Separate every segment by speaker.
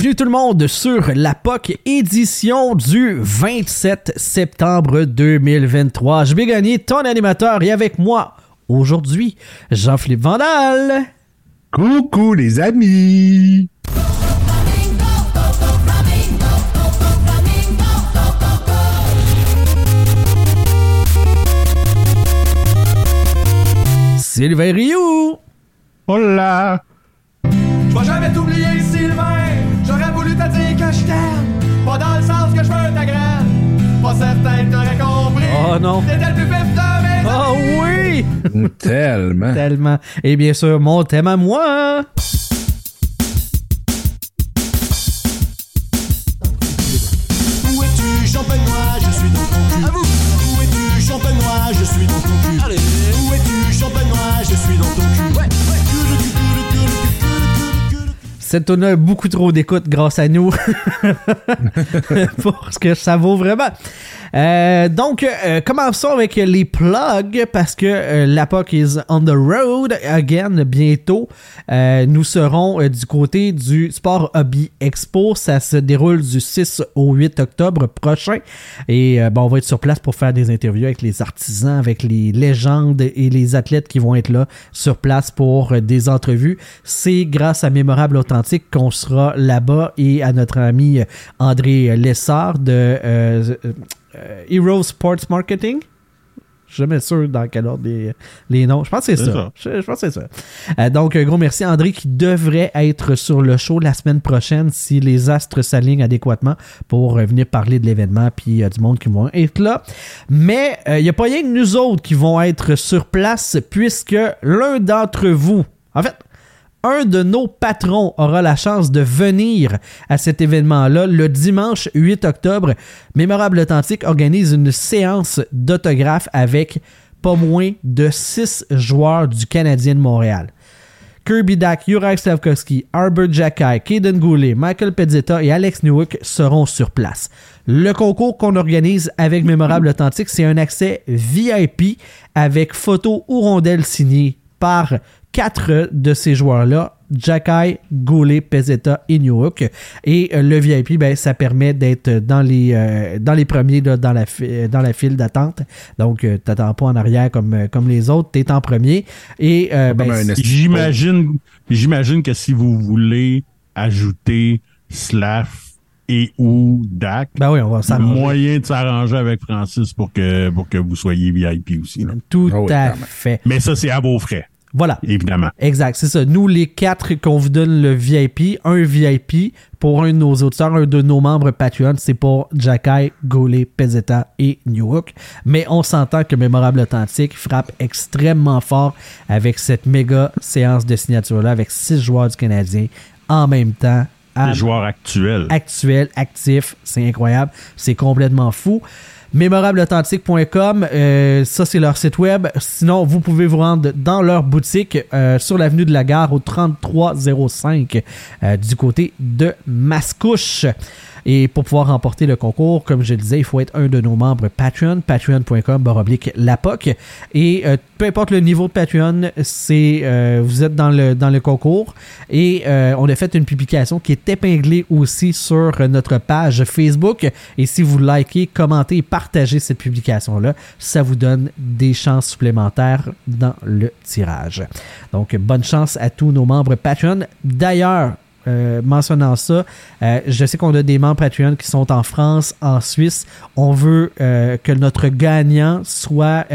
Speaker 1: Bienvenue tout le monde sur la POC édition du 27 septembre 2023. Je vais gagner ton animateur et avec moi aujourd'hui, Jean-Philippe Vandal.
Speaker 2: Coucou les amis.
Speaker 1: Sylvain Rioux.
Speaker 2: Hola.
Speaker 3: Je vais jamais t'oublier, Sylvain. T'aime. Pas dans le sens que je veux ta graine. Pas certain que t'aurais compris.
Speaker 1: Oh non.
Speaker 3: T'étais le plus vif de mes
Speaker 1: Oh oui!
Speaker 2: Tellement.
Speaker 1: Tellement. Et bien sûr, mon thème à moi. Cette tune a beaucoup trop d'écoute grâce à nous. Pour ce que ça vaut vraiment. Euh, donc, euh, commençons avec les plugs parce que euh, la POC is on the road again bientôt. Euh, nous serons euh, du côté du Sport Hobby Expo. Ça se déroule du 6 au 8 octobre prochain. Et bon, on va être sur place pour faire des interviews avec les artisans, avec les légendes et les athlètes qui vont être là sur place pour des entrevues. C'est grâce à Mémorable Authentique qu'on sera là-bas et à notre ami André Lessard de euh, Hero Sports Marketing? Je suis jamais sûr dans quel ordre les, les noms. Je pense que c'est ça.
Speaker 2: ça.
Speaker 1: Je, je pense que c'est ça. Euh, donc, un gros merci à André qui devrait être sur le show la semaine prochaine si les astres s'alignent adéquatement pour euh, venir parler de l'événement puis euh, du monde qui vont être là. Mais il n'y a pas rien que nous autres qui vont être sur place puisque l'un d'entre vous, en fait, un de nos patrons aura la chance de venir à cet événement-là le dimanche 8 octobre. Mémorable Authentique organise une séance d'autographes avec pas moins de 6 joueurs du Canadien de Montréal. Kirby Dak, Juraj Slavkovski, Arbor Jackay, Kaden Goulet, Michael Pezzetta et Alex Newhook seront sur place. Le concours qu'on organise avec Mémorable Authentique, c'est un accès VIP avec photos ou rondelles signées par quatre de ces joueurs-là. Jackay, Goulet, Pezzetta et Newhook. Et euh, le VIP, ben, ça permet d'être dans les, euh, dans les premiers là, dans, la fi- dans la file d'attente. Donc, tu t'attends pas en arrière comme, euh, comme les autres, tu es en premier. Et euh, ben,
Speaker 4: J'imagine, j'imagine que si vous voulez ajouter Slav et ou DAC,
Speaker 1: ben oui, on va s'arranger.
Speaker 4: moyen de s'arranger avec Francis pour que, pour que vous soyez VIP aussi. là.
Speaker 1: Tout
Speaker 2: Ah oui,
Speaker 1: à fait.
Speaker 4: Mais ça, c'est à vos frais,
Speaker 1: Voilà.
Speaker 4: évidemment.
Speaker 1: Exact, c'est ça. Nous, les quatre qu'on vous donne le VIP, un VIP pour un de nos auditeurs, un de nos membres Patreon, c'est pour Jackay, Goulet, Pezzetta et Newhook. Mais on s'entend que Mémorable Authentique frappe extrêmement fort avec cette méga séance de signature-là, avec six joueurs du Canadien en même temps. à-
Speaker 4: Les joueurs actuels.
Speaker 1: actuel, actif. C'est incroyable. C'est complètement fou. Mémorableauthentique.com, euh, ça c'est leur site web. Sinon, vous pouvez vous rendre dans leur boutique euh, sur l'avenue de la Gare au 3305 euh, du côté de Mascouche. Et pour pouvoir remporter le concours, comme je le disais, il faut être un de nos membres Patreon, patreon.com baroblique lapoc. Et euh, peu importe le niveau de Patreon, c'est euh, vous êtes dans le, dans le concours. Et euh, on a fait une publication qui est épinglée aussi sur notre page Facebook. Et si vous likez, commentez et partagez cette publication-là, ça vous donne des chances supplémentaires dans le tirage. Donc, bonne chance à tous nos membres Patreon. D'ailleurs, euh, mentionnant ça, euh, je sais qu'on a des membres Patreon qui sont en France, en Suisse. On veut euh, que notre gagnant soit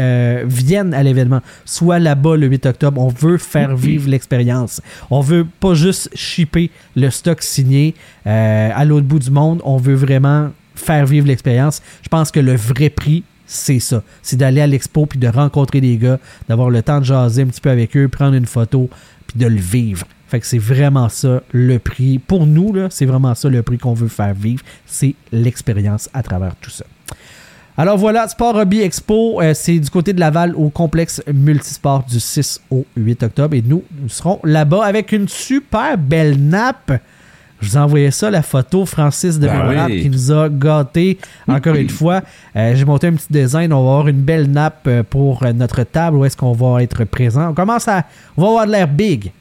Speaker 1: vienne à l'événement, soit là-bas le 8 octobre. On veut faire vivre l'expérience. On veut pas juste shipper le stock signé à l'autre bout du monde. On veut vraiment faire vivre l'expérience. Je pense que le vrai prix, c'est ça. C'est d'aller à l'expo puis de rencontrer des gars, d'avoir le temps de jaser un petit peu avec eux, prendre une photo puis de le vivre Fait que c'est vraiment ça le prix. Pour nous, là, c'est vraiment ça le prix qu'on veut faire vivre. C'est l'expérience à travers tout ça. Alors voilà, Sport Hobby Expo, euh, c'est du côté de Laval au complexe multisport du 6 au 8 octobre. Et nous, nous serons là-bas avec une super belle nappe. Je vous ai envoyé ça, la photo, Francis de
Speaker 2: Ben oui.
Speaker 1: qui nous a gâtés encore une fois. Euh, J'ai monté un petit design. On va avoir une belle nappe euh, pour notre table où est-ce qu'on va être présent. On commence à. On va avoir de l'air big.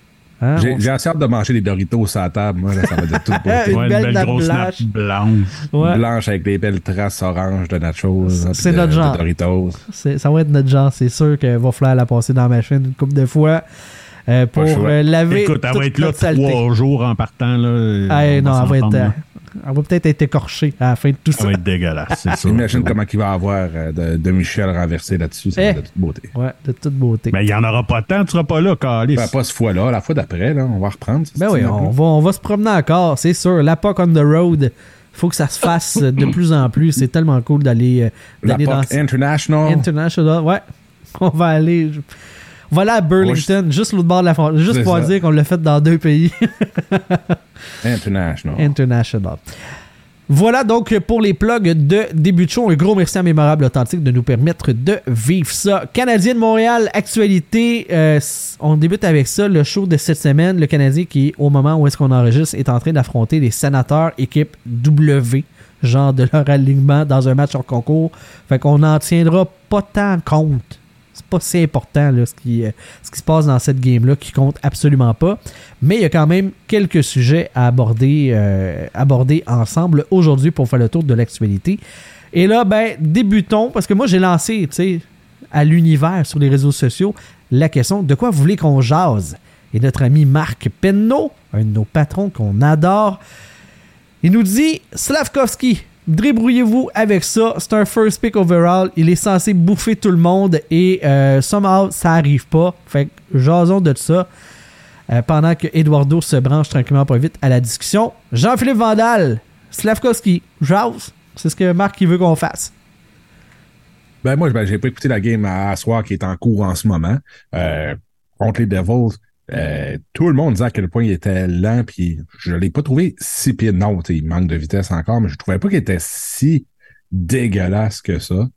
Speaker 1: Hein?
Speaker 2: J'ai assez hâte de manger des Doritos sur la table, moi, là, ça va être toute beauté.
Speaker 1: Une
Speaker 4: Ouais,
Speaker 1: belle nappe
Speaker 4: grosse
Speaker 1: blanche.
Speaker 4: nappe blanche.
Speaker 1: Ouais.
Speaker 2: Blanche avec des belles traces oranges de nachos.
Speaker 1: C'est notre
Speaker 2: de
Speaker 1: genre.
Speaker 2: Doritos.
Speaker 1: Ça va être notre genre. C'est sûr qu'il va falloir la passer dans la machine une couple de fois euh, pour euh, laver.
Speaker 4: Écoute, elle
Speaker 1: toute
Speaker 4: va être là trois jours en partant. Là, On
Speaker 1: non, elle va, être, euh. Elle va peut-être être écorchée à la fin de tout
Speaker 4: Ça
Speaker 1: ça.
Speaker 4: va être dégueulasse, c'est ça.
Speaker 2: Imagine comment il va avoir euh, de, de Michel renversé là-dessus. Ça va
Speaker 1: Eh.
Speaker 2: être de toute beauté.
Speaker 1: Ouais, de toute beauté.
Speaker 4: Mais il n'y en aura pas tant, tu seras pas là, Calis.
Speaker 2: Ben, pas cette fois-là, la fois d'après, là, on va reprendre.
Speaker 1: Ben oui, on va, on va se promener encore, c'est sûr. La POC on the road, faut que ça se fasse de plus en plus. C'est tellement cool d'aller euh, dans
Speaker 2: International.
Speaker 1: International. Ouais, on va aller. On va aller à Burlington, juste l'autre bord de la frontière, juste pour dire qu'on l'a fait dans deux pays.
Speaker 2: International.
Speaker 1: International. Voilà donc pour les plugs de début de show. Un gros merci à Mémorable Authentique de nous permettre de vivre ça. Canadien de Montréal, actualité. euh, on débute avec ça, le show de cette semaine. Le Canadien qui, au moment où est-ce qu'on enregistre, est en train d'affronter les sénateurs équipe W, genre de leur alignement dans un match hors concours. Fait qu'on n'en tiendra pas tant compte. Pas important ce, qui, euh, ce qui se passe dans cette game-là qui compte absolument pas. Mais il y a quand même quelques sujets à aborder, euh, aborder ensemble aujourd'hui pour faire le tour de l'actualité. Et là, ben, débutons, parce que moi j'ai lancé, tu sais, à l'univers sur les réseaux sociaux, la question de quoi vous voulez qu'on jase? Et notre ami Marc Penneau, un de nos patrons qu'on adore, il nous dit Slavkovski, débrouillez-vous avec ça. C'est un first pick overall. Il est censé bouffer tout le monde et euh, somehow ça arrive pas. Fait que jasons de ça. Euh, pendant que Eduardo se branche tranquillement pas vite à la discussion. Jean-Philippe Vandal, Slavkovski, jase. C'est ce que Marc il veut qu'on fasse.
Speaker 2: Ben moi, ben, j'ai pas écouté la game à, à soir qui est en cours en ce moment. Euh, contre les Devils, euh, tout le monde disait à quel point il était lent, puis je l'ai pas trouvé si pire. Non, il manque de vitesse encore, mais je trouvais pas qu'il était si dégueulasse que ça.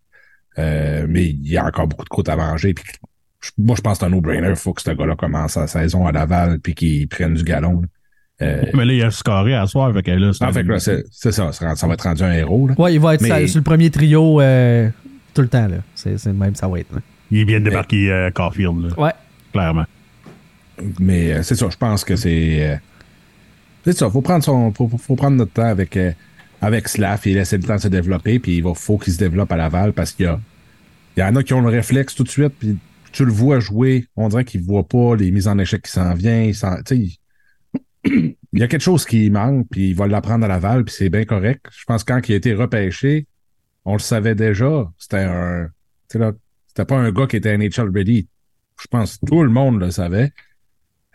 Speaker 2: Euh, mais il y a encore beaucoup de croûte à manger. Puis, je- moi, je pense que c'est un no-brainer. Il faut que ce gars-là commence sa saison à Laval puis qu'il prenne du galon. là. Euh,
Speaker 4: Mais là, il a scoré à soir, fait que là, c'est
Speaker 2: en fait, là, c'est c'est ça. Ça ça va être rendu un héros. Là.
Speaker 1: Ouais, il va être
Speaker 2: Mais-
Speaker 1: sur le premier trio euh, tout le temps. là. C'est c'est le même, ça va être. là.
Speaker 4: il vient de débarquer euh, Caulfield, là,
Speaker 1: Ouais.
Speaker 4: clairement.
Speaker 2: Mais euh, c'est ça, je pense que c'est. euh, c'est ça, faut prendre son. Faut, faut- prendre notre temps avec, euh, avec Slav et laisser le temps de se développer, puis il va, faut qu'il se développe à Laval parce qu'il y a. Il y en a qui ont le réflexe tout de suite, puis tu le vois jouer, on dirait qu'il voit pas les mises en échec qui s'en viennent. il il- y a quelque chose qui manque, puis il va l'apprendre à Laval, puis c'est bien correct. Je pense que quand il a été repêché, on le savait déjà. C'était un. C'était pas un gars qui était NHL ready. Je pense que tout le monde le savait.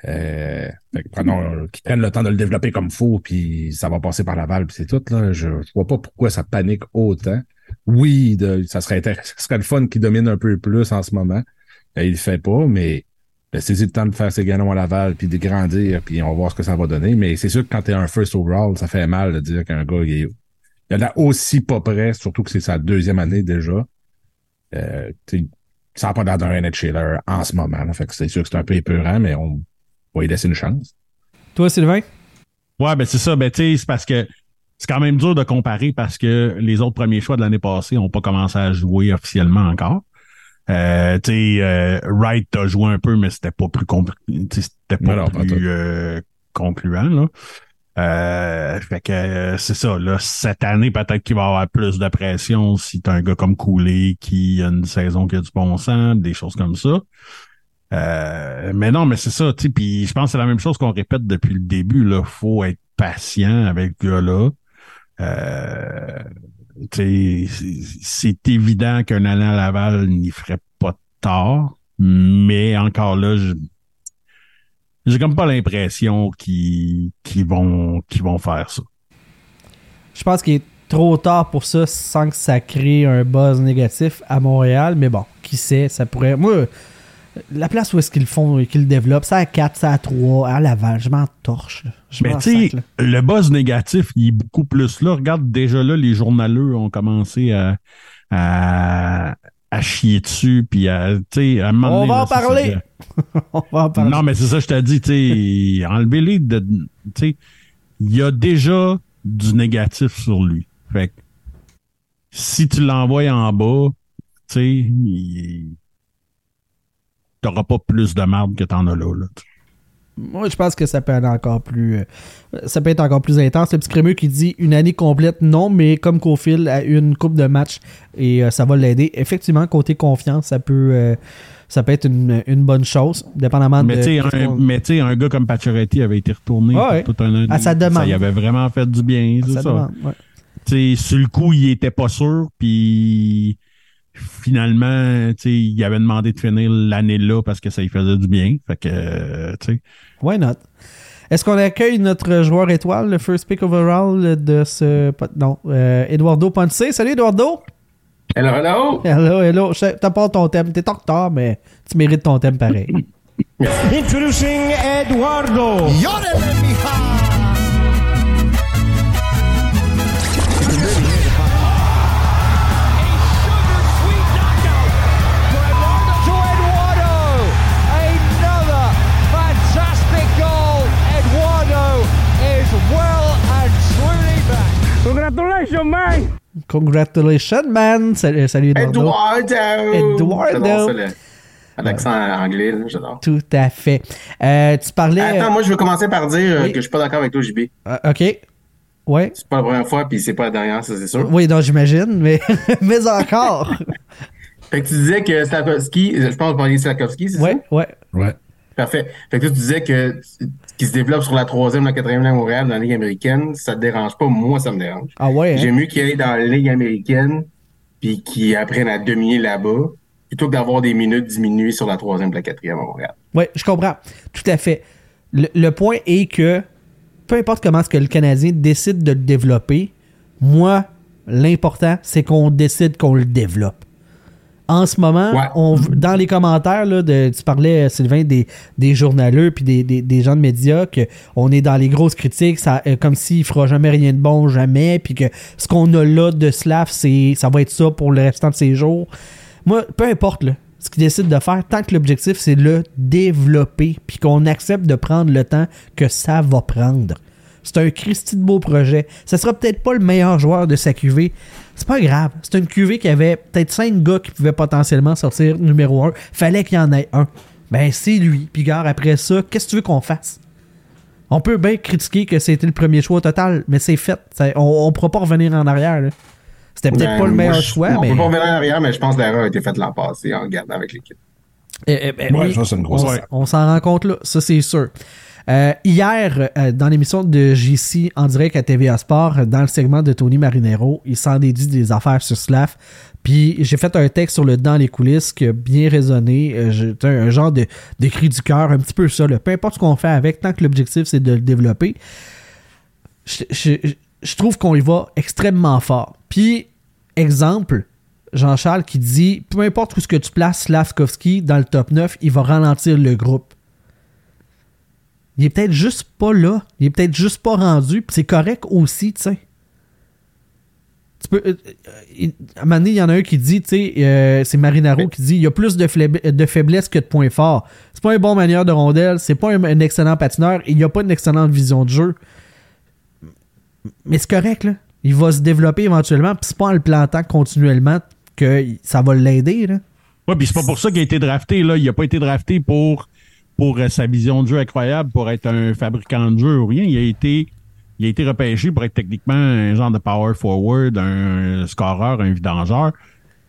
Speaker 2: Euh, prenons, qu'ils prennent le temps de le développer comme faut, puis ça va passer par Laval, puis c'est tout. Là. Je, je vois pas pourquoi ça panique autant. Oui, de, ça serait ce serait le fun qui domine un peu plus en ce moment. Euh, il le fait pas, mais laissez-y le temps de faire ses galons à Laval, puis de grandir, puis on va voir ce que ça va donner. Mais c'est sûr que quand t'es un first overall, ça fait mal de dire qu'un gars, il, est, il en a aussi pas près, surtout que c'est sa deuxième année déjà. Euh, ça n'a pas l'air d'un NHL en ce moment. Là. Fait que c'est sûr que c'est un peu épeurant, mais on va lui laisser une chance.
Speaker 1: Toi, Sylvain?
Speaker 4: Ouais, ben c'est ça. Ben, tu sais, c'est parce que c'est quand même dur de comparer parce que les autres premiers choix de l'année passée n'ont pas commencé à jouer officiellement encore. Euh, tu sais, euh, Wright a joué un peu, mais c'était pas plus compl- tu sais, c'était pas plus euh, concluant, là. Euh, fait que euh, c'est ça, là, cette année, peut-être qu'il va y avoir plus de pression si t'as un gars comme Cooley qui a une saison qui a du bon sens, des choses comme ça. Euh, mais non, mais c'est ça, tu sais, puis je pense que c'est la même chose qu'on répète depuis le début, là. Faut être patient avec ce gars-là. Euh, c'est- évident qu'un année à Laval n'y ferait pas de tort, mais encore là, je j'ai comme pas l'impression qu'ils vont vont faire ça.
Speaker 1: Je pense qu'il est trop tard pour ça sans que ça crée un buzz négatif à Montréal. Mais bon, qui sait, ça pourrait. Moi, La place où est-ce qu'ils le font, qu'ils le développent, c'est à 4, c'est à 3, à Laval. Je m'en torche. Je
Speaker 4: Mais tu sais, le buzz négatif, il est beaucoup plus là. Regarde, déjà là, les journaleux ont commencé à, à, à chier dessus, puis à, tu sais, à
Speaker 1: On va
Speaker 4: là,
Speaker 1: en
Speaker 4: ça,
Speaker 1: parler. On va en parler.
Speaker 4: Non, mais c'est ça, je t'ai dit, tu sais, enlevez-les de, tu sais, il y a déjà du négatif sur lui. Fait que, si tu l'envoies en bas, tu sais, il- t'auras pas plus de marde que t'en as là, là.
Speaker 1: Moi, je pense que ça peut être encore plus. euh, ça peut être encore plus intense. Le petit crémeux qui dit une année complète, non, mais comme Cofield a une coupe de match et euh, ça va l'aider. Effectivement, côté confiance, ça peut. euh, ça peut être une, une bonne chose, dépendamment
Speaker 4: Mais
Speaker 1: de.
Speaker 4: tu sais,
Speaker 1: qu'est-ce
Speaker 4: un, mais tu sais, un gars comme Pacioretty avait été retourné
Speaker 1: Ouais,
Speaker 4: tout un an.
Speaker 1: À sa demande.
Speaker 4: Ça y avait vraiment fait du bien, c'est
Speaker 1: ça demande, ouais.
Speaker 4: Sur le coup, il était pas sûr, puis finalement, tu sais, il avait demandé de finir l'année là parce que ça lui faisait du bien. Fait que, euh, tu sais,
Speaker 1: Why not? Est-ce qu'on accueille notre joueur étoile, le first pick overall de ce. Non, euh, Eduardo Ponce. Salut Eduardo!
Speaker 5: Hello, hello!
Speaker 1: Hello, hello. T'as pas ton thème. T'es en retard, mais tu mérites ton thème pareil.
Speaker 6: Introducing Eduardo.
Speaker 7: to
Speaker 5: Congratulations, man!
Speaker 1: Congratulations, man! Salut, salut Eduardo.
Speaker 5: Eduardo!
Speaker 1: Eduardo.
Speaker 5: J'adore ça, le- L'accent anglais, j'adore.
Speaker 1: Tout à fait. Euh, tu parlais.
Speaker 5: Attends, moi, je veux commencer par dire euh,
Speaker 1: Oui.
Speaker 5: que je suis pas d'accord avec toi, JB.
Speaker 1: Euh, ok. Ouais.
Speaker 5: C'est pas la première fois, puis c'est pas la dernière, ça, c'est sûr.
Speaker 1: Oui, donc j'imagine, mais, mais encore.
Speaker 5: Fait que tu disais que Slavkovski, je pense que vous parliez de Slavkovski, c'est
Speaker 1: Ouais,
Speaker 5: ça?
Speaker 1: ouais.
Speaker 2: Ouais.
Speaker 5: Parfait. Fait que tu disais que qui se développe sur la troisième, la quatrième ligne Montréal dans la Ligue américaine, ça te dérange pas. Moi, ça me dérange.
Speaker 1: Ah ouais. hein?
Speaker 5: J'aime mieux qu'il aille dans la Ligue américaine puis qu'il apprenne à dominer là-bas plutôt que d'avoir des minutes diminuées sur la troisième et la quatrième à Montréal.
Speaker 1: Oui, je comprends. Tout à fait. Le, le point est que peu importe comment ce que le Canadien décide de le développer, moi, l'important, c'est qu'on décide qu'on le développe. En ce moment,
Speaker 5: Ouais.
Speaker 1: on, dans les commentaires, là, de, tu parlais, Sylvain, des, des journaleux puis des, des- des gens de médias, qu'on est dans les grosses critiques, ça, euh, comme s'il fera jamais rien de bon, jamais, puis que ce qu'on a là de Slav, c'est, ça va être ça pour le restant de ses jours. Moi, peu importe, là, ce qu'ils décident de faire, tant que l'objectif, c'est de le développer, puis qu'on accepte de prendre le temps que ça va prendre. C'est un Christy de beau projet. Ça sera peut-être pas le meilleur joueur de sa QV. C'est pas grave. C'est une QV qui avait peut-être cinq gars qui pouvaient potentiellement sortir numéro un. Fallait qu'il y en ait un. Ben, c'est lui. Puis, gars, après ça, qu'est-ce que tu veux qu'on fasse? On peut bien critiquer que c'était le premier choix au total, mais c'est fait. On, on pourra pas revenir en arrière. là. C'était peut-être
Speaker 5: Ben,
Speaker 1: pas le
Speaker 5: moi,
Speaker 1: meilleur
Speaker 5: je-
Speaker 1: choix,
Speaker 5: On
Speaker 1: mais.
Speaker 5: peut pas revenir en arrière, mais je pense que l'erreur a été faite l'an passé en gardant avec l'équipe.
Speaker 1: Eh, eh, ben
Speaker 2: Ouais,
Speaker 1: oui,
Speaker 2: ça, c'est une grosse
Speaker 1: on, on s'en rend compte là, ça c'est sûr. Euh, hier, euh, dans l'émission de JC en direct à TVA Sport, euh, dans le segment de Tony Marinero, il s'en dédie des affaires sur Slav. Puis j'ai fait un texte sur le dans les coulisses qui a bien résonné. Euh, un, genre de, cri du cœur, un petit peu ça. Peu importe ce qu'on fait avec, tant que l'objectif c'est de le développer, je trouve qu'on y va extrêmement fort. Puis, exemple, Jean-Charles qui dit peu importe où ce que tu places Slavkovski dans le top 9, il va ralentir le groupe. Il est peut-être juste pas là. Il est peut-être juste pas rendu. Puis c'est correct aussi, tu sais. Tu peux, euh, euh, à un moment donné, il y en a un qui dit, tu sais, euh, c'est Marinaro qui dit il y a plus de, de faiblesse que de points forts. C'est pas un bon manière de rondelle, c'est pas un, un excellent patineur, il n'y a pas une excellente vision de jeu. Mais c'est correct, là. Il va se développer éventuellement, puis c'est pas en le plantant continuellement que ça va l'aider, là.
Speaker 4: Ouais, puis c'est pas pour ça qu'il a été drafté, là. Il a pas été drafté pour, pour euh, sa vision de jeu incroyable, pour être un fabricant de jeu ou rien. Il a été, il a été repêché pour être techniquement un genre de power forward, un scoreur, un vidangeur.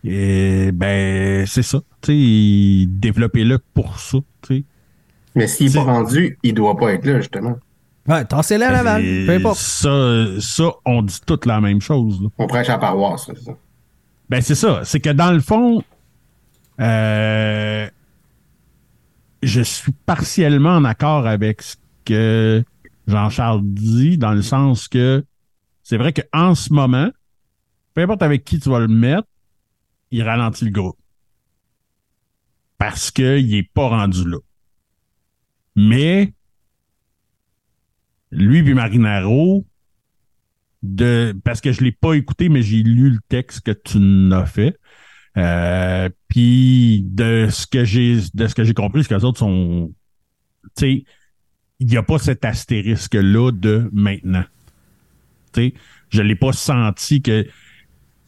Speaker 4: Et ben, c'est ça. Tu sais, développez-le pour ça, tu sais.
Speaker 5: Mais s'il n'est pas rendu, il doit pas être là, justement.
Speaker 1: Ouais, tassez-le à Laval,
Speaker 4: Et
Speaker 1: peu importe.
Speaker 4: Ça, ça, on dit toute la même chose, là.
Speaker 5: On prêche à la paroisse, c'est ça.
Speaker 4: Ben, c'est ça. C'est que dans le fond, euh, je suis partiellement en accord avec ce que Jean-Charles dit, dans le sens que c'est vrai qu'en ce moment, peu importe avec qui tu vas le mettre, il ralentit le groupe. parce qu'il est pas rendu là. Mais lui puis Marinaro, de parce que je l'ai pas écouté, mais j'ai lu le texte que tu n'as fait. Euh, puis de ce que j'ai de ce que j'ai compris, c'est que les autres sont tu sais, il n'y a pas cet astérisque-là de maintenant. Tu sais, je l'ai pas senti que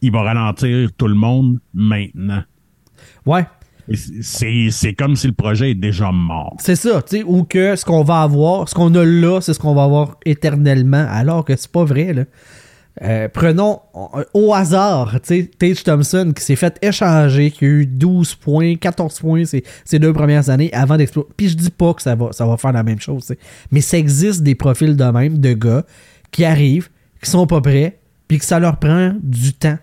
Speaker 4: il va ralentir tout le monde maintenant.
Speaker 1: Ouais.
Speaker 4: C'est comme si le projet est déjà mort.
Speaker 1: C'est ça, tu sais, ou que ce qu'on va avoir, ce qu'on a là, c'est ce qu'on va avoir éternellement, alors que c'est pas vrai, là. Euh, prenons euh, au hasard, Tage Thompson qui s'est fait échanger, qui a eu 12 points, 14 points ces, ces deux premières années avant d'exploser. Puis je dis pas que ça va, ça va faire la même chose, mais ça existe des profils de même, de gars qui arrivent, qui sont pas prêts, puis que ça leur prend du temps.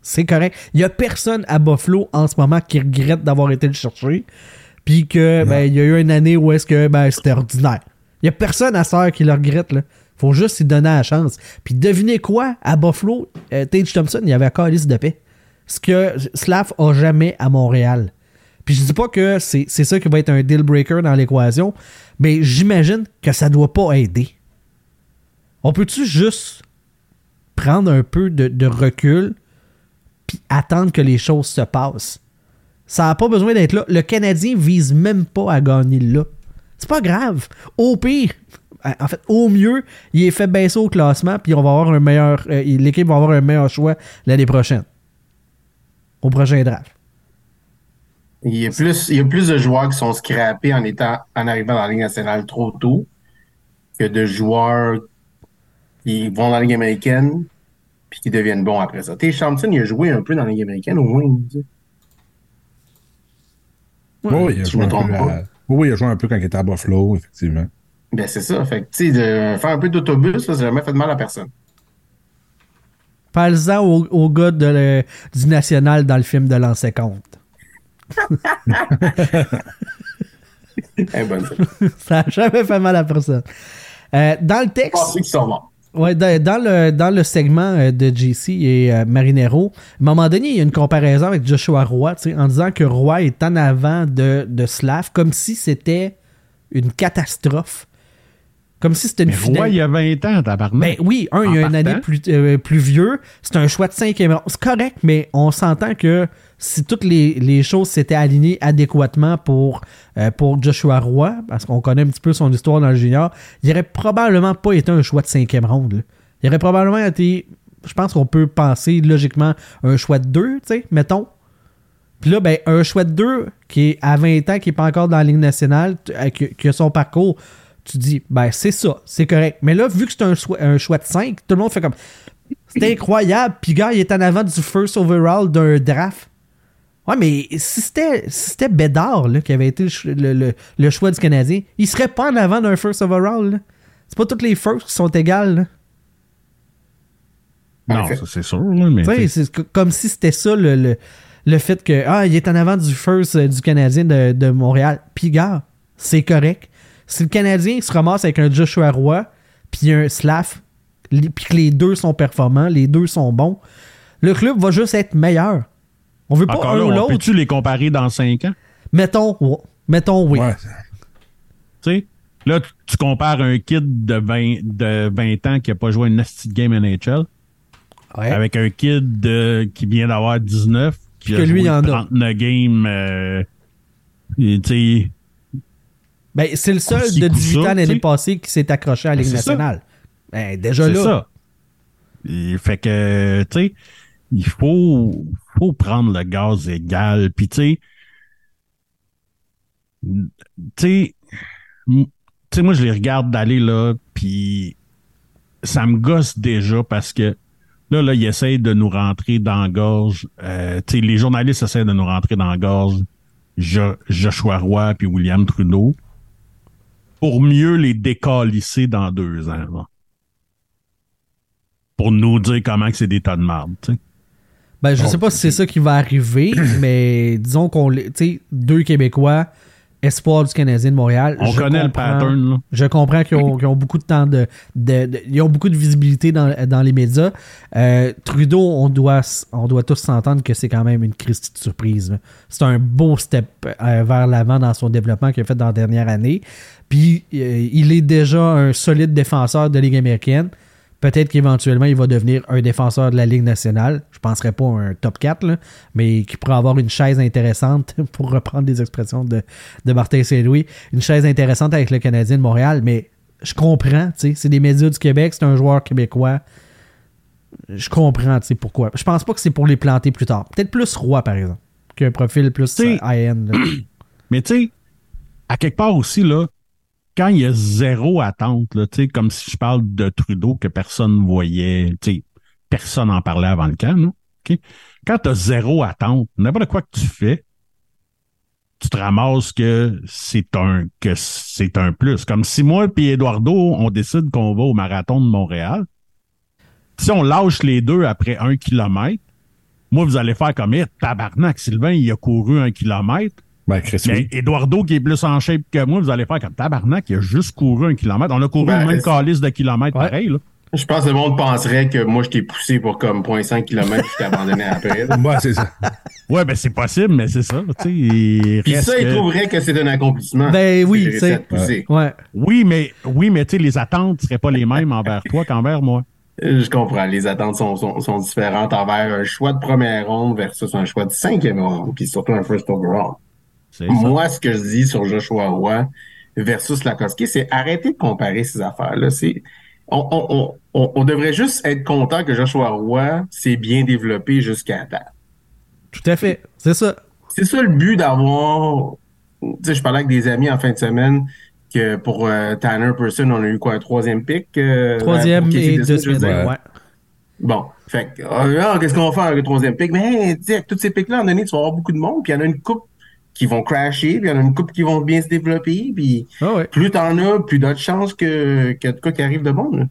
Speaker 1: C'est correct. Il y a personne à Buffalo en ce moment qui regrette d'avoir été le chercher, puis que ben, il y a eu une année où est-ce que ben, c'était ordinaire. Il y a personne à ça qui le regrette là. Faut juste lui donner la chance. Puis devinez quoi? À Buffalo, euh, Tage Thompson, il y avait un calice de paix. Ce que Slav a jamais à Montréal. Puis je dis pas que c'est c'est ça qui va être un deal breaker dans l'équation, mais j'imagine que ça doit pas aider. On peut-tu juste prendre un peu de, de recul puis attendre que les choses se passent? Ça n'a pas besoin d'être là. Le Canadien vise même pas à gagner là. C'est pas grave. Au pire, en fait, au mieux, il est fait baisser au classement, puis on va avoir un meilleur. euh, L'équipe va avoir un meilleur choix l'année prochaine. Au prochain draft.
Speaker 5: Il y, a plus, il y a plus de joueurs qui sont scrappés en étant en arrivant dans la Ligue nationale trop tôt que de joueurs qui vont dans la Ligue américaine puis qui deviennent bons après ça. T. Thompson, il a joué un peu dans la Ligue américaine, au moins.
Speaker 2: Oui, il a
Speaker 5: je
Speaker 2: joué
Speaker 5: me
Speaker 2: un
Speaker 5: trompe
Speaker 2: peu
Speaker 5: pas.
Speaker 2: à- oui, il a joué un peu quand il était à Buffalo, effectivement.
Speaker 5: Ben, c'est ça. Fait que, tu sais, de faire un peu d'autobus, ça, n'a jamais fait de mal à personne.
Speaker 1: Parle-en au, au gars de le- du national dans le film de l'an 50.
Speaker 5: Eh, bonne ça.
Speaker 1: N'a jamais fait mal à personne. Euh, dans le
Speaker 5: Je
Speaker 1: texte.
Speaker 5: qu'ils sont morts.
Speaker 1: Ouais, dans, le, dans le segment euh, de JC et euh, Marinero, à un moment donné, il y a une comparaison avec Joshua Roy, en disant que Roy est en avant de, de Slav, comme si c'était une catastrophe. Comme si c'était une
Speaker 4: Mais il y a 20 ans, tabarnak.
Speaker 1: Ben oui, un, il y a une année plus, euh, plus vieux. C'est un choix de cinquième rang. C'est correct, mais on s'entend que si toutes les, les choses s'étaient alignées adéquatement pour, euh, pour Joshua Roy, parce qu'on connaît un petit peu son histoire dans le junior, il aurait probablement pas été un choix de cinquième ronde. là. Il aurait probablement été, je pense qu'on peut penser logiquement un choix de deux, tu sais, mettons. Puis là, ben, un choix de deux qui est à 20 ans, qui n'est pas encore dans la Ligue nationale, euh, qui, qui a son parcours, tu dis, ben, c'est ça, c'est correct. Mais là, vu que c'est un choix, un choix de 5, tout le monde fait comme, c'est incroyable. Puis, gars, il est en avant du first overall d'un draft. Ouais, mais si c'était, si c'était Bédard là, qui avait été le, le- le- le choix du Canadien, il serait pas en avant d'un first overall. là. C'est pas toutes les firsts qui sont égales. là.
Speaker 4: non, ça, c'est sûr, là, mais.
Speaker 1: Tu sais,
Speaker 4: t'sais,
Speaker 1: c'est co- comme si c'était ça le, le, le fait que ah, il est en avant du first euh, du Canadien de, de Montréal. Puis gars, c'est correct. Si le Canadien se ramasse avec un Joshua Roy puis un Slav, puis que les deux sont performants, les deux sont bons, le club va juste être meilleur. On veut pas
Speaker 4: Encore
Speaker 1: un
Speaker 4: là,
Speaker 1: ou l'autre.
Speaker 4: peut-tu les comparer dans 5 ans?
Speaker 1: Mettons, mettons oui.
Speaker 2: Ouais.
Speaker 4: Tu sais, là, tu- compares un kid de 20, de 20 ans qui a pas joué une nasty game NHL
Speaker 1: Ouais.
Speaker 4: avec un kid de- qui vient d'avoir 19 qui
Speaker 1: Puis
Speaker 4: a
Speaker 1: que lui,
Speaker 4: joué
Speaker 1: en a.
Speaker 4: 39 games. euh, tu sais,
Speaker 1: Ben, c'est le seul
Speaker 4: Aussi
Speaker 1: de
Speaker 4: coup
Speaker 1: 18
Speaker 4: ça,
Speaker 1: ans l'année passée qui s'est accroché à la
Speaker 4: Ben,
Speaker 1: Ligue nationale. Ben, déjà
Speaker 4: c'est
Speaker 1: là.
Speaker 4: ça. Et fait que, tu sais, il faut, faut prendre le gaz égal. Puis, tu sais, tu sais, moi, je les regarde d'aller là, puis ça me gosse déjà parce que là, là, ils essayent de nous rentrer dans la gorge. Euh, tu sais, les journalistes essayent de nous rentrer dans la gorge Jo- Joshua Roy puis William Trudeau pour mieux les décalisser dans deux ans. là. Pour nous dire comment que c'est des tas de marde, tu sais.
Speaker 1: Ben, je
Speaker 2: Oh,
Speaker 1: sais pas si c'est ça qui va arriver, mais disons qu'on les- tu sais, deux Québécois, espoir du Canadien de Montréal.
Speaker 4: On
Speaker 1: Je
Speaker 4: connaît le pattern, là.
Speaker 1: Je comprends qu'ils ont, beaucoup de temps de, de- de- Ils ont beaucoup de visibilité dans, dans les médias. Euh, Trudeau, on doit, on doit tous s'entendre que c'est quand même une Christie de surprise. C'est un beau step euh, vers l'avant dans son développement qu'il a fait dans la dernière année. Puis, euh, il est déjà un solide défenseur de la Ligue américaine. Peut-être qu'éventuellement, il va devenir un défenseur de la Ligue nationale. Je ne penserais pas un top 4, là, mais qui pourrait avoir une chaise intéressante, pour reprendre des expressions de, de Martin Saint-Louis, une chaise intéressante avec le Canadien de Montréal. Mais je comprends, tu sais, c'est des médias du Québec, c'est un joueur québécois. Je comprends, tu sais, pourquoi. Je pense pas que c'est pour les planter plus tard. Peut-être plus roi, par exemple, qu'un profil plus euh, high-end.
Speaker 4: Mais tu sais, à quelque part aussi, là, quand il y a zéro attente, là, comme si je parle de Trudeau que personne voyait, tu sais, personne en parlait avant le camp, non? OK? Quand tu as zéro attente, n'importe quoi que tu fais, tu te ramasses que c'est un que c'est un plus. Comme si moi et Eduardo, on décide qu'on va au marathon de Montréal. Si on lâche les deux après un kilomètre, moi, vous allez faire comme, eh, tabarnak, Sylvain, il a couru un kilomètre.
Speaker 2: Ben, Chris,
Speaker 4: Mais
Speaker 2: oui.
Speaker 4: Eduardo, qui est plus en shape que moi, vous allez faire comme tabarnak, il a juste couru un kilomètre. On a couru
Speaker 5: Ben,
Speaker 4: le même calice de kilomètres
Speaker 1: Ouais.
Speaker 4: pareil, là.
Speaker 5: Je pense que le monde penserait que moi, je t'ai poussé pour comme 0.5 km je t'ai abandonné après.
Speaker 2: Ouais, c'est ça.
Speaker 4: Ouais, ben c'est possible, mais c'est ça. tu sais, il
Speaker 5: Puis ça, il
Speaker 4: que-
Speaker 5: trouverait que c'est un accomplissement.
Speaker 1: Ben oui, c'est-. Ouais.
Speaker 4: Oui, mais oui, mais tu sais, les attentes seraient pas les mêmes envers toi qu'envers moi.
Speaker 5: Euh, Je comprends. Les attentes sont, sont, sont différentes envers un choix de première ronde versus un choix de cinquième ronde, puis surtout un first overall. Moi, ce que je dis sur Joshua Roy versus Lakoski, c'est arrêter de comparer ces affaires-là. C'est on, on, on, on, on devrait juste être content que Joshua Roy s'est bien développé jusqu'à temps.
Speaker 1: Tout à fait. C'est ça.
Speaker 5: C'est ça le but d'avoir. Tu sais, je parlais avec des amis en fin de semaine que pour euh, Tanner Person, on a eu quoi, un troisième pick? euh,
Speaker 1: Troisième et deux semaines. Ouais.
Speaker 5: Bon, fait que, ah, qu'est-ce qu'on va faire avec le troisième pick? Mais, tu sais, avec tous ces picks-là, à un moment donné, tu vas avoir beaucoup de monde, puis il y en a une coupe qui vont crasher, puis il y en a une coupe qui vont bien se développer, puis
Speaker 1: Ah ouais.
Speaker 5: plus t'en as, plus d'autres chances que, que de quoi qui arrive de bon, là.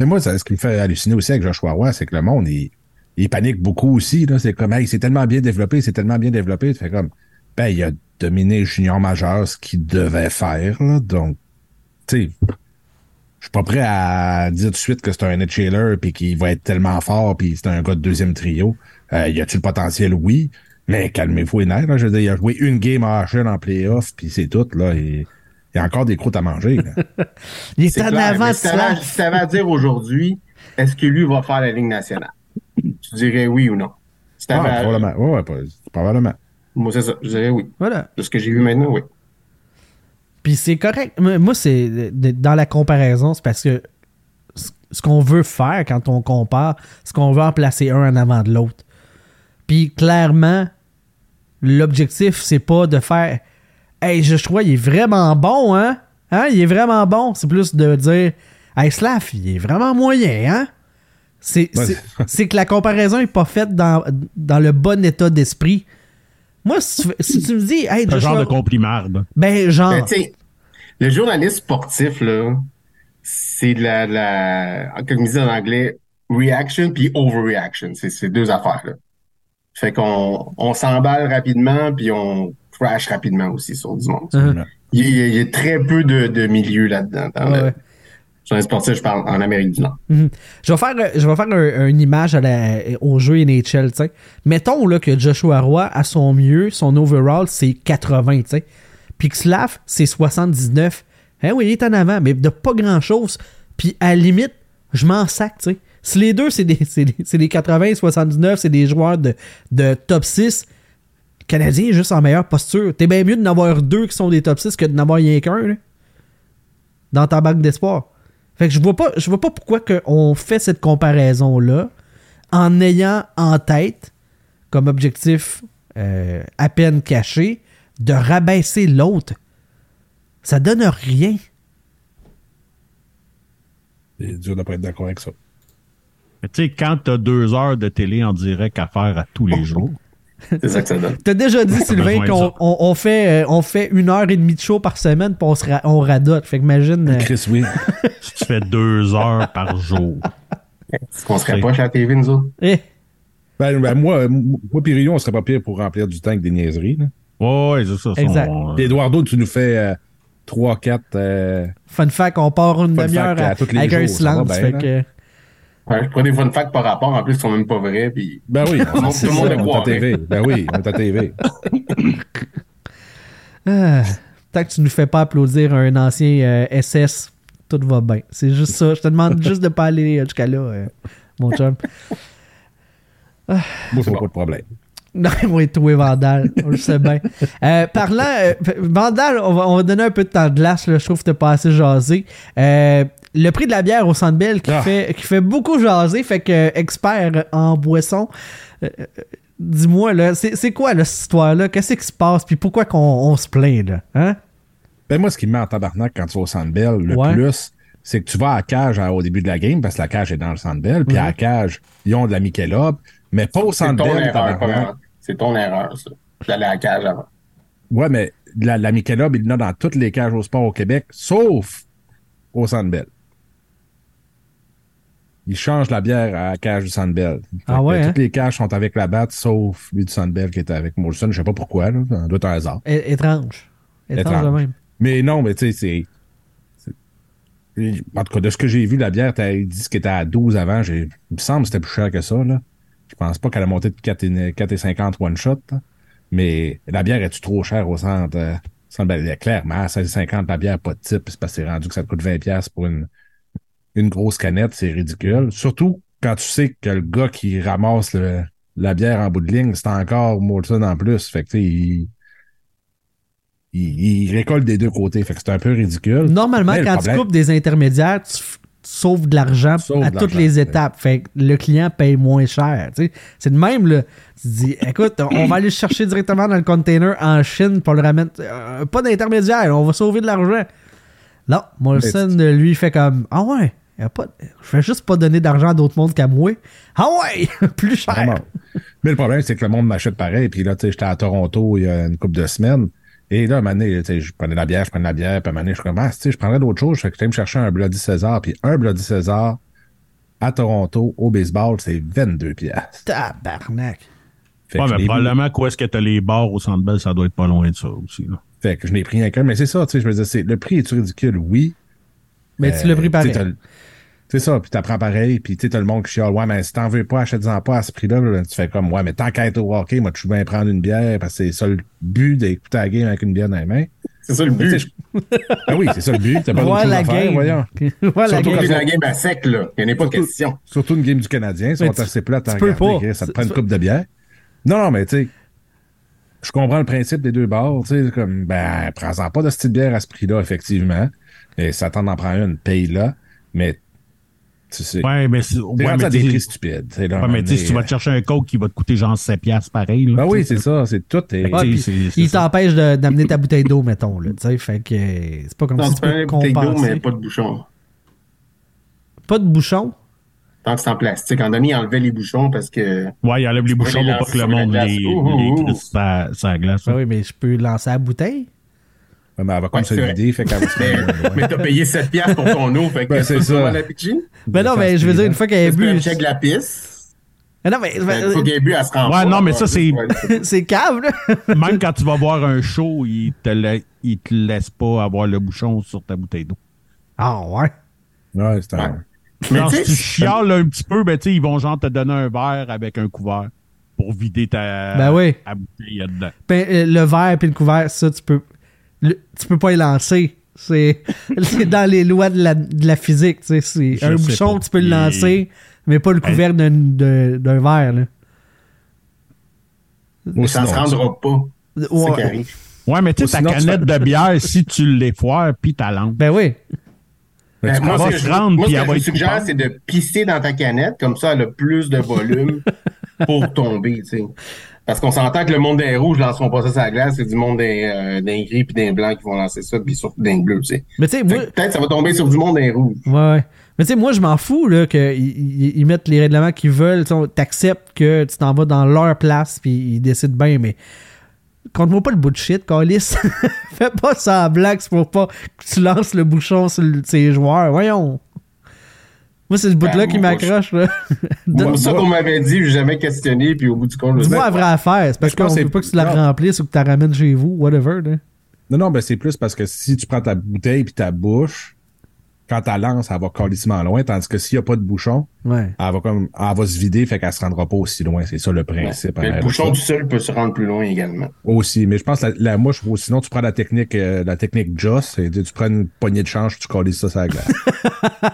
Speaker 2: Mais moi, ça, ce qui me fait halluciner aussi avec Joshua Roy, c'est que le monde, il, il panique beaucoup aussi. Là. C'est comme, hey, c'est tellement bien développé, c'est tellement bien développé. Tu fais comme, ben, il a dominé junior majeur ce qu'il devait faire. Là. Donc, tu sais, je suis pas prêt à dire tout de suite que c'est un Chiller puis qu'il va être tellement fort puis c'est un gars de deuxième trio. Euh, y a-tu le potentiel? Oui. Mais calmez-vous les nerfs, là. Je veux dire, il a joué une game à HL en playoff puis c'est tout, là. Et, il y a encore des croûtes à manger, là.
Speaker 1: Il est
Speaker 5: C'est
Speaker 1: en
Speaker 5: clair,
Speaker 1: avant de ça.
Speaker 5: si t'avais à dire aujourd'hui, est-ce que lui va faire la Ligue nationale? Tu dirais oui ou non? Si
Speaker 2: Ah,
Speaker 5: à-
Speaker 2: probablement. Ouais, ouais, pas- probablement.
Speaker 5: Moi, c'est ça. Je dirais oui.
Speaker 1: Voilà.
Speaker 5: De ce que j'ai vu maintenant, oui.
Speaker 1: Puis c'est correct. Moi, c'est dans la comparaison, c'est parce que ce ce qu'on veut faire quand on compare, c'est qu'on veut en placer un en avant de l'autre. Puis clairement, l'objectif, c'est pas de faire Hey, je crois il est vraiment bon, hein? Hein? Il est vraiment bon. C'est plus de dire Hey, Slav, il est vraiment moyen, hein? C'est
Speaker 2: Ouais.
Speaker 1: c'est- c'est que la comparaison est pas faite dans, dans le bon état d'esprit. Moi, si tu, si tu me dis, hey,
Speaker 4: Un
Speaker 1: Joshua-
Speaker 4: genre de complimarde.
Speaker 1: ben, genre,
Speaker 5: Ben, tu sais, le journaliste sportif, là, c'est de la, comme ils disent en anglais, reaction puis overreaction. C'est ces deux affaires, là. Fait qu'on on s'emballe rapidement puis on crash rapidement aussi sur du monde.
Speaker 1: Uh-huh.
Speaker 5: Il, y a, il y a très peu de, de milieux là-dedans. Dans
Speaker 1: Ouais,
Speaker 5: le
Speaker 1: ouais.
Speaker 5: sportif, je parle en Amérique du Nord.
Speaker 1: Mhm. Je vais faire, je vais faire un- une image à la- au jeu NHL, tu sais. Mettons là, que Joshua Roy, à son mieux, son overall, c'est 80, tu sais. Puis que Slav, c'est 79. Hein, oui, il est en avant, mais de pas grand-chose. Puis à la limite, je m'en sac, tu sais. Si les deux, c'est des, des, des 80, 79, c'est des joueurs de, de top 6, le Canadien est juste en meilleure posture. T'es bien mieux de n'avoir deux qui sont des top 6 que de n'avoir rien qu'un, dans ta banque d'espoir. Fait que je vois pas, je vois pas pourquoi on fait cette comparaison-là en ayant en tête comme objectif euh, à peine caché de rabaisser l'autre. Ça donne rien.
Speaker 2: C'est dur de pas être d'accord avec ça.
Speaker 4: Mais Tu sais, quand t'as deux heures de télé en direct à faire à tous les jours,
Speaker 5: C'est ça que ça donne.
Speaker 1: T'as déjà dit, Sylvain, qu'on
Speaker 4: ça.
Speaker 1: on, on fait, euh, on fait une heure et demie de show par semaine puis on, se ra- on radote. Fait que imagine. euh,
Speaker 2: Chris, oui.
Speaker 4: si tu fais deux heures par jour.
Speaker 5: Est-ce qu'on serait pas chez la TV, nous autres?
Speaker 1: eh,
Speaker 2: Ben, ben, moi, moi pis Rio, on serait pas pire pour remplir du temps avec des niaiseries. là.
Speaker 4: Ouais, ouais, c'est ça.
Speaker 1: Exact.
Speaker 4: son-
Speaker 2: Eduardo, tu nous fais 3-4. euh,
Speaker 1: Fun fact, on part une demi-heure
Speaker 2: fact à
Speaker 1: à-
Speaker 2: tous les
Speaker 1: avec un
Speaker 2: jours,
Speaker 1: silence.
Speaker 2: bien,
Speaker 1: fait que-
Speaker 5: je prends des fun facts par rapport, en plus, ils sont même pas vrais. Puis...
Speaker 2: Ben oui,
Speaker 5: Tout le monde-
Speaker 2: c'est
Speaker 5: tout le monde
Speaker 2: ça,
Speaker 5: le
Speaker 2: on est à
Speaker 5: croirait.
Speaker 2: TV. Ben oui, on est à TV.
Speaker 1: Ah, tant que tu nous fais pas applaudir un ancien euh, SS, tout va bien. C'est juste ça. Je te demande juste de pas aller jusqu'à là, euh, mon chum.
Speaker 2: Moi, je vois pas de problème.
Speaker 1: Non, oui, toi, Vandal. On le sait bien. Euh, parlant, euh, Vandal, on va, on va donner un peu de temps de glace. Là, je trouve que t'as pas assez jasé. Euh, le prix de la bière au Centre Bell qui,
Speaker 2: Ah.
Speaker 1: fait, qui fait beaucoup jaser, fait que euh, expert en boisson. euh, euh, Dis-moi, là, c'est c'est quoi là, cette histoire-là? Qu'est-ce qui se passe? Puis pourquoi qu'on on se plaint, là? Hein?
Speaker 2: Ben moi, ce qui me met en tabarnak quand tu vas au Centre Bell, le
Speaker 1: Ouais.
Speaker 2: plus, c'est que tu vas à la cage à- au début de la game, parce que la cage est dans le Centre Bell, puis à la cage, ils ont de la Michelob, mais pas au Centre Bell.
Speaker 5: C'est ton erreur, ça. D'aller à la cage avant.
Speaker 2: Ouais, mais la, la Michelob, il y en a dans toutes les cages au sport au Québec, sauf au Centre Bell. Ils changent la bière à la cage du Centre Bell. Fait
Speaker 1: Ah ouais, hein?
Speaker 2: Toutes les cages sont avec la batte, sauf lui du Centre Bell qui était avec Molson. Je sais pas pourquoi, là. Ça doit être un hasard.
Speaker 1: É- étrange. Étrange,
Speaker 2: Étrange.
Speaker 1: de même.
Speaker 2: Mais non, mais tu sais, c'est. En tout cas, de ce que j'ai vu, la bière, t'as dit qu'elle était à 12 avant. Il me semble que c'était plus cher que ça. Là. Je pense pas qu'elle a monté de 4,50 4,50 one shot. là. Mais la bière, est-tu trop chère au centre? euh, clairement, à 16,50 la bière, pas de type. C'est parce que c'est rendu que ça te coûte 20$ piastres pour une, une grosse canette. C'est ridicule. Surtout quand tu sais que le gars qui ramasse le- la bière en bout de ligne, c'est encore Molson en plus. Fait que tu sais, il, il, il récolte des deux côtés. Fait que c'est un peu ridicule.
Speaker 1: Normalement,
Speaker 2: Mais
Speaker 1: quand
Speaker 2: problème-
Speaker 1: tu coupes des intermédiaires, tu, sauves de l'argent à
Speaker 2: de
Speaker 1: toutes les étapes. Fait que le client paye moins cher. tu sais. C'est de même, là. Tu te dis, écoute, on va aller le chercher directement dans le container en Chine pour le ramener. Euh, pas d'intermédiaire, on va sauver de l'argent. Non, Molson, lui, fait comme, ah ouais, y a pas, je vais juste pas donner d'argent à d'autres mondes qu'à moi. Ah ouais, plus cher.
Speaker 2: Vraiment. Mais le problème, c'est que le monde m'achète pareil. Puis là, tu sais, j'étais à Toronto il y a une couple de semaines. Et là, à un moment donné, tu sais, je prenais la bière, je prenais la bière. Puis à un moment donné, je suis comme, ah, tu sais, je prendrais d'autres choses. Fait que j'étais me chercher un Bloody César. Puis un Bloody César à Toronto, au baseball, c'est 22 piastres.
Speaker 1: Tabarnak.
Speaker 2: Fait,
Speaker 4: Ouais,
Speaker 2: que je
Speaker 4: mais probablement, quoi est-ce que t'as les bars au Centre Bell, ça doit être pas loin de ça aussi. Là.
Speaker 2: Fait que je n'ai pris un cœur. Mais c'est ça, tu sais, je me disais, c'est- le prix est-tu ridicule? Oui.
Speaker 1: Mais tu l'as pris
Speaker 2: Euh,
Speaker 1: pareil.
Speaker 2: C'est ça, puis t'apprends pareil, puis tu sais, t'as le monde qui chiale, ouais, mais si t'en veux pas, achète-en pas à ce prix-là, là. tu fais comme, ouais, mais tant qu'à être au hockey, moi, tu bien prendre une bière, parce que c'est ça le but d'écouter la game avec une bière dans les mains.
Speaker 5: C'est ça le but.
Speaker 2: je- Ah oui, c'est ça le but, t'as pas d'autre
Speaker 1: la
Speaker 2: à faire,
Speaker 1: game.
Speaker 2: voyons.
Speaker 1: Voir la
Speaker 2: Surtout
Speaker 1: game.
Speaker 5: C'est
Speaker 2: quand
Speaker 5: la game à sec, là. Il n'y en a pas
Speaker 2: Surtout-
Speaker 5: question.
Speaker 2: Surtout une game du Canadien, ça
Speaker 1: Mais
Speaker 2: va assez
Speaker 1: pas.
Speaker 2: Chris, ça te prend une coupe de bière. Non, non, mais tu sais, je comprends le principe des deux bars, tu sais, comme, ben, prends-en pas de cette bière à ce prix-là, effectivement. Et ça tente d'en prendre une, paye-là. Mais, tu sais,
Speaker 4: Ouais, mais c'est.
Speaker 2: c'est
Speaker 4: Ouais,
Speaker 2: rendu
Speaker 4: mais
Speaker 2: à des
Speaker 4: tu
Speaker 2: prix
Speaker 4: sais-
Speaker 2: stupides. là,
Speaker 4: ouais, mais tu sais, si tu vas te chercher un coke qui va te coûter genre 7 piastres pareil. Là,
Speaker 2: Ben oui, c'est ça, c'est tout.
Speaker 1: puis
Speaker 4: c'est
Speaker 1: il
Speaker 4: ça.
Speaker 1: t'empêche de- d'amener ta bouteille d'eau, mettons. Là, tu sais, fait que c'est pas comme
Speaker 5: Non,
Speaker 1: si
Speaker 5: tu peux
Speaker 1: peux
Speaker 5: une bouteille d'eau,
Speaker 1: compenser.
Speaker 5: mais pas de bouchon.
Speaker 1: Pas de bouchon?
Speaker 5: Tant que c'est en plastique. En donné, il enlevait les bouchons parce que.
Speaker 4: Ouais, il enlève les bouchons pour pas que le monde les, glace.
Speaker 1: Oui, mais je peux lancer la bouteille?
Speaker 2: Mais elle va comme
Speaker 5: Ouais,
Speaker 2: se vider, fait qu'elle va se
Speaker 5: Mais,
Speaker 2: faire
Speaker 5: mais t'as payé 7 piastres pour ton eau, fait que
Speaker 2: Ben, c'est ça.
Speaker 5: la pitcher.
Speaker 1: Ben non, mais je veux dire, une fois qu'elle est
Speaker 5: Est-ce
Speaker 1: bu.
Speaker 5: que check la piste?
Speaker 1: Ben non, mais
Speaker 5: Ben, faut qu'elle ait bu, elle se rend
Speaker 4: Ouais,
Speaker 5: pas.
Speaker 4: non, mais ça, c'est-
Speaker 1: c'est cave, là.
Speaker 4: Même quand tu vas voir un show, il te, la- il te laisse pas avoir le bouchon sur ta bouteille d'eau.
Speaker 1: Ah, ouais.
Speaker 2: Ouais, c'est un.
Speaker 5: Ouais. Mais
Speaker 4: si tu chiales un petit peu, ben, tu sais, ils vont genre te donner un verre avec un couvert pour vider ta,
Speaker 1: Ben oui.
Speaker 4: ta bouteille là-dedans.
Speaker 1: Ben, euh, le verre puis le couvert, ça, tu peux. Le- tu peux pas y lancer. C'est c'est dans les lois de la, de la physique. tu sais, c'est Un bouchon,
Speaker 4: pas.
Speaker 1: tu peux le lancer, mais pas le couvert d'un- verre. Là.
Speaker 2: Ou
Speaker 5: ça se rendra pas.
Speaker 1: Ouais.
Speaker 5: arrive.
Speaker 4: Ouais, mais tu sais, ta
Speaker 2: sinon, tu
Speaker 4: canette de bière, si tu l'effoires, puis ta lampe.
Speaker 1: Ben oui.
Speaker 2: Ben,
Speaker 5: Ben,
Speaker 2: tu
Speaker 5: moi, ce que je-
Speaker 4: rendre,
Speaker 5: moi, ce que je suggère, c'est de pisser dans ta canette, comme ça, elle a plus de volume pour tomber, tu sais. Parce qu'on s'entend que le monde des rouges ne lanceront pas ça sur la glace, c'est du monde des, euh, des gris puis des blancs qui vont lancer ça, puis surtout des bleus, tu sais.
Speaker 1: Mais tu sais, moi.
Speaker 5: Peut-être que ça va tomber sur du monde des rouges.
Speaker 1: Ouais, ouais. Mais tu sais, moi, je m'en fous là, qu'ils ils- ils mettent les règlements qu'ils veulent. T'acceptes que tu t'en vas dans leur place puis ils décident bien, mais compte-moi pas le bullshit, Calis. Fais pas ça à blague, c'est pour pas que tu lances le bouchon sur ses joueurs. Voyons. Moi, c'est ce bout-là
Speaker 5: Ben,
Speaker 1: qui
Speaker 5: moi,
Speaker 1: m'accroche. là.
Speaker 5: C'est
Speaker 1: Donne-
Speaker 5: ça qu'on m'avait dit, j'ai jamais questionné, puis au bout du compte, je
Speaker 1: Dis-moi la vraie affaire. C'est parce qu'on
Speaker 2: que
Speaker 1: veut
Speaker 2: c'est-
Speaker 1: pas que tu la
Speaker 2: non.
Speaker 1: remplisses ou que tu la ramènes chez vous, whatever. Là.
Speaker 2: Non, non, ben c'est plus parce que si tu prends ta bouteille puis ta bouche, quand tu lances, elle va calissement loin, tandis que s'il n'y a pas de bouchon,
Speaker 1: Ouais.
Speaker 2: elle va comme elle va se vider, fait qu'elle se rendra pas aussi loin. C'est ça le principe.
Speaker 5: Le bouchon tout seul peut se rendre plus loin également.
Speaker 2: Aussi. Mais je pense que la, la mouche, ou sinon tu prends la technique euh, la technique Joss, et tu prends une poignée de change, tu calisses ça sur la glace.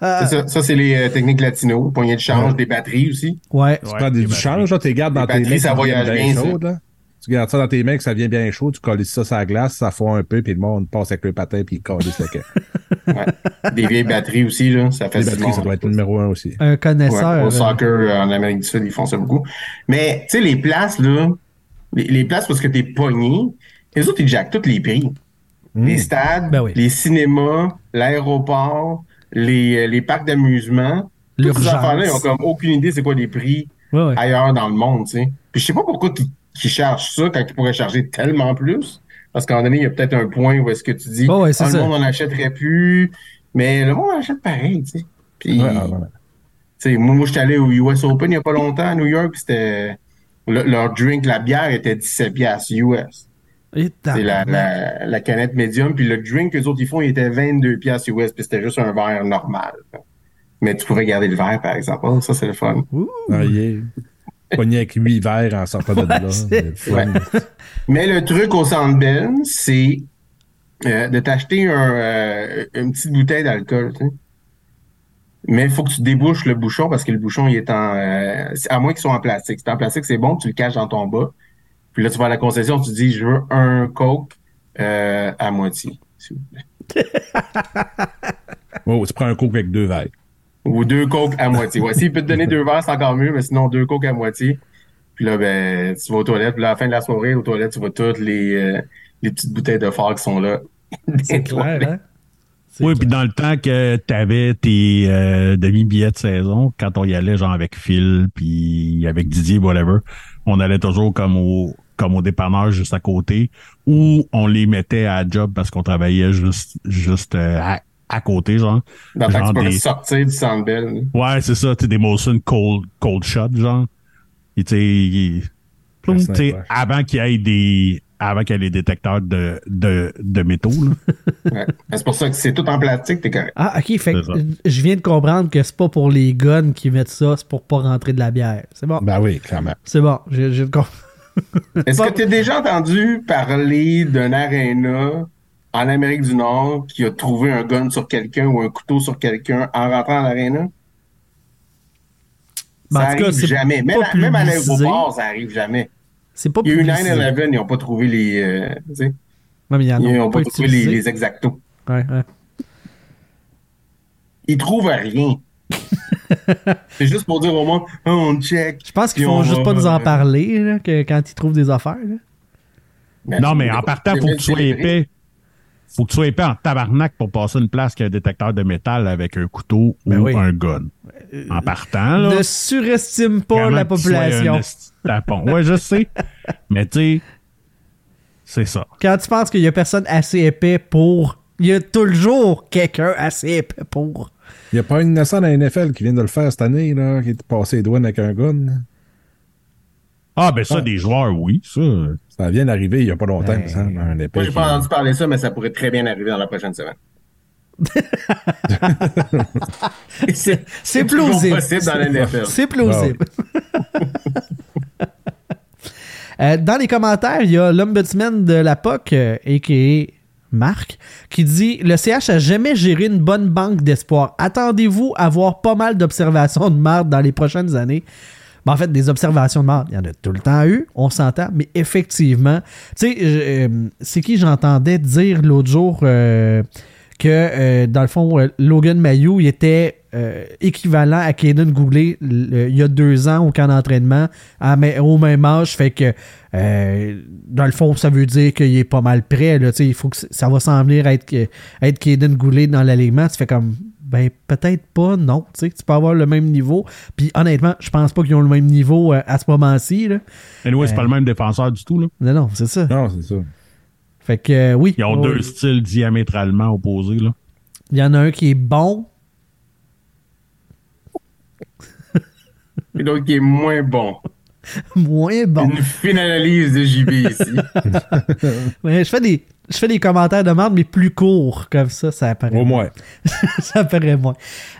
Speaker 5: Ça, ça c'est les euh, techniques latino, poignée de change, des batteries aussi.
Speaker 1: Ouais.
Speaker 2: tu prends des, du change, là, tu les gardes dans
Speaker 5: Les
Speaker 2: tes
Speaker 5: batteries, ça voyage bien, ça.
Speaker 2: chaud, là. Tu gardes ça dans tes mains, que ça devient bien chaud, tu calisses ça sur la glace, ça fond un peu, puis le monde passe avec le patin, puis il calisse le camp.
Speaker 5: Ouais. Des vieilles batteries aussi, là, ça fait
Speaker 2: Les batteries, ça doit être le numéro un aussi.
Speaker 1: Un
Speaker 5: Ouais,
Speaker 1: connaisseur.
Speaker 5: au
Speaker 1: euh,
Speaker 5: soccer euh, en Amérique du Sud, ils font ça beaucoup. Mais, tu sais, les places, là, les, les places parce que t'es pogné, les autres, ils jackent tous les prix. Les stades,
Speaker 1: Ben oui.
Speaker 5: les cinémas, l'aéroport, les, euh, les parcs d'amusement. Toutes ces affaires-là, ils ont comme aucune idée c'est quoi les prix
Speaker 1: Ouais, ouais.
Speaker 5: ailleurs dans le monde, tu sais. Puis je sais pas pourquoi ils ils chargent ça quand ils pourraient charger tellement plus? Parce qu'à un moment donné, il y a peut-être un point où est-ce que tu dis,
Speaker 1: Ouais, ouais,
Speaker 5: Ah, le monde en achèterait plus. Mais le monde en achète pareil, tu sais. Puis,
Speaker 2: Ouais, ah, ouais.
Speaker 5: tu sais, moi, moi je suis allé au US Open il y a pas longtemps à New York, c'était le- leur drink, la bière était 17 piastres US. C'est la, la, la canette médium, puis le drink que les autres ils font, il était 22 piastres US, puis c'était juste un verre normal. Mais tu pourrais garder le verre, par exemple. Oh, ça, c'est le fun.
Speaker 1: Ouh.
Speaker 2: Ah, il pogné avec huit verres en sortant de là.
Speaker 5: Mais le truc au Centre Bell, c'est euh, de t'acheter un, euh, une petite bouteille d'alcool. Mais il faut que tu débouches le bouchon parce que le bouchon, il est en... euh, à moins qu'il soit en plastique. Si c'est en plastique, c'est bon, tu le caches dans ton bas. Puis là, tu vas à la concession, tu dis, je veux un Coke euh, à moitié, s'il vous plaît.
Speaker 2: Oh, tu prends un coke avec deux verres.
Speaker 5: Ou deux Coke à moitié. Ouais, s'il peut te donner deux verres, c'est encore mieux, mais sinon, deux Coke à moitié. Puis là, ben, tu vas aux toilettes. Puis là, à la fin de la soirée, aux toilettes, tu vois toutes les, euh, les petites bouteilles de phare qui sont là.
Speaker 1: C'est
Speaker 5: Des
Speaker 1: clair, hein?
Speaker 4: Oui, puis dans le temps que t'avais tes euh, demi-billets de saison, quand on y allait genre avec Phil, puis avec Didier, whatever, on allait toujours comme au comme au dépanneur juste à côté, ou on les mettait à job parce qu'on travaillait juste juste euh, à, à côté, genre.
Speaker 5: Dans le temps que
Speaker 4: Genre
Speaker 5: tu peux
Speaker 4: des-
Speaker 5: sortir du Centre Bell.
Speaker 4: Ouais, c'est ça, tu des Molson cold, cold shot, genre. Et tu sais, avant qu'il y ait des avant qu'il y ait les détecteurs de, de, de métaux, là.
Speaker 5: Ouais. Mais C'est pour ça que c'est tout en plastique, t'es correct.
Speaker 1: Ah, ok. Fait que je viens de comprendre que c'est pas pour les guns qui mettent ça, c'est pour pas rentrer de la bière. C'est bon.
Speaker 2: Ben oui, clairement.
Speaker 1: C'est bon. J'ai j'ai compris.
Speaker 5: Est-ce que tu as déjà entendu parler d'un aréna en Amérique du Nord qui a trouvé un gun sur quelqu'un ou un couteau sur quelqu'un en rentrant dans l'aréna?
Speaker 1: Ben,
Speaker 5: ça
Speaker 1: cas,
Speaker 5: arrive jamais. Même,
Speaker 1: pas
Speaker 5: à, même à l'aéroport, ça arrive jamais.
Speaker 1: C'est pas
Speaker 5: Il y a eu
Speaker 1: publicisé.
Speaker 5: 9-11, ils n'ont pas trouvé les, euh, tu sais,
Speaker 1: Ouais, mais ils en
Speaker 5: ils
Speaker 1: ont
Speaker 5: n'ont
Speaker 1: pas
Speaker 5: pas trouvé les, exactos.
Speaker 1: Ouais, ouais.
Speaker 5: Ils trouvent rien. c'est juste pour dire au monde, Ah, on check.
Speaker 1: Je pense qu'ils font
Speaker 5: on
Speaker 1: juste
Speaker 5: va-
Speaker 1: pas nous en parler là, que quand ils trouvent des affaires. là.
Speaker 4: Non, mais en partant, faut que tu sois épais. Faut que tu sois épais en tabarnak pour passer une place qui a un détecteur de métal avec un couteau
Speaker 1: Ben
Speaker 4: ou
Speaker 1: oui.
Speaker 4: un gun. En partant, là.
Speaker 1: Ne surestime pas la population.
Speaker 4: tapon. Ouais, je sais. Mais tu sais, c'est ça.
Speaker 1: Quand tu penses qu'il y a personne assez épais pour. Il y a toujours quelqu'un assez épais pour.
Speaker 2: Il n'y a pas une innocent dans la NFL qui vient de le faire cette année, là, qui est passé les douanes avec un gun.
Speaker 4: Ah, ben ça, des joueurs, oui, ça.
Speaker 2: Ça vient d'arriver il n'y a pas longtemps, un épée.
Speaker 5: Moi, j'ai
Speaker 2: qui-
Speaker 5: pas entendu parler de ça, mais ça pourrait très bien arriver dans la prochaine semaine. c'est
Speaker 1: plausible. C'est plausible. Euh, dans les commentaires, il y a l'ombudsman de la POC, euh, a.k.a. Marc, qui dit « Le CH a jamais géré une bonne banque d'espoir. Attendez-vous à voir pas mal d'observations de marde dans les prochaines années. » Ben, en fait, des observations de marde, il y en a tout le temps eu, on s'entend, mais effectivement, tu sais, euh, c'est qui j'entendais dire l'autre jour euh, que, euh, dans le fond, Logan Mayou, il était équivalent à Kaden Goulet le- il y a deux ans au camp d'entraînement, au même âge, fait que, dans le fond, ça veut dire qu'il est pas mal prêt, là, il faut que ça va sembler être, être Kaden Goulet dans l'alignement, tu fais comme, ben, peut-être pas, non, tu sais, tu peux avoir le même niveau, puis honnêtement, je pense pas qu'ils ont le même niveau euh, à ce moment-ci, là.
Speaker 4: Anyway, c'est pas le même défenseur du tout, là.
Speaker 1: Non, non, c'est ça.
Speaker 2: Non, c'est ça.
Speaker 1: Fait que, euh, oui.
Speaker 4: Ils ont
Speaker 1: Oh,
Speaker 4: deux styles diamétralement opposés, là.
Speaker 1: Il y en a un qui est bon,
Speaker 5: et l'autre qui est moins bon.
Speaker 1: Moins bon.
Speaker 5: Une fine analyse de JB ici.
Speaker 1: Ouais, je fais des. Je fais des commentaires de merde, mais plus courts, comme ça, ça apparaît.
Speaker 2: Au moins.
Speaker 1: ça apparaît moins.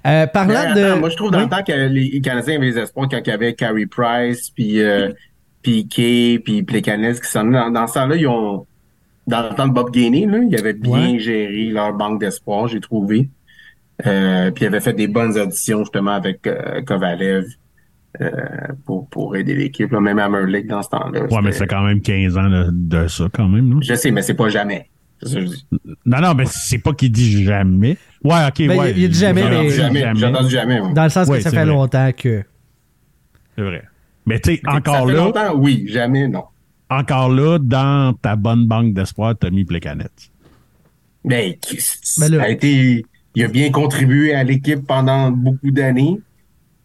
Speaker 1: Euh, parlant
Speaker 5: attends,
Speaker 1: de.
Speaker 5: moi, je trouve dans
Speaker 1: Oui?
Speaker 5: le temps que les Canadiens avaient les espoirs quand il y avait Carey Price, puis euh, Piquet, puis Plekanec qui s'en dans, dans ce temps-là, ils ont. Dans le temps de Bob Gainey, là, ils avaient bien
Speaker 1: Ouais.
Speaker 5: géré leur banque d'espoir, j'ai trouvé. Euh, puis ils avaient fait des bonnes additions justement avec euh, Kovalev euh, pour, pour aider l'équipe, là, même à Merlick dans ce temps-là.
Speaker 4: Ouais, mais c'est quand même 15 ans de, de ça, quand même. non?
Speaker 5: Je sais, mais c'est pas jamais. C'est ça que je dis.
Speaker 4: Non, non, mais c'est pas qu'il dit jamais. Ouais, ok,
Speaker 1: Ben,
Speaker 4: ouais.
Speaker 1: il- il dit jamais,
Speaker 4: J'ai
Speaker 1: mais-
Speaker 4: entendu
Speaker 5: Jamais. J'ai entendu jamais. moi.
Speaker 1: Dans le sens
Speaker 4: Ouais,
Speaker 1: que ça
Speaker 4: c'est
Speaker 1: fait
Speaker 4: vrai.
Speaker 1: longtemps que.
Speaker 4: C'est vrai. Mais tu sais,
Speaker 5: Ça
Speaker 4: encore
Speaker 5: fait
Speaker 4: là,
Speaker 5: longtemps, oui, jamais, non.
Speaker 4: encore là, dans ta bonne banque d'espoir, t'as mis Plecanet.
Speaker 5: Mais
Speaker 1: Ben là-
Speaker 5: ça a été, il a bien contribué à l'équipe pendant beaucoup d'années.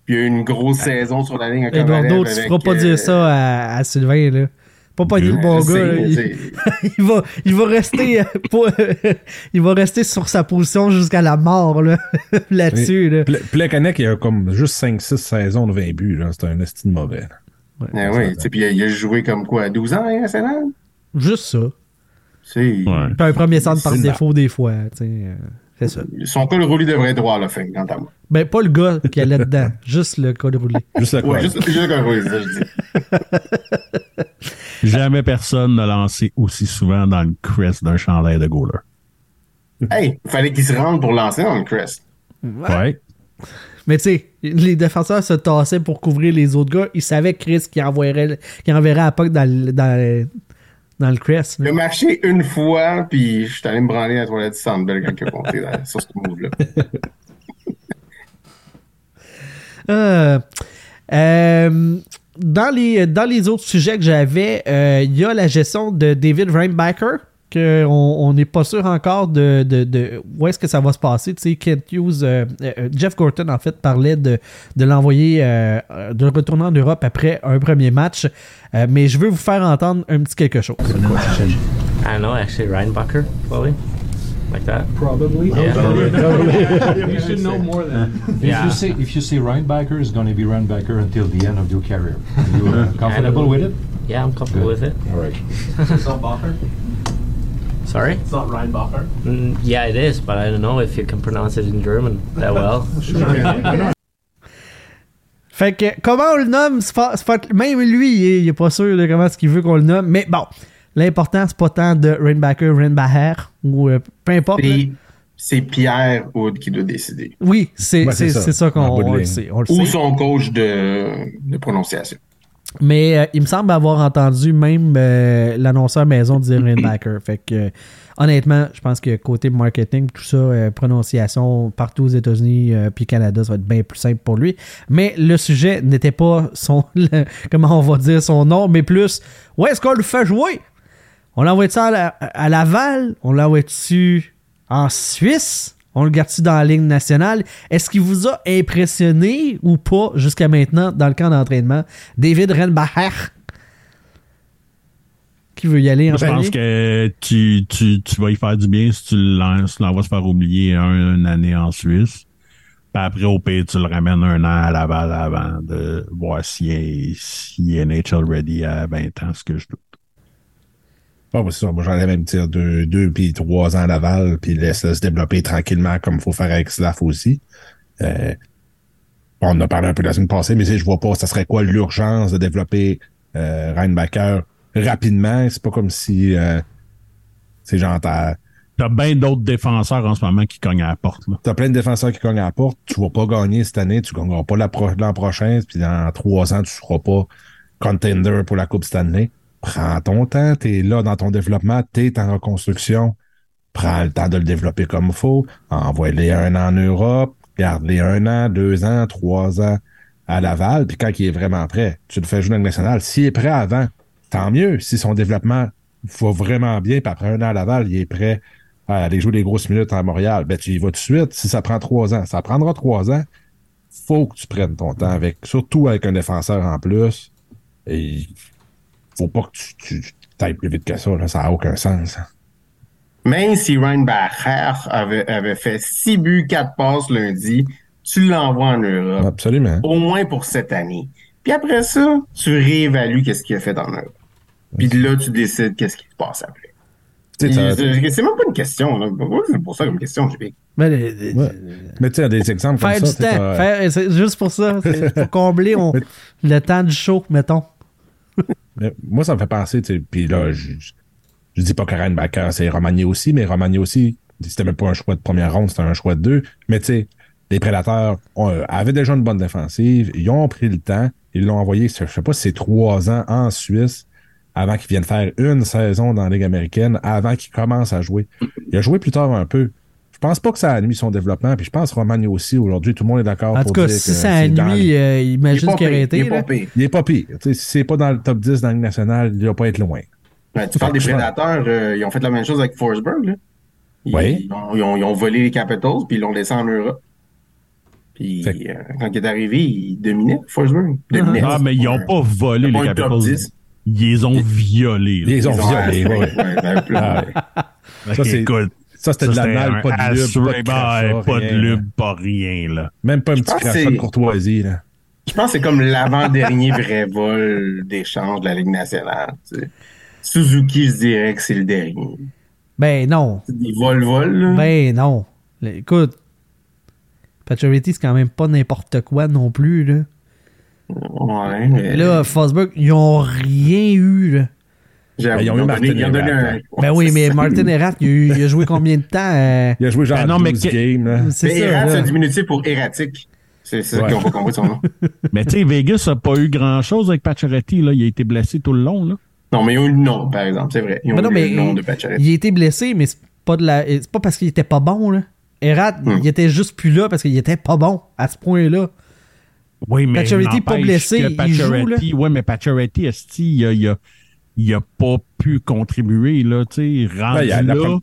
Speaker 5: Puis il y a eu une grosse saison sur la ligne à
Speaker 1: Eduardo, tu
Speaker 5: avec,
Speaker 1: feras pas
Speaker 5: euh,
Speaker 1: dire ça à, à Sylvain, là. Pas pogner le bon gars, Il,
Speaker 5: c'est-
Speaker 1: il va, il va rester, euh, il va rester sur sa position jusqu'à la mort, là. Là-dessus, là.
Speaker 2: Ple- Plekanec, il a comme juste 5-6 saisons de 20 buts. là. C'est un estime mauvais.
Speaker 5: Ah oui, tu sais, puis il a, il a joué comme quoi, à 12 ans, hein, national?
Speaker 1: Juste ça.
Speaker 5: C'est,
Speaker 4: Ouais.
Speaker 1: Puis un premier centre par
Speaker 2: C'est
Speaker 1: défaut, des fois, tu sais. C'est ça.
Speaker 5: Son col roulé devrait être droit à la fin, quant à moi.
Speaker 1: Ben, pas le gars qui allait dedans. juste le code roulé.
Speaker 2: Juste le
Speaker 5: Ouais,
Speaker 2: quoi.
Speaker 5: juste, juste le col roulé, ça je dis.
Speaker 4: Jamais personne n'a lancé aussi souvent dans le crest d'un chandail de goaler.
Speaker 5: Hey, il fallait qu'il se rende pour lancer dans le crest.
Speaker 4: Ouais.
Speaker 1: Mais tu sais, les défenseurs se tassaient pour couvrir les autres gars. Ils savaient Chris qui enverrait, qui enverrait à Puck dans dans, dans le crest.
Speaker 5: A marché une fois, puis je suis allé me branler à la toilette du Sandbell quand il a compté sur ce move-là.
Speaker 1: Euh, euh, dans, les, dans les autres sujets que j'avais, euh, il y a la gestion de David Reinbacher, qu'on on n'est pas sûr encore de, de, de où est-ce que ça va se passer. Tu sais, Kent Hughes, euh, euh, Jeff Gorton, en fait, parlait de, de l'envoyer, euh, euh, de retourner en Europe après un premier match. Euh, mais je veux vous faire entendre un petit quelque chose.
Speaker 8: I don't know, actually, Reinbacher, probably. Like that.
Speaker 9: Probably.
Speaker 8: Yeah.
Speaker 9: you should know more than. If
Speaker 8: Yeah.
Speaker 9: you say if you say Reinbacher is going to be Reinbacher until the end of your career, are you uh, comfortable with it?
Speaker 8: Yeah, I'm comfortable with it.
Speaker 9: All right.
Speaker 3: It's not Bacher?
Speaker 8: Sorry?
Speaker 3: It's not Reinbacher.
Speaker 8: Mm, yeah, it is, but I don't know if you can pronounce it in German that well.
Speaker 1: Fait que comment on le nomme, même lui, il est, il est pas sûr de comment est-ce qu'il veut qu'on le nomme. Mais bon, l'important, c'est pas tant de Rainbacker, Rainbacher, ou euh, peu importe.
Speaker 5: C'est- Pierre Houd qui doit décider.
Speaker 1: Oui, c'est
Speaker 2: Ouais, ça.
Speaker 1: ça qu'on le sait. On le
Speaker 5: Ou
Speaker 1: sait.
Speaker 5: son coach de, de prononciation.
Speaker 1: Mais euh, il me semble avoir entendu même euh, l'annonceur maison dire Rainbacker. fait que euh, honnêtement, je pense que côté marketing, tout ça, prononciation partout aux États-Unis puis Canada, ça va être bien plus simple pour lui. Mais le sujet n'était pas son le- comment on va dire son nom, mais plus où est-ce qu'on le fait jouer? On l'envoie ça à, la- à Laval? On l'envoie-tu en Suisse? On le garde-tu dans la ligne nationale? Est-ce qu'il vous a impressionné ou pas jusqu'à maintenant dans le camp d'entraînement? David Renbacher? Qui veut y aller en
Speaker 4: Je pense que tu, tu, tu vas y faire du bien si tu le lances, tu l'envoies se faire oublier un- une année en Suisse. Puis après, au pays, tu le ramènes un an à Laval avant de voir s'il est, s'il est NHL ready à 20 ans, ce que je doute.
Speaker 2: Bah, c'est ça. Moi, j'allais même dire deux, deux puis trois ans à Laval, puis laisse-le se développer tranquillement comme il faut faire avec Slav aussi. Euh, on en a parlé un peu la semaine passée, mais je vois pas ça serait quoi l'urgence de développer euh, Reinbacher rapidement? C'est pas comme si euh, c'est genre t'as
Speaker 4: T'as bien d'autres défenseurs en ce moment qui cognent à la porte. Là.
Speaker 2: as plein de défenseurs qui cognent à la porte, tu vas pas gagner cette année, tu gagneras pas pro- l'an prochain, puis dans trois ans, tu seras pas contender pour la Coupe Stanley. Prends ton temps, t'es là dans ton développement, t'es en reconstruction. Prends le temps de le développer comme il faut. Envoie-les un an en Europe, garde-les un an, deux ans, trois ans à Laval, puis quand il est vraiment prêt, tu le fais jouer dans le national. S'il est prêt avant, tant mieux. Si son développement va vraiment bien, puis après un an à Laval, il est prêt à aller jouer des grosses minutes à Montréal, ben tu y vas tout de suite. Si ça prend trois ans, ça prendra trois ans. Faut que tu prennes ton temps avec, surtout avec un défenseur en plus. Et faut pas que tu, tu, tu t'ailles plus vite que ça, là. ça n'a aucun sens.
Speaker 5: Même si Reinbacher avait, avait fait 6 buts, 4 passes lundi, tu l'envoies en Europe,
Speaker 2: Absolument.
Speaker 5: au moins pour cette année. Puis après ça, tu réévalues qu'est-ce qu'il a fait en Europe. Puis de là, tu décides qu'est-ce qui se passe après.
Speaker 2: Ça-
Speaker 5: C'est même pas une question. C'est pour ça comme question,
Speaker 1: le-
Speaker 2: Ouais. Mais tu sais, des exemples
Speaker 1: Faire
Speaker 2: comme
Speaker 1: du
Speaker 2: ça. sais,
Speaker 1: temps. Faire- juste pour ça. Pour combler on- le temps du show, mettons.
Speaker 2: Moi, ça me fait penser, tu sais, puis là, je, je, dis pas que Backer, c'est Romagné aussi, mais Romagné aussi, c'était même pas un choix de première ronde, c'était un choix de deux. Mais tu sais, les prédateurs ont- euh, avaient déjà une bonne défensive, ils ont pris le temps, ils l'ont envoyé, je sais pas si c'est trois ans en Suisse, avant qu'il vienne faire une saison dans la Ligue américaine, avant qu'il commence à jouer. Il a joué plus tard un peu. Je pense pas que ça a nuit son développement, puis je pense Romagné aussi, aujourd'hui, tout le monde est d'accord
Speaker 1: En
Speaker 2: pour
Speaker 1: tout cas,
Speaker 2: dire
Speaker 1: si
Speaker 2: que
Speaker 1: ça a
Speaker 2: c'est dans
Speaker 1: nuit, euh, imagine
Speaker 5: Il est
Speaker 1: ce
Speaker 5: pas
Speaker 1: qu'il aurait
Speaker 5: pire,
Speaker 1: été.
Speaker 5: il est pas pire.
Speaker 2: Il est pas pire. Si c'est pas dans le top 10 dans la Ligue nationale, il va pas être loin.
Speaker 5: Ben, tu parles des prédateurs, euh, ils ont fait la même chose avec Forsberg. Là. Ils,
Speaker 2: Oui.
Speaker 5: ils ont, ils ont- ils ont volé les Capitals, puis ils l'ont laissé en Europe. Puis euh, quand il est arrivé, il dominait Forsberg. Il dominait.
Speaker 4: Ah, mais ils n'ont pas volé les Capitals.
Speaker 5: 10.
Speaker 4: Ils les ont violés. là.
Speaker 2: Ils les ont
Speaker 5: Ils ont-
Speaker 2: violés. ouais, ouais.
Speaker 5: Ouais, ben,
Speaker 2: Ah. Ça, c'est-
Speaker 4: Écoute,
Speaker 2: Ça, c'était de la dalle, pas de lube, pas de crachat,
Speaker 4: pas de
Speaker 2: rien,
Speaker 4: lube, pas rien, là.
Speaker 2: Même pas un petit crachat
Speaker 5: c'est-
Speaker 2: de courtoisie, là.
Speaker 5: Je pense que c'est comme l'avant-dernier vrai vol d'échange de la Ligue nationale. tu sais. Suzuki, je dirais que c'est le dernier.
Speaker 1: Ben non.
Speaker 5: Des vol-vol, là.
Speaker 1: Ben non. Écoute, Pacioretty, c'est quand même pas n'importe quoi non plus. Là,
Speaker 5: Ouais, mais
Speaker 1: là Fosberg, ils ont rien eu. Là.
Speaker 2: Ben, ils ont eu Martin Erat,
Speaker 5: un...
Speaker 1: Ben oui, mais Martin Erat, il, a eu- il a joué combien de temps? euh,
Speaker 2: Il a joué genre
Speaker 4: Ben non, mais
Speaker 2: 12
Speaker 4: que-
Speaker 2: games,
Speaker 1: c'est.
Speaker 5: Erat, c'est un diminutif pour erratique. C'est c'est ça
Speaker 2: Ouais.
Speaker 5: n'ont pas compris son nom.
Speaker 4: Mais tu sais, Vegas n'a pas eu grand-chose avec Pacioretty, là. Il a été blessé tout le long, là.
Speaker 5: Non, mais ils ont eu le nom, par exemple, c'est vrai. Ils ont
Speaker 1: Ben non,
Speaker 5: eu
Speaker 1: mais
Speaker 5: le nom de Pacioretty.
Speaker 1: il a été blessé, mais c'est pas de la. C'est pas parce qu'il était pas bon, là. Erat,
Speaker 5: Hmm.
Speaker 1: il était juste plus là parce qu'il était pas bon à ce point-là.
Speaker 4: Oui, mais
Speaker 1: Pacioretty pas blessé, il joue,
Speaker 4: Ouais, mais Pacioretty, il a, il a, il a pas pu contribuer, là, tu sais,
Speaker 2: Ben,
Speaker 4: rendu
Speaker 2: il, a, la
Speaker 4: là.
Speaker 2: prom-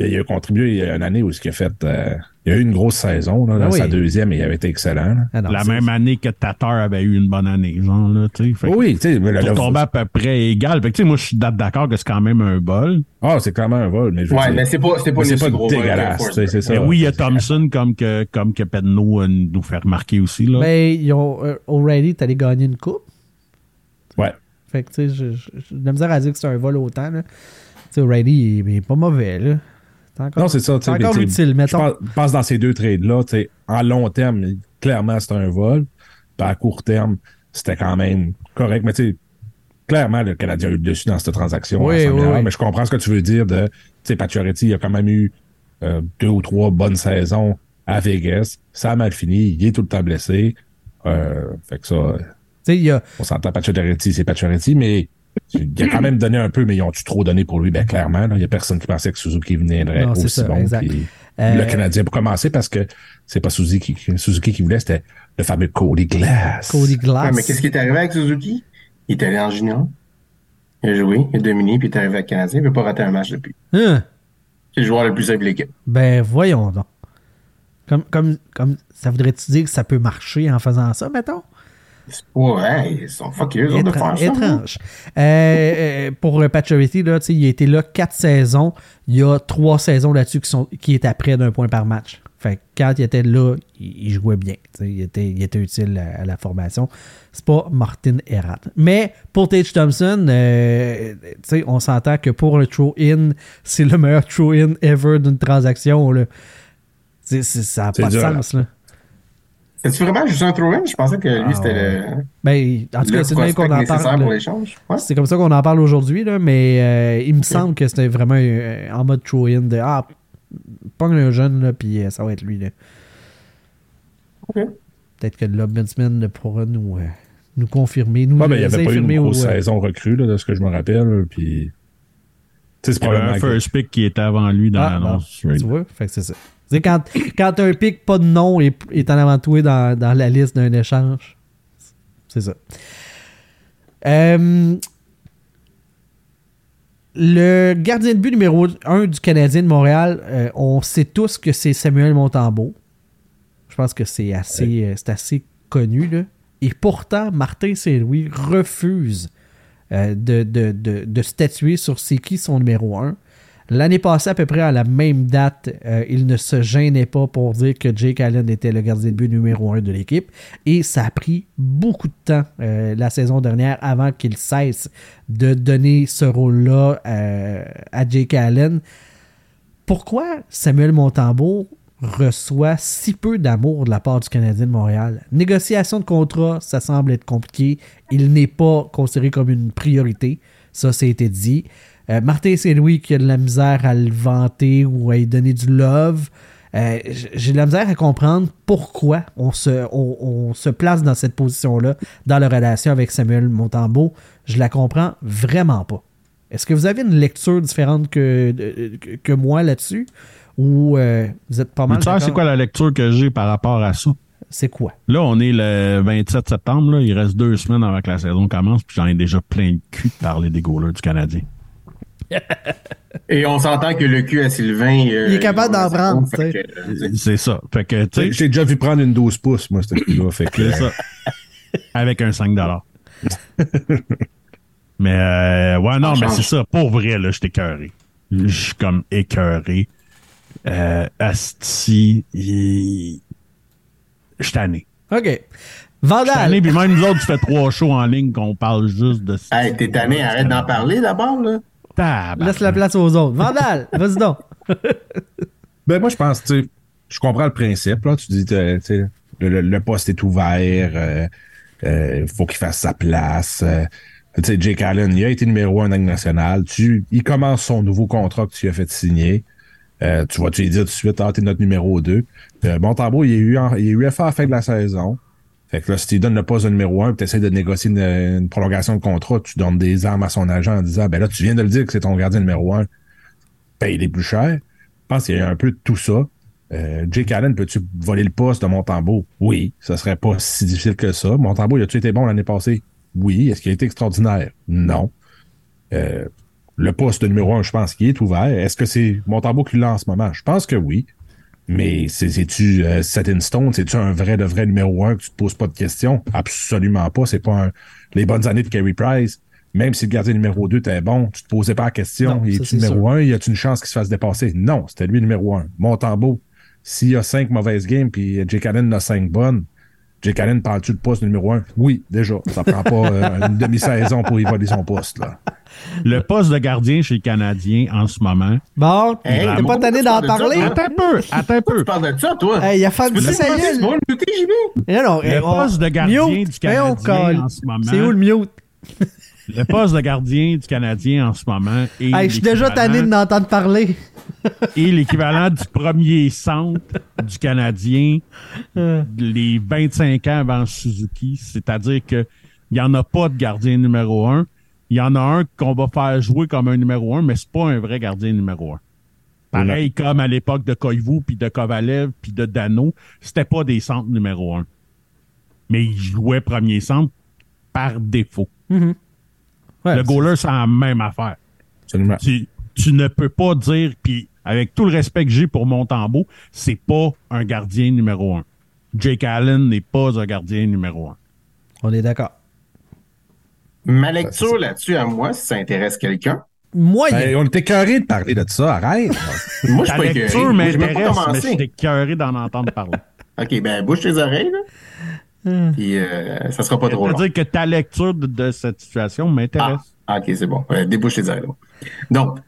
Speaker 2: il a contribué il y a une année où il a fait. euh, il a eu une grosse saison, là, dans
Speaker 1: Ah oui.
Speaker 2: sa deuxième, et il avait été excellent.
Speaker 1: Ah non,
Speaker 4: la même année que Tatar avait eu une bonne année, genre, là, tu sais.
Speaker 2: Oui, tu sais, mais le-
Speaker 4: tomber à peu près égal. Fait que, tu sais, moi, je suis d'accord que c'est quand même un bol.
Speaker 2: Ah, c'est clairement un vol, mais je
Speaker 5: Ouais,
Speaker 2: dire,
Speaker 5: mais c'est pas, c'est pas
Speaker 2: mais c'est pas
Speaker 5: gros
Speaker 2: dégueulasse, c'est ça.
Speaker 4: Mais oui, il y a Thompson comme que, comme que Pedno euh, nous fait remarquer aussi, là.
Speaker 1: Ben, ils ont. euh, O'Reilly, t'allais gagner une coupe?
Speaker 2: Ouais.
Speaker 1: Fait que, tu sais, j'ai de la misère à dire que c'est un vol autant. Tu sais, O'Reilly, il, est pas mauvais, là. C'est encore,
Speaker 2: Non, c'est ça.
Speaker 1: c'est encore utile, mettons.
Speaker 2: je pense dans ces deux trades-là, tu sais, en long terme, clairement, c'était un vol. Puis à court terme, c'était quand même correct. Mais tu sais, clairement, le Canadien a eu le dessus dans cette transaction.
Speaker 1: Oui, oui.
Speaker 2: Mais je comprends ce que tu veux dire de, tu sais, Pacioretty, il a quand même eu euh, deux ou trois bonnes saisons à Vegas. Ça a mal fini. Il est tout le temps blessé. Euh, fait que ça,
Speaker 1: y a.
Speaker 2: on s'entend Pacioretty, c'est Pacioretty, mais il a quand même donné un peu, mais ils ont-tu trop donné pour lui? Ben, clairement, il y a personne qui pensait que Suzuki viendrait
Speaker 1: Non, c'est
Speaker 2: aussi
Speaker 1: ça,
Speaker 2: bon. puis
Speaker 1: Euh,
Speaker 2: Le Canadien, pour commencer, parce que c'est pas Suzuki, qui- Suzuki qui voulait, c'était le fameux Cody Glass.
Speaker 1: Cody
Speaker 5: Ouais,
Speaker 1: Glass.
Speaker 5: mais qu'est-ce qui est arrivé avec Suzuki? Il est allé en junior. Il a joué, il a dominé, puis il est arrivé avec le Canadien. Il ne peut pas rater un match depuis.
Speaker 1: Hein?
Speaker 5: C'est le joueur le plus simple de l'équipe.
Speaker 1: Ben, voyons donc. Comme, comme, comme ça voudrait-tu dire que ça peut marcher en faisant ça, mettons?
Speaker 5: Ouais, ils sont fuckés, eux autres, de faire
Speaker 1: Étrange.
Speaker 5: ça. hein.
Speaker 1: étrange. Euh, euh, pour euh, Pacioretty, là, tu sais, il a été là quatre saisons. Il y a trois saisons là-dessus qui, sont, qui est à près d'un point par match. Fait que quand il était là, il, il jouait bien. Tu sais, Il était, il était utile à, à la formation. C'est pas Martin Erat. Mais pour Tage Thompson, euh, tu sais, on s'entend que pour le throw-in, c'est le meilleur throw-in ever d'une transaction. Là. C'est- c'est- ça n'a
Speaker 2: C'est
Speaker 1: pas de sens. Là.
Speaker 5: C'est-tu vraiment juste un throw-in? Je pensais que lui,
Speaker 1: Ah,
Speaker 5: c'était
Speaker 1: ouais.
Speaker 5: le,
Speaker 1: Ben, en tout cas, c'est même qu'on en
Speaker 5: nécessaire
Speaker 1: parle.
Speaker 5: pour
Speaker 1: là.
Speaker 5: l'échange. Ouais.
Speaker 1: C'est comme ça qu'on en parle aujourd'hui, là, mais euh, il me semble que c'était vraiment euh, en mode throw-in de Ah, pogne un jeune, là, puis euh, ça va être lui. Là.
Speaker 5: Ok.
Speaker 1: Peut-être que le Benjamin pourra nous, euh, nous confirmer. Nous
Speaker 2: Ouais, ben, il n'y avait pas eu une grosse saison recrue, là, de ce que je me rappelle. Puis, tu sais, c'est
Speaker 4: Il y avait
Speaker 2: probablement.
Speaker 4: un first pick qui était avant lui dans
Speaker 1: Ah,
Speaker 4: l'annonce.
Speaker 1: Tu vois, fait que c'est ça. Sais, quand, quand un pic, pas de nom et est en avant toi dans, dans la liste d'un échange, c'est ça. Euh, le gardien de but numéro 1 du Canadien de Montréal, euh, on sait tous que c'est Samuel Montembeau. Je pense que c'est assez, euh, c'est assez connu. Là. Et pourtant, Martin Saint-Louis refuse de, de, de, de statuer sur c'est qui son numéro 1. L'année passée, à peu près à la même date, euh, il ne se gênait pas pour dire que Jake Allen était le gardien de but numéro un de l'équipe. Et ça a pris beaucoup de temps euh, la saison dernière avant qu'il cesse de donner ce rôle-là euh, à Jake Allen. Pourquoi Samuel Montembeau reçoit si peu d'amour de la part du Canadien de Montréal? Négociation de contrat, ça semble être compliqué. Il n'est pas considéré comme une priorité. Ça, c'est été dit. Euh, Martin Saint-Louis qui a de la misère à le vanter ou à lui donner du love. Euh, J'ai de la misère à comprendre pourquoi on se, on, on se place dans cette position-là dans la relation avec Samuel Montembeau. Je la comprends vraiment pas. Est-ce que vous avez une lecture différente que, de- que, que moi là-dessus? Ou euh, vous êtes pas mal.
Speaker 4: Tu sais, c'est quoi la lecture que j'ai par rapport à ça?
Speaker 1: C'est quoi?
Speaker 4: Là, on est le 27 septembre. Là. Il reste deux semaines avant que la saison commence. Puis j'en ai déjà plein le cul de parler des goalers du Canadien.
Speaker 5: Et on s'entend que le cul à Sylvain. euh,
Speaker 1: Il est capable d'en prendre, tu sais.
Speaker 5: euh,
Speaker 4: C'est ça. Fait que, tu sais,
Speaker 2: J'ai déjà vu prendre une 12 pouces, moi, ce coup-là. Fait que,
Speaker 4: c'est ça. Avec un 5 Mais, euh, ouais, non, mais c'est ça. Pour vrai, là, je suis écœuré. Je suis comme écœuré. Euh, Asti, il... je suis tanné.
Speaker 1: OK.
Speaker 4: Je suis
Speaker 1: Vandal.
Speaker 4: tanné, puis même nous autres, tu fais trois shows en ligne qu'on parle juste de ça.
Speaker 5: Hey, t'es tanné, arrête d'en parler d'abord, là.
Speaker 4: Tabarnak.
Speaker 1: Laisse la place aux autres. Vandal, vas-y donc.
Speaker 2: Ben, moi, je pense, tu sais, je comprends le principe, là. Tu dis, tu sais, le, le- le poste est ouvert, euh, euh, faut qu'il fasse sa place. euh, tu sais, Jake Allen, il a été numéro un en Ligue nationale. Tu, il commence son nouveau contrat que tu lui as fait signer. Euh, tu vas tu lui dire tout de suite, ah, t'es notre numéro 2. Euh, Montembeau, il est eu, en- il est UFA à la fin de la saison. Fait que là, si tu donnes le poste de numéro 1 tu essaies de négocier une, prolongation de contrat, tu donnes des armes à son agent en disant, ben là, tu viens de le dire que c'est ton gardien numéro 1. Paye les plus cher. Je pense qu'il y a un peu de tout ça. Euh, Jake Allen, peux-tu voler le poste de Montembeau? Oui, ça serait pas si difficile que ça. Montembeau, il a-tu été bon l'année passée? Oui. Est-ce qu'il a été extraordinaire? Non. Euh, le poste de numéro un, je pense qu'il est ouvert. Est-ce que c'est Montembeau qui l'a en ce moment? Je pense que oui. Mais c'est- c'est-tu euh, set in stone? C'est-tu un vrai de vrai numéro un que tu te poses pas de questions? Absolument pas. C'est pas un- les bonnes années de Carey Price. Même si le gardien numéro 2 était bon, tu te posais pas la question. Il est numéro 1, y a-tu une chance qu'il se fasse dépasser? Non, c'était lui numéro 1. Montembeau, s'il y a cinq mauvaises games puis Jake Allen en a cinq bonnes, Jake Allen parle-tu de poste numéro 1? Oui, déjà. Ça prend pas euh, une demi-saison pour y voler son poste. Là.
Speaker 4: Le poste de gardien chez le Canadien en ce moment.
Speaker 1: Bon,
Speaker 5: Hey,
Speaker 1: t'es pas tanné d'en
Speaker 5: ça,
Speaker 1: parler?
Speaker 4: Attends un peu, attends un peu.
Speaker 5: Tu parles de ça, toi?
Speaker 1: Hey, il a
Speaker 5: tu vas
Speaker 1: sérieux.
Speaker 5: le
Speaker 1: eh, on-
Speaker 4: poste de gardien
Speaker 1: mute.
Speaker 4: du Canadien en ce moment.
Speaker 1: C'est où le mute?
Speaker 4: Le poste de gardien du Canadien en ce moment est
Speaker 1: Hey, je suis déjà tanné
Speaker 4: l'équivalent-
Speaker 1: d'entendre parler.
Speaker 4: est l'équivalent du premier centre du Canadien les 25 ans avant Suzuki. C'est-à-dire que il n'y en a pas de gardien numéro un. Il y en a un qu'on va faire jouer comme un numéro un, mais c'est pas un vrai gardien numéro un. Pareil comme à l'époque de Koivu, puis de Kovalev, puis de Dano, c'était pas des centres numéro un. Mais ils jouaient premier centre par défaut.
Speaker 1: Ouais,
Speaker 4: le goaler, c'est la même affaire.
Speaker 2: Absolument.
Speaker 4: Tu, tu ne peux pas dire, puis avec tout le respect que j'ai pour Montembeau, c'est pas un gardien numéro un. Jake Allen n'est pas un gardien numéro un.
Speaker 1: On est d'accord.
Speaker 5: Ma lecture là-dessus, à moi, si ça intéresse quelqu'un.
Speaker 1: Moyen.
Speaker 2: Ben, on était carré de parler de ça. Arrête.
Speaker 5: Moi, je suis pas écœuré.
Speaker 4: lecture
Speaker 5: Moi,
Speaker 4: m'intéresse, mais suis écœuré d'en entendre parler.
Speaker 5: OK, ben, bouge tes oreilles, là. Puis, euh, ça sera pas trop long.
Speaker 4: C'est-à-dire que ta lecture de, de cette situation m'intéresse.
Speaker 5: Ah, OK, c'est bon. Ouais, débouche tes oreilles, là. Donc,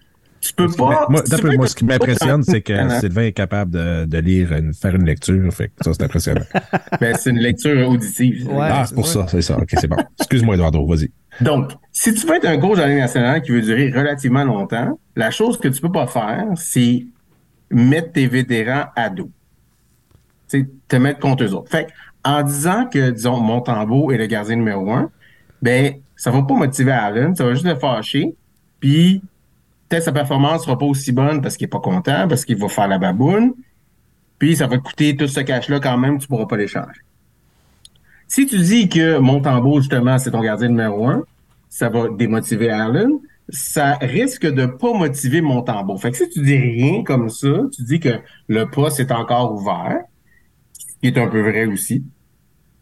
Speaker 5: tu peux pas.
Speaker 2: moi,
Speaker 5: tu
Speaker 2: d'après
Speaker 5: peux
Speaker 2: moi, ce qui m'impressionne, c'est que
Speaker 5: Hein?
Speaker 2: Sylvain est capable de, de lire, une, faire une lecture. Fait que ça, c'est impressionnant.
Speaker 5: Ben, c'est une lecture auditive.
Speaker 1: Ouais.
Speaker 2: ah, c'est pour ça, c'est ça. OK, c'est bon. Excuse-moi, Eduardo, vas-y.
Speaker 5: Donc, si tu veux être un coach la Ligue nationale qui veut durer relativement longtemps, la chose que tu peux pas faire, c'est mettre tes vétérans à dos. Tu sais, te mettre contre eux autres. Fait que, en disant que, disons, Montembeau est le gardien numéro un, ben, ça va pas motiver Allen, ça va juste le fâcher, puis peut-être sa performance sera pas aussi bonne parce qu'il est pas content, parce qu'il va faire la baboune, puis ça va te coûter tout ce cash-là quand même, tu pourras pas l'échanger. Si tu dis que Montembeau, justement, c'est ton gardien numéro un, ça va démotiver Allen, ça risque de pas motiver Montembeau. Fait que si tu dis rien comme ça, tu dis que le poste est encore ouvert, qui est un peu vrai aussi,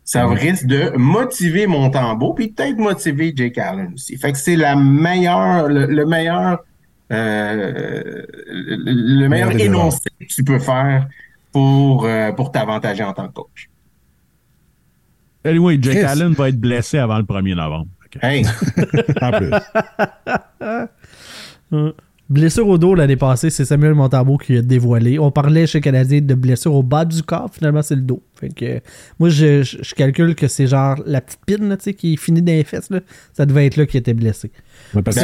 Speaker 5: ça risque de motiver Montembeau, puis peut-être motiver Jake Allen aussi. Fait que c'est la meilleure, le, le meilleur euh, le, le meilleur
Speaker 2: des
Speaker 5: énoncé que tu peux faire pour, euh, pour t'avantager en tant que coach.
Speaker 4: Anyway, Jake
Speaker 2: Chris.
Speaker 4: Allen va être blessé avant le 1er novembre. Que-
Speaker 5: Hey,
Speaker 2: En plus.
Speaker 1: Blessure au dos l'année passée, c'est Samuel Montambeau qui a dévoilé. On parlait chez Canadien de blessure au bas du corps, finalement c'est le dos. Fait que moi je, je- je calcule que c'est genre la petite pine là, tu sais, qui finit dans les fesses. Là. Ça devait être là qui était blessé.
Speaker 2: Ouais, parce que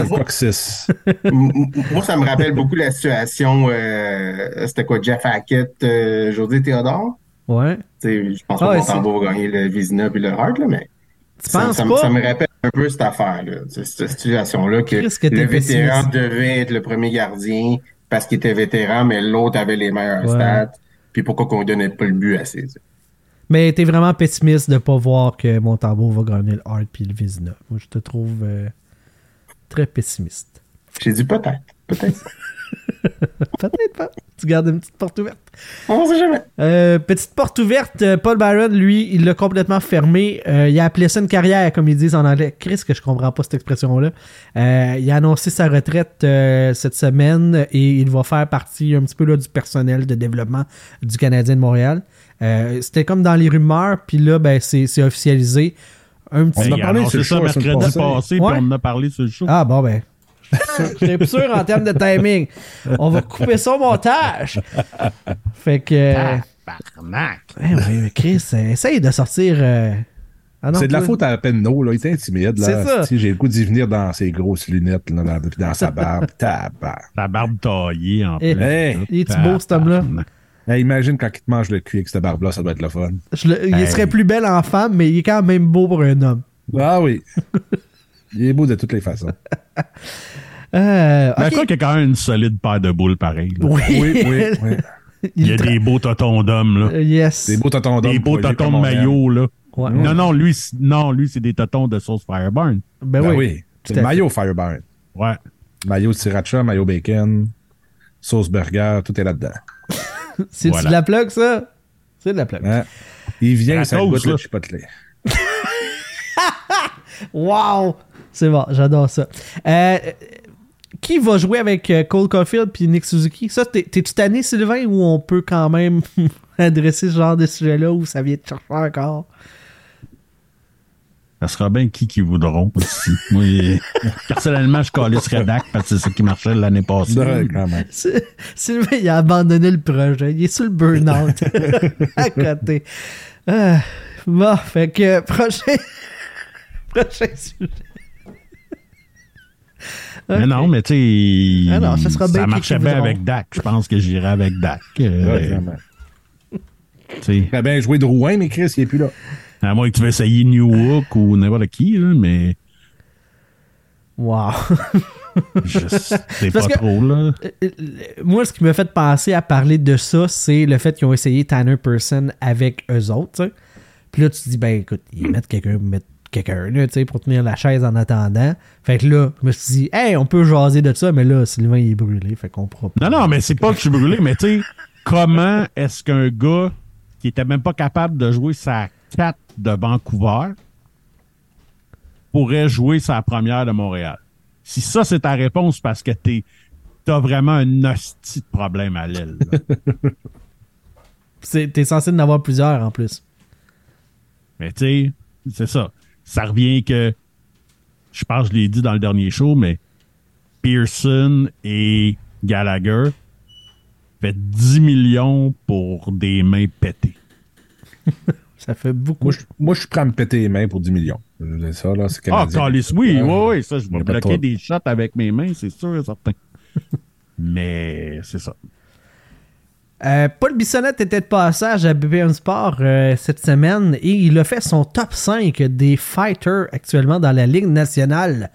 Speaker 2: c'est
Speaker 5: Ben, moi, ça me rappelle beaucoup la situation, euh, c'était quoi, Jeff Hackett, euh, José Théodore?
Speaker 1: Ouais.
Speaker 5: Je pense
Speaker 1: Ah
Speaker 5: que Montembeau va gagner le Vizina puis le Hart, là, mais
Speaker 1: Tu
Speaker 5: ça,
Speaker 1: penses
Speaker 5: ça
Speaker 1: pas?
Speaker 5: ça me rappelle un peu cette affaire-là, cette, situation-là, que, le vétéran
Speaker 1: pessimiste?
Speaker 5: devait être le premier gardien parce qu'il était vétéran, mais l'autre avait les meilleurs
Speaker 1: Ouais.
Speaker 5: stats. Puis pourquoi qu'on donnait pas le but tu sais.
Speaker 1: Mais t'es vraiment pessimiste de pas voir que Montembeau va gagner le Hart puis le Vizina. Moi je te trouve euh, très pessimiste.
Speaker 5: J'ai dit peut-être, peut-être.
Speaker 1: Peut-être pas. Tu gardes une petite porte ouverte.
Speaker 5: On sait jamais.
Speaker 1: Euh, petite porte ouverte, euh, Paul Byron, lui, il l'a complètement fermé. Euh, il a appelé ça une carrière, comme ils disent en anglais. Chris, que je comprends pas cette expression-là. Euh, il a annoncé sa retraite euh, cette semaine et il va faire partie un petit peu là, du personnel de développement du Canadien de Montréal. Euh, C'était comme dans les rumeurs, puis là, ben, c'est officialisé. Un petit...
Speaker 2: On
Speaker 4: Ben,
Speaker 2: a parlé sur le
Speaker 4: ça mercredi passé,
Speaker 1: Ouais.
Speaker 4: puis on en a parlé sur le show.
Speaker 1: Ah bon ben. J'étais plus sûr en termes de timing. On va couper ça au montage. Fait que.
Speaker 4: Tabarnak.
Speaker 1: Eh oui, mais Chris, euh, essaye de sortir. euh, ah
Speaker 2: C'est de la faute à Penno, là. Il était intimide, là.
Speaker 1: C'est ça.
Speaker 2: Si, J'ai le goût d'y venir dans ses grosses lunettes, là, dans, puis dans sa barbe. Tabarnak.
Speaker 4: La barbe taillée en
Speaker 1: Eh,
Speaker 4: plus.
Speaker 2: Hey!
Speaker 1: Il est-tu beau, cet homme-là?
Speaker 2: Hey, imagine quand il te mange le cul avec cette barbe-là, ça doit être le fun.
Speaker 1: Je le- il
Speaker 4: Hey.
Speaker 1: serait plus belle en femme, mais il est quand même beau pour un homme.
Speaker 2: Ah oui. Il est beau de toutes les façons.
Speaker 1: Euh,
Speaker 4: Ben,
Speaker 1: ok.
Speaker 4: quoi qu'il y a quand même une solide paire de boules pareil. là.
Speaker 1: Oui,
Speaker 2: Oui, oui, oui.
Speaker 4: Il y a des beaux totons d'hommes, là.
Speaker 1: Euh, Yes.
Speaker 2: Des beaux totons d'homme.
Speaker 4: Des beaux totons
Speaker 2: comme
Speaker 4: de maillot, là.
Speaker 1: Ouais.
Speaker 4: Non, non, lui, c'est- non, lui, c'est des totons de sauce Fireburn.
Speaker 1: Ben,
Speaker 2: Ben
Speaker 1: oui.
Speaker 2: oui. C'est maillot Fireburn.
Speaker 4: Ouais.
Speaker 2: Maillot sriracha, maillot bacon, sauce burger, tout est là-dedans.
Speaker 1: C'est
Speaker 4: Voilà.
Speaker 1: de la plug, ça? C'est de la plug.
Speaker 2: Hein? Il vient, ça goûte le chipotle.
Speaker 1: Wow! C'est bon, j'adore ça. Euh, qui va jouer avec euh, Cole Caulfield puis Nick Suzuki? Ça, t'es- t'es-tu tanné, Sylvain, ou on peut quand même adresser ce genre de sujet-là où ça vient te chercher encore?
Speaker 4: Ça sera bien qui qui voudront aussi. Moi, euh, personnellement, je calisserais Dak parce que c'est ça qui marchait l'année passée.
Speaker 2: Ouais, quand même.
Speaker 1: Sy- Sylvain, il a abandonné le projet. Il est sur le burn-out. à côté. Ah, bon, fait que prochain. prochain sujet.
Speaker 4: Mais non, mais tu sais,
Speaker 1: Ah ça sera
Speaker 4: marchait bien avec Dak. Je pense que j'irais avec Dak. Euh,
Speaker 2: Ouais, vraiment.
Speaker 4: tu sais,
Speaker 2: Très bien joué Drouin, mais Chris, il est plus là.
Speaker 4: à moins que tu veux essayer New Hook ou n'importe qui, là, mais
Speaker 1: Wow.
Speaker 4: je sais pas
Speaker 1: que-
Speaker 4: trop, là.
Speaker 1: Euh, euh, Moi, ce qui m'a fait penser à parler de ça, c'est le fait qu'ils ont essayé Tanner Person avec eux autres. Puis là, tu te dis, ben écoute, ils mettent quelqu'un ils mettent quelqu'un là, tu sais, pour tenir la chaise en attendant. Fait que là, je me suis dit, hey, on peut jaser de ça, mais là, Sylvain, il est brûlé. Fait qu'on pourra pas.
Speaker 4: Non, non, mais c'est pas que je suis brûlé, mais tu sais, comment est-ce qu'un gars qui était même pas capable de jouer sa 4 de Vancouver pourrait jouer sa première de Montréal? Si ça, c'est ta réponse parce que t'es, t'as vraiment un hostie de problème à l'aile.
Speaker 1: T'es censé en avoir plusieurs en plus.
Speaker 4: mais tu sais, c'est ça. Ça revient que, je pense que je l'ai dit dans le dernier show, mais Pearson et Gallagher fait 10 millions pour des mains pétées.
Speaker 1: Ça fait beaucoup.
Speaker 2: Moi, je, moi, je suis prêt à me péter les mains pour 10 millions. Ça, là, c'est
Speaker 4: Ah. Calis, oui,
Speaker 2: Ouais.
Speaker 4: oui, oui, ça, je vais bloquer des shots avec mes mains, c'est sûr et certain. Mais c'est ça.
Speaker 1: Euh, Paul Bissonnette était de passage à BPM Sport euh, cette semaine et il a fait son top 5 des fighters actuellement dans la Ligue nationale.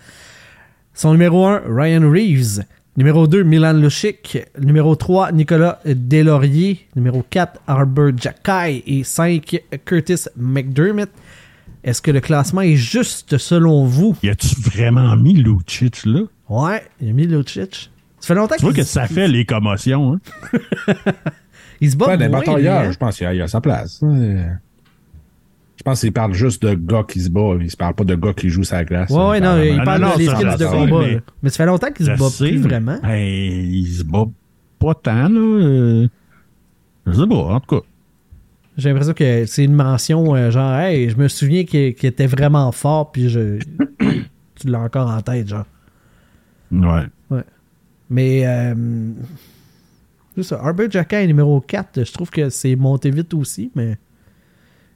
Speaker 1: Son numéro 1, Ryan Reeves. Numéro 2, Milan Lucic. Numéro 3, Nicolas Deslauriers. Numéro 4, Arbor Jackay. Et 5, Curtis McDermott. Est-ce que le classement est juste selon vous?
Speaker 4: Y a-tu vraiment mis Lucic là?
Speaker 1: Ouais, il a mis Lucic. Ça fait longtemps
Speaker 4: Tu vois que ça fait les commotions, hein?
Speaker 1: il se bat
Speaker 2: Ouais, des batailleurs,
Speaker 1: hein?
Speaker 2: je pense qu'il y a, il y a sa place. Ouais. Je pense qu'il parle juste de gars qui se battent. Il se parle pas de gars qui jouent sur la glace.
Speaker 1: Ouais, ouais, non,
Speaker 2: parle
Speaker 1: il parle
Speaker 4: non,
Speaker 1: de les skills de combat.
Speaker 4: mais-
Speaker 1: ça fait longtemps qu'il se bat
Speaker 4: sais,
Speaker 1: plus
Speaker 4: mais-
Speaker 1: vraiment.
Speaker 4: Ben, il se bat pas tant, là. Je sais pas, en tout cas.
Speaker 1: J'ai l'impression que c'est une mention euh, genre, hey, je me souviens qu'il qu'il était vraiment fort, puis je. tu l'as encore en tête, genre.
Speaker 4: Ouais.
Speaker 1: Mais. Euh, c'est ça. Arbor Jacka est numéro 4. Je trouve que c'est monté vite aussi, mais.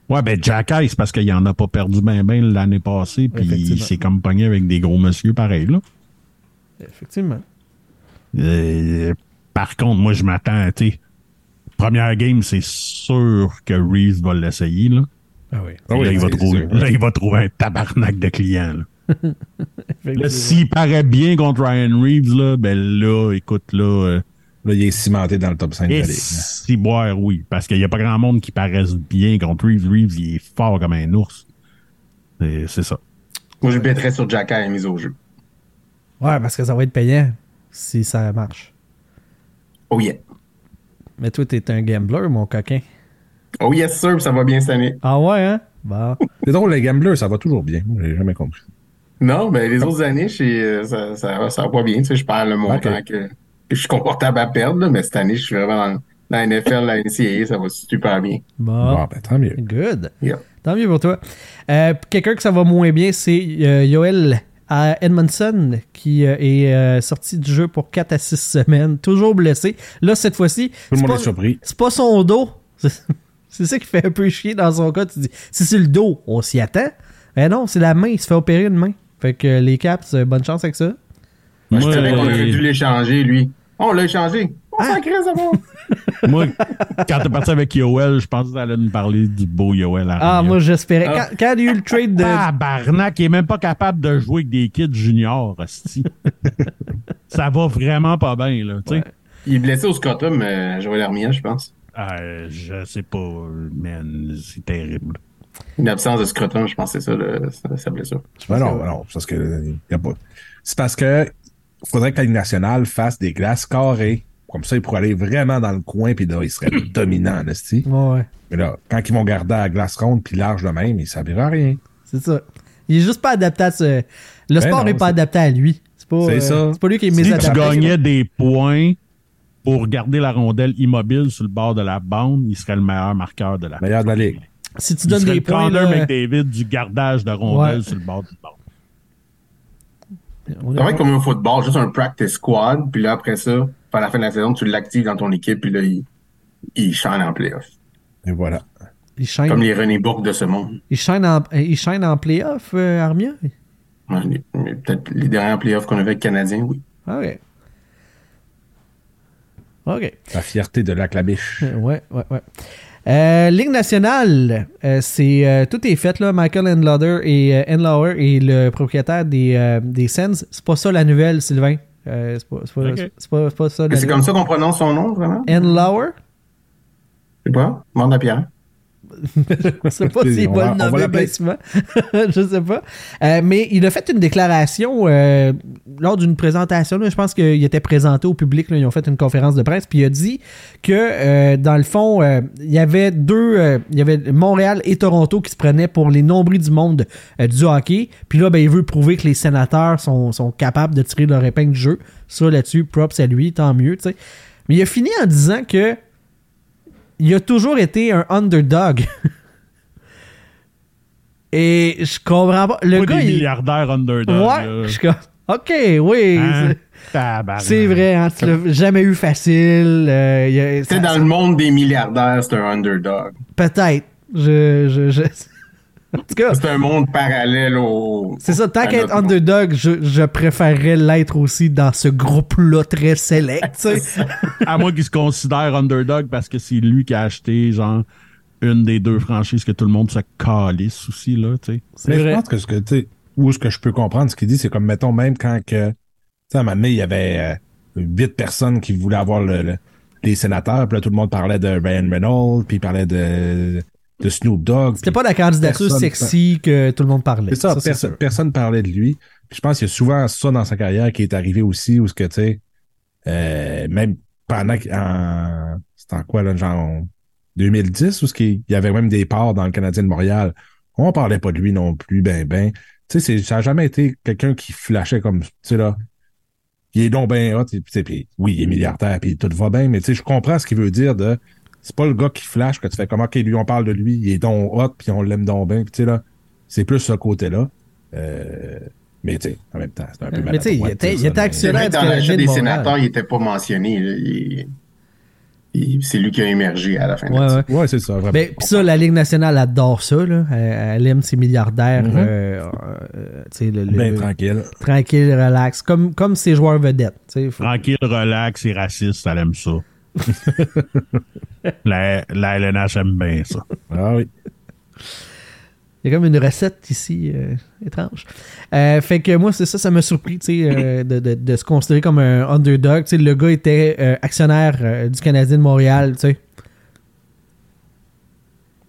Speaker 4: Ouais, ben, Jacky, c'est parce qu'il en a pas perdu ben ben l'année passée, puis il s'est comme pogné avec des gros monsieur pareil, là.
Speaker 1: Effectivement.
Speaker 4: Euh, par contre, moi, je m'attends, tu sais, première game, c'est sûr que Reeves va l'essayer, là.
Speaker 1: Ah oui.
Speaker 2: Ah oui,
Speaker 4: là, il va
Speaker 2: c'est
Speaker 4: trouver, là, il va trouver un tabarnak de clients, là. Là, s'il paraît bien contre Ryan Reeves, là, ben là, écoute, là, euh,
Speaker 2: Là, il est cimenté dans le top 5 de la
Speaker 4: et
Speaker 2: ligue.
Speaker 4: si boire, oui. Parce qu'il n'y a pas grand monde qui paraisse bien contre Reeves. Reeves, il est fort comme un ours. C'est ça.
Speaker 5: Moi, je bêterais sur Jacka et mise au jeu.
Speaker 1: Ouais, parce que ça va être payant si ça marche.
Speaker 5: Oh yeah.
Speaker 1: Mais toi, t'es un gambler, mon coquin.
Speaker 5: Oh yes, sir, ça va bien cette année.
Speaker 1: Ah ouais, hein? Bon.
Speaker 2: C'est drôle, les gamblers, ça va toujours bien. Moi, j'ai jamais compris.
Speaker 5: Non, mais les autres années, euh, ça, ça, va- ça va pas bien. Tu sais, je perds le montant
Speaker 2: Ok.
Speaker 5: que, que je suis confortable à perdre, là, mais cette année, je suis vraiment dans la NFL, la NCAA, ça va super bien.
Speaker 1: Bon.
Speaker 2: Bon, ben, tant mieux.
Speaker 1: Good.
Speaker 5: Yeah.
Speaker 1: Tant mieux pour toi. Euh, Quelqu'un que ça va moins bien, c'est euh, Yoel à Edmondson qui euh, est euh, sorti du jeu pour 4 à 6 semaines, toujours blessé. Là, cette fois-ci,
Speaker 2: Tout le
Speaker 1: c'est
Speaker 2: monde
Speaker 1: pas-
Speaker 2: est surpris.
Speaker 1: c'est pas son dos. C'est- C'est ça qui fait un peu chier dans son cas. Tu dis, si c'est le dos, on s'y attend. Mais non, c'est la main. Il se fait opérer une main. Fait que les Caps, euh, bonne chance avec ça.
Speaker 5: Moi, je savais qu'on aurait
Speaker 4: euh,
Speaker 5: dû l'échanger, lui. Oh, on l'a échangé. On s'en crée, ça va.
Speaker 4: Moi, quand t'es parti avec Yoel, je pensais que t'allais nous parler du beau Yoel.
Speaker 1: Ah, moi, j'espérais.
Speaker 5: Ah.
Speaker 1: Quand, quand il y a eu le trade de.
Speaker 4: Tabarnak, il est même pas capable de jouer avec des kids juniors. Ça va vraiment pas bien, là, tu sais.
Speaker 5: Il est blessé au scrotum, euh, Joël Armia, je pense.
Speaker 4: Euh, je sais pas, man, c'est terrible.
Speaker 5: Une absence de scrotum, je pense que c'est ça, le, sa, blessure.
Speaker 2: Ben non, ben non, c'est parce que y a pas. C'est parce que faudrait que la Ligue nationale fasse des glaces carrées. Comme ça, ils pourraient aller vraiment dans le coin, puis là, ils seraient dominants.
Speaker 1: Ouais,
Speaker 2: Mais là, quand ils vont garder la glace ronde puis large de même, ils servira à rien.
Speaker 1: c'est ça. Il est juste pas adapté à ce. Le sport
Speaker 2: non,
Speaker 1: n'est pas adapté à lui. C'est pas,
Speaker 2: C'est
Speaker 1: euh,
Speaker 2: ça.
Speaker 1: C'est pas lui qui est
Speaker 4: Si
Speaker 1: mis
Speaker 4: tu
Speaker 1: adapté.
Speaker 4: gagnais des points pour garder la rondelle immobile sur le bord de la bande, il serait le meilleur marqueur de la
Speaker 2: Meilleur de la Ligue.
Speaker 1: Si tu
Speaker 4: Il
Speaker 1: donnes des
Speaker 4: le
Speaker 1: points.
Speaker 4: Connor
Speaker 1: Là,
Speaker 4: McDavid du gardage de rondelle
Speaker 1: Ouais.
Speaker 4: sur le bord du bord.
Speaker 1: on est-
Speaker 5: C'est vrai comme au football, juste un practice squad, puis là, après ça, à la fin de la saison, tu l'actives dans ton équipe, puis là, il, il shine en playoff.
Speaker 2: Et voilà.
Speaker 1: il shine,
Speaker 5: Comme les René Bourque de ce monde.
Speaker 1: il shine en, il shine en playoff, euh, Armia?
Speaker 5: Ouais, Peut-être les derniers playoffs qu'on avait avec le Canadien, oui.
Speaker 1: Ah, Ok. Ok.
Speaker 2: La fierté de la clabiche.
Speaker 1: Euh, Ouais, ouais, ouais. Euh, Ligue nationale, euh, c'est euh, tout est fait là. Michael Enlauer et euh, Enlauer est le propriétaire des euh, des Sens. C'est pas ça la nouvelle, Sylvain. Euh, c'est pas, c'est pas,
Speaker 4: Ok.
Speaker 1: c'est pas, c'est pas ça.
Speaker 5: C'est comme ça qu'on prononce son nom, vraiment?
Speaker 1: Enlauer.
Speaker 5: Je sais pas. Demande à Pierre.
Speaker 1: Je sais pas s'il
Speaker 2: On
Speaker 1: va
Speaker 2: va-
Speaker 1: le nommer souvent. je sais pas. Euh, mais il a fait une déclaration euh, lors d'une présentation. là, je pense qu'il était présenté au public. là, ils ont fait une conférence de presse. Puis il a dit que, euh, dans le fond, il y avait deux. il y avait Montréal et Toronto qui se prenaient pour les nombris du monde du hockey. Puis là, ben, il veut prouver que les sénateurs sont, sont capables de tirer leur épingle du jeu. Ça, là-dessus, props à lui, tant mieux. Mais il a fini en disant que il a toujours été un underdog. Et je comprends pas. Le
Speaker 4: Pas
Speaker 1: gars,
Speaker 4: des
Speaker 1: il.
Speaker 4: milliardaires underdog.
Speaker 1: Ouais,
Speaker 4: là.
Speaker 1: je suis comme. Ok, oui.
Speaker 4: Hein?
Speaker 1: c'est- vrai, hein, tu l'as jamais eu facile. euh,
Speaker 5: C'est
Speaker 1: ça-
Speaker 5: dans le monde des milliardaires, c'est un underdog.
Speaker 1: Peut-être. Je,
Speaker 5: C'est un monde parallèle au.
Speaker 1: c'est ça. Tant qu'être underdog, je, je préférerais l'être aussi dans ce groupe-là très select. tu sais.
Speaker 4: À moins qu'il se considère underdog parce que c'est lui qui a acheté, genre, une des deux franchises que tout le monde se calisse aussi, là, tu sais.
Speaker 1: C'est
Speaker 2: Mais je
Speaker 1: vrai.
Speaker 2: pense que ce que, tu sais, où ce que je peux comprendre, ce qu'il dit, c'est comme, mettons, même quand que, tu sais, à un moment donné, il y avait euh, huit personnes qui voulaient avoir le, le- les sénateurs, puis là, tout le monde parlait de Ryan Reynolds, puis il parlait de, de Snoop Dogg.
Speaker 1: C'était pas la candidature sexy que tout le monde parlait.
Speaker 2: C'est ça, perso- personne parlait de lui. Puis je pense qu'il y a souvent ça dans sa carrière qui est arrivé aussi, où ce que, tu sais, euh, même pendant en, c'était en quoi, là, genre, 2010, où ce qu'il il y avait même des parts dans le Canadien de Montréal, on parlait pas de lui non plus, ben, ben. Tu sais, ça a jamais été quelqu'un qui flashait comme, tu sais, là. Il est donc ben hot, puis oui, il est milliardaire, puis tout va bien, mais tu sais, je comprends ce qu'il veut dire de, c'est pas le gars qui flash que tu fais comme, ok, lui, on parle de lui, il est donc hot, puis on l'aime donc bien, puis tu sais, là, c'est plus ce côté-là. Euh, mais tu sais, en même temps, c'est un peu
Speaker 1: Mais tu sais, il
Speaker 2: de
Speaker 1: était- il était actionnaire
Speaker 5: dans
Speaker 1: de
Speaker 5: des
Speaker 1: Montréal.
Speaker 5: sénateurs, il était pas mentionné. là. Il- il- c'est lui qui a émergé à la fin de
Speaker 1: Ouais,
Speaker 5: ça.
Speaker 1: ouais.
Speaker 2: Ouais, c'est ça, vraiment.
Speaker 1: Ben, pis ça, la Ligue nationale adore ça. Là. Elle, elle aime ses milliardaires.
Speaker 2: Mhm.
Speaker 1: euh, euh, tu sais, le, le-
Speaker 2: Ben tranquille.
Speaker 1: tranquille, relax. Comme, comme ses joueurs vedettes. Faut-
Speaker 4: Tranquille, relax et raciste, elle aime ça. la, la LNH aime bien ça.
Speaker 2: Ah oui.
Speaker 1: Il y a comme une recette ici euh, étrange. Euh, fait que moi, c'est ça, ça m'a surpris tu sais, euh, de, de- de se considérer comme un underdog. Tu sais, le gars était euh, actionnaire euh, du Canadien de Montréal. tu sais.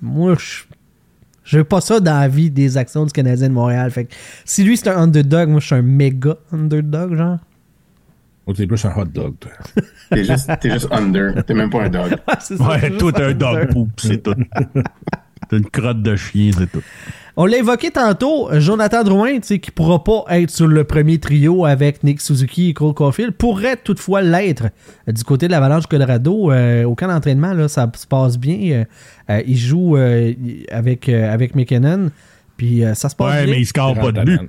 Speaker 1: Moi, je. Je veux pas ça dans la vie des actions du Canadien de Montréal. Fait que si lui c'est un underdog, moi je suis un méga underdog, genre.
Speaker 2: Donc, c'est plus un hot dog, toi.
Speaker 5: T'es juste, t'es juste under. T'es même pas un dog.
Speaker 4: Ouais, toi, t'es un dog poop, c'est tout. T'es une crotte de chien, c'est tout.
Speaker 1: On l'a évoqué tantôt, Jonathan Drouin, tu sais, qui pourra pas être sur le premier trio avec Nick Suzuki et Cole Caulfield, pourrait toutefois l'être du côté de l'Avalanche Colorado. Euh, au camp d'entraînement, là, ça se passe bien. Euh, euh, il joue euh, avec, euh, avec McKinnon, puis euh, ça se passe
Speaker 4: Ouais,
Speaker 1: bien.
Speaker 4: mais il score pas de but.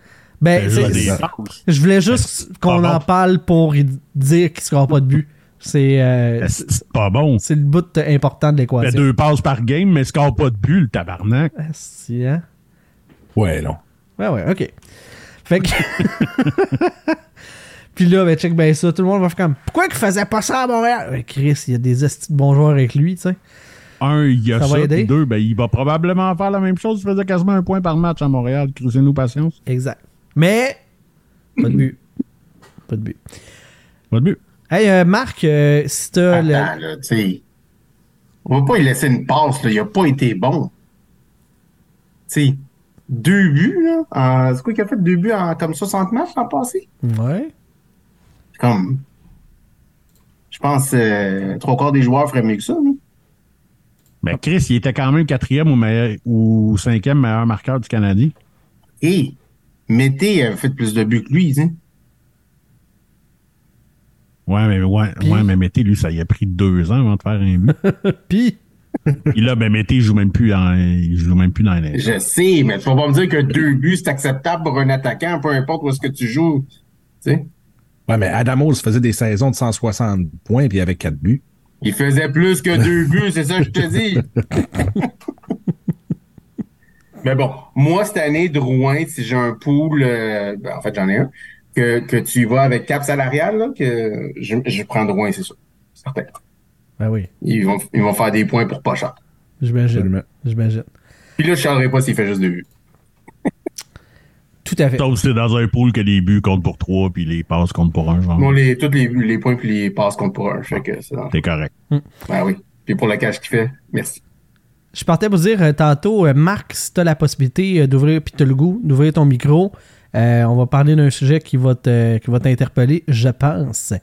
Speaker 1: Ben,
Speaker 4: passes.
Speaker 1: je voulais juste qu'on
Speaker 4: Pas bon.
Speaker 1: en parle pour dire qu'il ne score pas de but. C'est euh, c'est-
Speaker 4: C'est pas bon.
Speaker 1: c'est le bout important de
Speaker 4: Il fait
Speaker 1: l'équation.
Speaker 4: deux passes par game, mais il score pas de but, le tabarnak.
Speaker 1: Ah, si, hein?
Speaker 2: Ouais, non.
Speaker 1: Ouais, ouais, ok. Fait que. Puis là, ben, check bien ça. Tout le monde va faire comme. Pourquoi qu'il faisait pas ça à Montréal? Ben, Chris, il y a des estis de bons joueurs avec lui, tu sais.
Speaker 4: Un, il y a
Speaker 1: Ça
Speaker 4: puis deux, ben, il va probablement faire la même chose. Il faisait quasiment un point par match à Montréal. Cruisez-nous patience.
Speaker 1: Exact. Mais. Pas de but. Pas de but.
Speaker 4: Pas de but.
Speaker 1: Hey, euh, Marc, euh, si t'as. le-
Speaker 5: Attends, là, tu. On va pas lui laisser une passe, là. Il a pas été bon. Tu sais, deux buts, là. C'est quoi qu'il a fait deux buts en comme 60 matchs l'an passé?
Speaker 1: Ouais.
Speaker 5: Comme. Je pense euh, trois quarts des joueurs feraient mieux que ça. là.
Speaker 4: Ben, Chris, il était quand même quatrième ou, meilleur, ou cinquième meilleur marqueur du Canadien.
Speaker 5: Et Mété a fait plus de buts que lui, tu sais.
Speaker 4: Ouais, mais, ouais, ouais, mais Mété, lui, ça y a pris deux ans avant de faire un but.
Speaker 1: Puis?
Speaker 4: Puis là, ben, Mété, il joue même plus en, il joue même plus dans les
Speaker 5: Je sais, mais tu vas pas me dire que deux buts, c'est acceptable pour un attaquant, peu importe où est-ce que tu joues. Tu sais.
Speaker 2: Ouais, mais Adamos faisait des saisons de 160 points, puis il avait 4 buts.
Speaker 5: Il faisait plus que deux buts, c'est ça que je te dis. Mais bon, moi, cette année, Drouin, si j'ai un pool, euh, ben, en fait, j'en ai un, que, que tu y vas avec cap salarial, là, que je, je prends Drouin, c'est sûr. Certain.
Speaker 1: Ben oui.
Speaker 5: Ils vont, ils vont faire des points pour pas cher.
Speaker 1: J'imagine. J'imagine.
Speaker 5: Puis là, je ne pas s'il fait juste deux buts.
Speaker 1: Tout à fait.
Speaker 4: Sauf si c'est dans un pool que les buts comptent pour trois, puis les passes comptent pour un, genre.
Speaker 5: Bon, les, tous les, les points puis les passes comptent pour un. Fait que c'est
Speaker 4: correct.
Speaker 5: Ben oui. Puis pour le cash qu'il fait, merci.
Speaker 1: Je partais pour dire euh, tantôt, euh, Marc, si tu as la possibilité euh, d'ouvrir, puis tu as le goût d'ouvrir ton micro, euh, on va parler d'un sujet qui va te- qui va t'interpeller, je pense.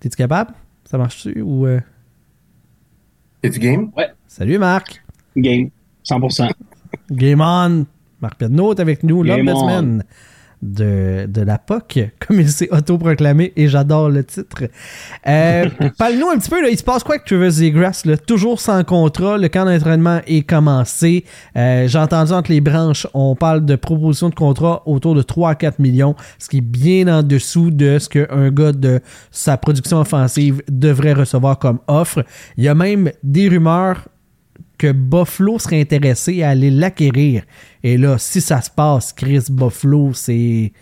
Speaker 1: T'es-tu capable? Ça marche-tu? Ou, euh,
Speaker 5: Es-tu game?
Speaker 1: Salut Marc!
Speaker 10: Game. 100%.
Speaker 1: Game on! Marc Pedneau est avec nous,
Speaker 10: Game
Speaker 1: l'ombudsman de, de la POC, comme il s'est autoproclamé, et j'adore le titre. Euh, Parle-nous un petit peu, là, il se passe quoi avec Trevor Zegras? là? Toujours sans contrat, le camp d'entraînement est commencé. Euh, J'ai entendu entre les branches, on parle de proposition de contrat autour de 3 à 4 millions, ce qui est bien en dessous de ce qu'un gars de sa production offensive devrait recevoir comme offre. Il y a même des rumeurs que Buffalo serait intéressé à aller l'acquérir. Et là, si ça se passe, Chris Buffalo, c'est.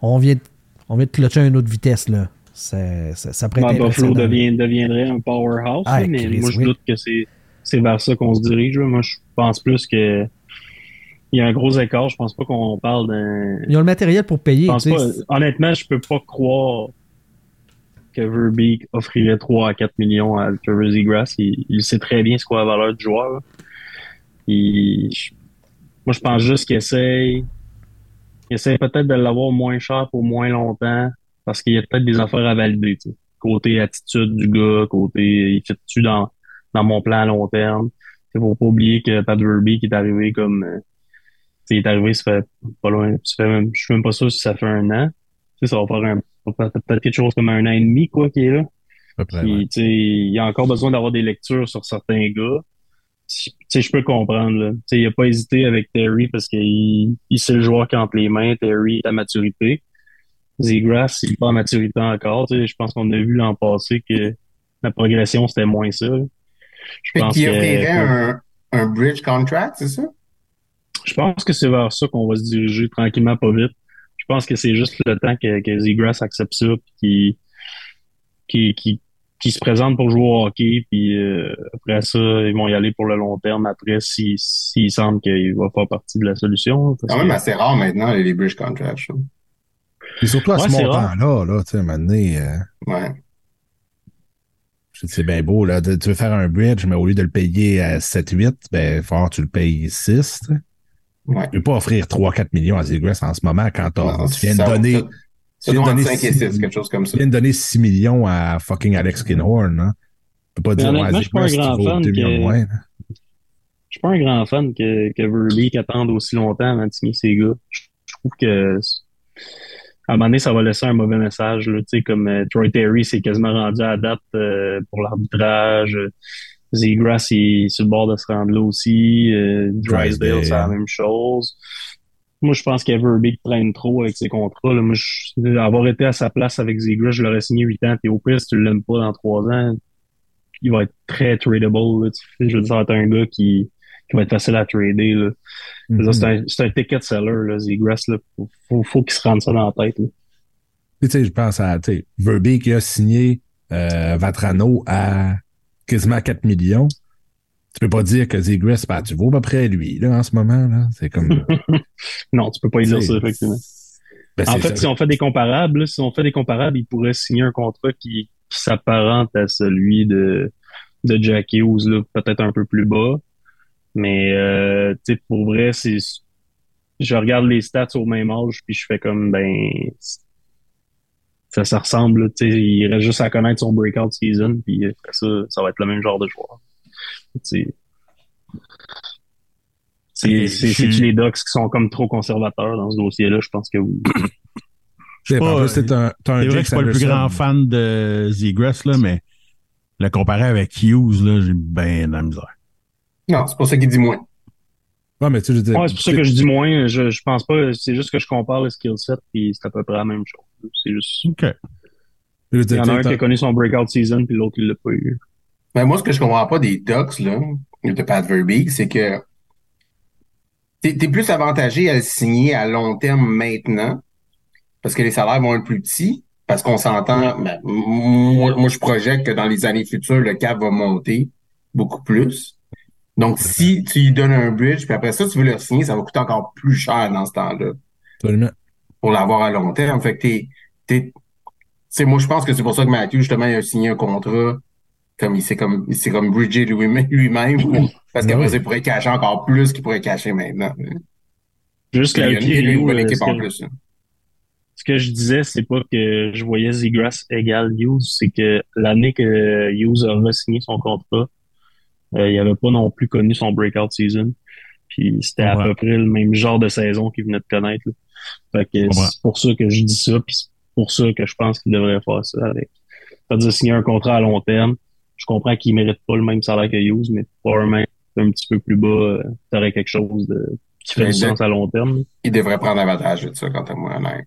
Speaker 1: On vient, de- on vient de clutcher à une autre vitesse, là. Ça, être
Speaker 10: Buffalo devient- deviendrait un powerhouse,
Speaker 1: Ah,
Speaker 10: mais
Speaker 1: Chris,
Speaker 10: moi je
Speaker 1: oui.
Speaker 10: doute que c'est vers ça qu'on se dirige. Moi je pense plus que il y a un gros écart. Je pense pas qu'on parle d'un.
Speaker 1: Ils ont le matériel pour payer.
Speaker 10: Je pense pas, honnêtement, je peux pas croire que Verbeek offrirait 3 à 4 millions à Trevor Zegras. Il, il sait très bien ce qu'est la valeur du joueur. moi, je pense juste qu'il essaye, il essaye peut-être de l'avoir moins cher pour moins longtemps parce qu'il y a peut-être des affaires à valider. Côté attitude du gars, côté il fait-tu dans, dans mon plan à long terme. Il faut pas oublier que Pat Verby qui est arrivé comme euh, il est arrivé, ça fait pas loin. Ça fait même, je suis même pas sûr si ça fait un an. Ça va faire un peut-être quelque chose comme un an et demi, quoi, qui est là.
Speaker 2: Près,
Speaker 10: Puis,
Speaker 2: ouais.
Speaker 10: il y a encore besoin d'avoir des lectures sur certains gars. Tu sais, je peux comprendre, là. Tu sais, il a pas hésité avec Terry parce qu'il il sait le joueur qui entre les mains. Terry est à maturité. Zegras, il est pas à maturité encore. Tu sais, je pense qu'on a vu l'an passé que la progression, c'était moins ça. Je pense
Speaker 5: qu'il offrirait un, un bridge contract, c'est ça?
Speaker 10: je pense que c'est vers ça qu'on va se diriger tranquillement, pas vite. Je pense que c'est juste le temps que, que Zegras accepte ça, puis qu'il qui, qui se présente pour jouer au hockey, puis euh, après ça, ils vont y aller pour le long terme après s'il semble qu'il va faire partie de la solution.
Speaker 5: Quand même
Speaker 10: que-
Speaker 5: assez rare maintenant, les bridge contracts.
Speaker 2: Et surtout à
Speaker 10: Ouais,
Speaker 2: ce montant-là, là, tu sais, à un moment donné, euh,
Speaker 5: Ouais.
Speaker 2: je dis, c'est bien beau, là. tu veux faire un bridge, mais au lieu de le payer à 7-8, ben, fort, tu le payes 6, tu sais.
Speaker 5: Ouais.
Speaker 2: Tu peux pas offrir 3-4 millions à Zegras en ce moment quand
Speaker 5: Non,
Speaker 2: tu viens de donner,
Speaker 5: ça- Ça
Speaker 2: tu viens de
Speaker 5: doit être
Speaker 2: donner
Speaker 5: 5 et
Speaker 2: six-
Speaker 5: 6, quelque chose comme ça.
Speaker 2: tu viens de donner 6 millions à fucking Alex Kinhorn, hein. Tu peux pas dire,
Speaker 10: honnêtement,
Speaker 2: ouais,
Speaker 10: je suis pas un
Speaker 2: Zegras,
Speaker 10: grand
Speaker 2: tu vaux
Speaker 10: fan
Speaker 2: 2 millions de
Speaker 10: que-
Speaker 2: moins, là.
Speaker 10: Je suis pas un grand fan que, que Verbeek attende aussi longtemps avant de signer ses gars. Je, je trouve que à un moment donné, ça va laisser un mauvais message. Là, Tu sais, comme euh, Troy Terry s'est quasiment rendu à la date euh, pour l'arbitrage. Zegras il est sur le bord de se rendre là aussi. Euh, Drysdale, c'est la même chose. Moi, je pense que Verbeek traîne trop avec ses contrats. Là. Moi, je- avoir été à sa place avec Zegras, je l'aurais signé 8 ans. Puis au pire, si tu l'aimes pas dans 3 ans, il va être très tradable. Là. Je veux dire, être un gars qui, qui va être facile à trader. Là. C'est un, c'est un ticket seller, là, Zegras. Là. Faut, faut, faut qu'il se rende ça dans la tête. Là.
Speaker 2: Puis, tu sais, je pense à, tu sais, Verbeek qui a signé euh, Vatrano à quasiment 4 millions. Tu peux pas dire que Zegras, ben, tu vaux à peu près lui, là, en ce moment, là. C'est comme.
Speaker 10: Non, tu peux pas y dire ça, effectivement.
Speaker 2: ben,
Speaker 10: En fait,
Speaker 2: ça.
Speaker 10: si on fait des comparables, si on fait des comparables, il pourrait signer un contrat qui, qui s'apparente à celui de, de Jack Hughes, là, peut-être un peu plus bas. Mais euh, tu sais, pour vrai, c'est. Je regarde les stats au même âge, puis je fais comme ben ça, ça ressemble. là, Tu sais, il reste juste à connaître son breakout season, puis après ça, ça va être le même genre de joueur. C'est
Speaker 4: suis-
Speaker 10: les Ducks qui sont comme trop conservateurs dans ce dossier-là? Je pense que oui.
Speaker 2: C'est
Speaker 4: vrai que je suis pas le plus grand fan de Zegras, là, mais le comparer avec Hughes, là, j'ai bien de la misère.
Speaker 5: Non, c'est pour ça qu'il dit moins.
Speaker 2: Ouais, mais tu
Speaker 10: Ouais, c'est pour ça que je dis moins. Je, je pense pas. C'est juste que je compare le skill set, puis c'est à peu près la même chose. C'est juste.
Speaker 4: OK.
Speaker 10: Il y en a un qui a connu son breakout season, puis l'autre, il l'a pas eu.
Speaker 5: Mais moi, ce que je comprends pas des Ducks, là, de Pat Verbeek, c'est que t'es es plus avantagé à le signer à long terme maintenant, parce que les salaires vont être plus petits, parce qu'on s'entend, ben, moi, moi, je projette que dans les années futures, le cap va monter beaucoup plus. Donc, si tu lui donnes un bridge, puis après ça, tu veux le signer, ça va coûter encore plus cher dans ce temps-là
Speaker 2: absolument.
Speaker 5: Pour l'avoir à long terme. Fait que t'es, t'es, c'est moi, je pense que c'est pour ça que Matthew, justement, il a signé un contrat comme il s'est comme, il s'est comme bridgé lui-même, parce qu'après, ça, il pourrait cacher encore plus qu'il pourrait cacher maintenant.
Speaker 10: Juste
Speaker 5: Il y a
Speaker 10: la
Speaker 5: une, il y a une bonne
Speaker 10: euh,
Speaker 5: équipe
Speaker 10: ce
Speaker 5: en
Speaker 10: que-
Speaker 5: plus.
Speaker 10: Ce que je disais, c'est pas que je voyais Zegras égal Hughes, c'est que l'année que Hughes a signé son contrat, euh, il avait pas non plus connu son breakout season. Puis c'était à
Speaker 4: Ouais.
Speaker 10: peu près le même genre de saison qu'il venait de connaître. là. Fait que c'est pour ça que je dis ça, puis c'est pour ça que je pense qu'il devrait faire ça avec. C'est-à-dire signer un contrat à long terme. Je comprends qu'il mérite pas le même salaire que Hughes, mais probablement un petit peu plus bas, euh, t'aurais quelque chose de qui fait du sens à long terme.
Speaker 5: Il devrait prendre avantage de ça, quant à moi, honnête.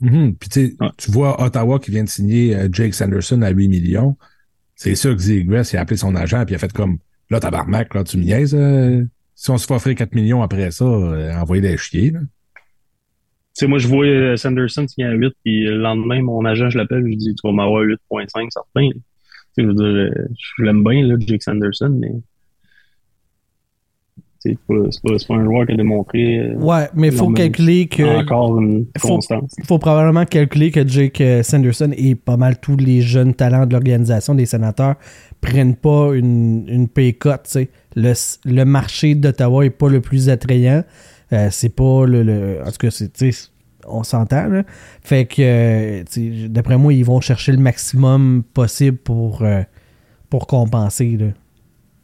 Speaker 2: Mhm. Puis tu
Speaker 10: Ouais.
Speaker 2: tu vois Ottawa qui vient de signer euh, Jake Sanderson à 8 millions. C'est sûr que Zegras, il a appelé son agent puis il a fait comme là, tabarnak, là, tu me niaises. euh, si on se fait offrir 4 millions après ça, euh, envoyer des chiens.
Speaker 10: Sais, moi, je vois euh, Sanderson signer à 8, puis le lendemain, mon agent, je l'appelle, je lui dis, tu vas m'avoir 8.5 certain. Tu sais, je veux dire, euh, je l'aime bien, là, Jake Sanderson, mais c'est pas, pas, un joueur qui a démontré euh,
Speaker 1: Ouais, mais il faut calculer que.
Speaker 10: encore une
Speaker 1: faut- faut probablement calculer que Jake Sanderson et pas mal tous les jeunes talents de l'organisation des sénateurs prennent pas une, une pay cut. tu sais. Le, le marché d'Ottawa est pas le plus attrayant. Euh, c'est pas le, le- En tout cas, c'est, tu sais, on s'entend. là. Fait que, euh, d'après moi, ils vont chercher le maximum possible pour, euh, pour compenser. Là.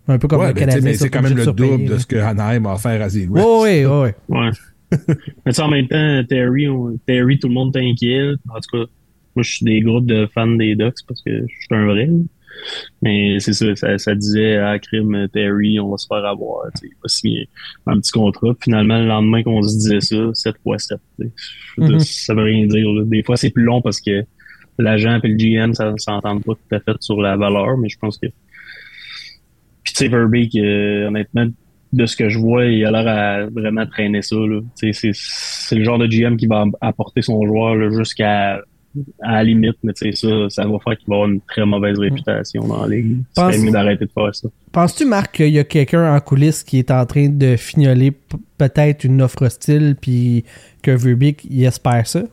Speaker 1: Un peu comme
Speaker 2: Ouais,
Speaker 1: le
Speaker 2: ben,
Speaker 1: Canadien.
Speaker 2: mais c'est quand même le double de ce que Anaheim a offert à Zegras.
Speaker 1: Oui, oui, oui.
Speaker 10: Mais tu sais, en même temps, Terry, on- Terry, tout le monde t'inquiète. En tout cas, moi, je suis des groupes de fans des Ducks parce que je suis un vrai. Mais c'est ça, ça, ça disait à crime Terry, on va se faire avoir. tu sais, Il va signer un petit contrat. Finalement, le lendemain qu'on se disait ça, 7 fois 7. tu sais. Je veux dire,
Speaker 1: Mhm.
Speaker 10: Ça veut rien dire. là. Des fois, c'est plus long parce que l'agent et le GM, ça s'entendent pas tout à fait sur la valeur, mais je pense que. Puis tu sais, Verbeek, euh, honnêtement, de ce que je vois, il a l'air à vraiment traîner ça. C'est le genre de GM qui va apporter son joueur jusqu'à à la limite, mais tu sais, ça, ça va faire qu'il va avoir une très mauvaise réputation dans la ligue. C'est mieux d'arrêter de faire ça.
Speaker 1: Penses-tu, Marc, qu'il y a quelqu'un en coulisses qui est en train de fignoler peut-être une offre hostile, puis que Verbeek, il espère ça? Tu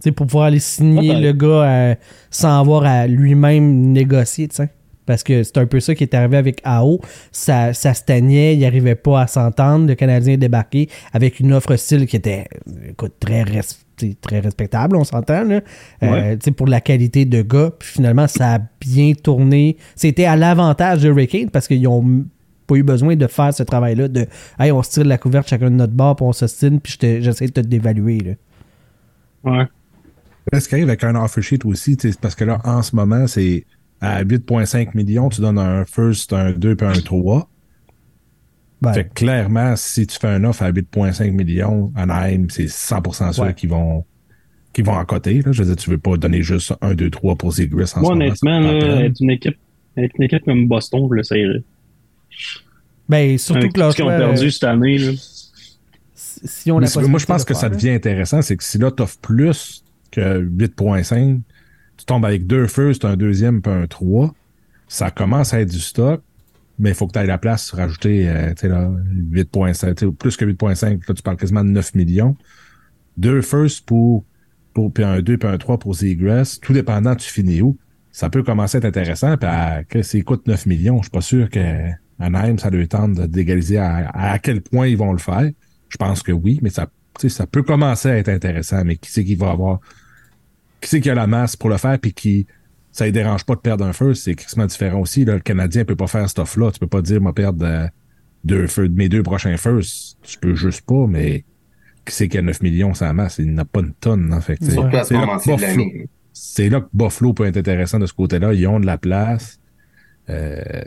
Speaker 1: sais, pour pouvoir aller signer le gars euh, sans avoir à lui-même négocier, tu sais. Parce que c'est un peu ça qui est arrivé avec AO. Ça, ça stagnait, il n'arrivait pas à s'entendre. Le Canadien est débarqué avec une offre hostile qui était, écoute, très, res- très respectable, on s'entend, là. Euh,
Speaker 10: Ouais.
Speaker 1: tu sais, pour la qualité de gars. Puis finalement, ça a bien tourné. C'était à l'avantage de Hurricane parce qu'ils ont pas eu besoin de faire ce travail-là de Hey, on se tire de la couverte chacun de notre bord, puis on s'ostine, puis j'essaie de te dévaluer. Là.
Speaker 10: Ouais.
Speaker 2: Là, ce qui arrive avec un offer sheet aussi, tu sais, c'est parce que là, en ce moment, c'est à 8,5 millions, tu donnes un first, un 2 puis un 3.
Speaker 1: Ben,
Speaker 2: Fait que clairement, si tu fais un offre à 8,5 millions, Anaheim, c'est 100% sûr
Speaker 1: Ouais.
Speaker 2: qu'ils vont qu'ils vont en côté. Là. Je veux dire, tu veux pas donner juste un, 2, 3 pour Zegras en
Speaker 10: Moi,
Speaker 2: ce moment.
Speaker 10: honnêtement, là, être une équipe, être une équipe comme Boston, je l'essayerais.
Speaker 1: ben, surtout
Speaker 10: Avec
Speaker 1: que leur
Speaker 10: ce qu'ils ont perdu
Speaker 1: euh,
Speaker 10: cette année, là.
Speaker 1: si on a
Speaker 2: moi, je pense que ça devient intéressant, c'est que si là, tu offres plus que 8,5, tu tombes avec deux first, un deuxième puis un 3, ça commence à être du stock, mais il faut que tu aies la place pour rajouter euh, tu sais, là, 8,5, tu sais, plus que 8,5, là, tu parles quasiment de 9 millions. Deux first pour, puis un 2 puis un 3 pour Zegras, tout dépendant, tu finis où. Ça peut commencer à être intéressant, puis à, que ça coûte 9 millions, je suis pas sûr que Anaheim, ça lui tente d'égaliser à, quel point ils vont le faire. Je pense que oui, mais ça, ça peut commencer à être intéressant, mais qui c'est qui va avoir. Qui c'est qui a la masse pour le faire puis qui. Ça ne dérange pas de perdre un first, c'est extrêmement différent aussi. Là, le Canadien peut pas faire cette offre-là. Tu peux pas dire, moi, perdre euh, deux first- mes deux prochains firsts. Tu peux juste pas, mais qui c'est qui a 9 millions sans masse? Il n'a pas une tonne. En fait,
Speaker 5: ce
Speaker 2: c'est là là que Buffalo peut être intéressant de ce côté-là. Ils ont de la place. Euh,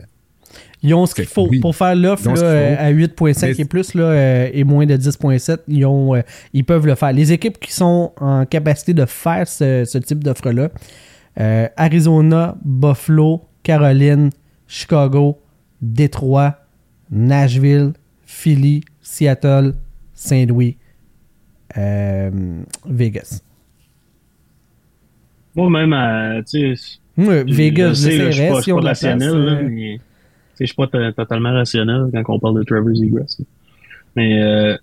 Speaker 1: Ils ont ce qu'il faut.
Speaker 2: Oui.
Speaker 1: Pour faire l'offre à 8.5
Speaker 2: Mais-
Speaker 1: et plus là, euh, et moins de 10.7, ils, ont, euh, ils peuvent le faire. Les équipes qui sont en capacité de faire ce, ce type d'offre-là, euh, Arizona, Buffalo, Caroline, Chicago, Détroit, Nashville, Philly, Seattle, Saint-Louis, euh, Vegas.
Speaker 10: Moi, même, à, tu sais,
Speaker 1: Vegas,
Speaker 10: je sais, là, je suis
Speaker 1: j'essaierais
Speaker 10: pas,
Speaker 1: si a la
Speaker 10: là, mais je suis pas to- totalement rationnel quand on parle de Trevor Zegras. Mais euh,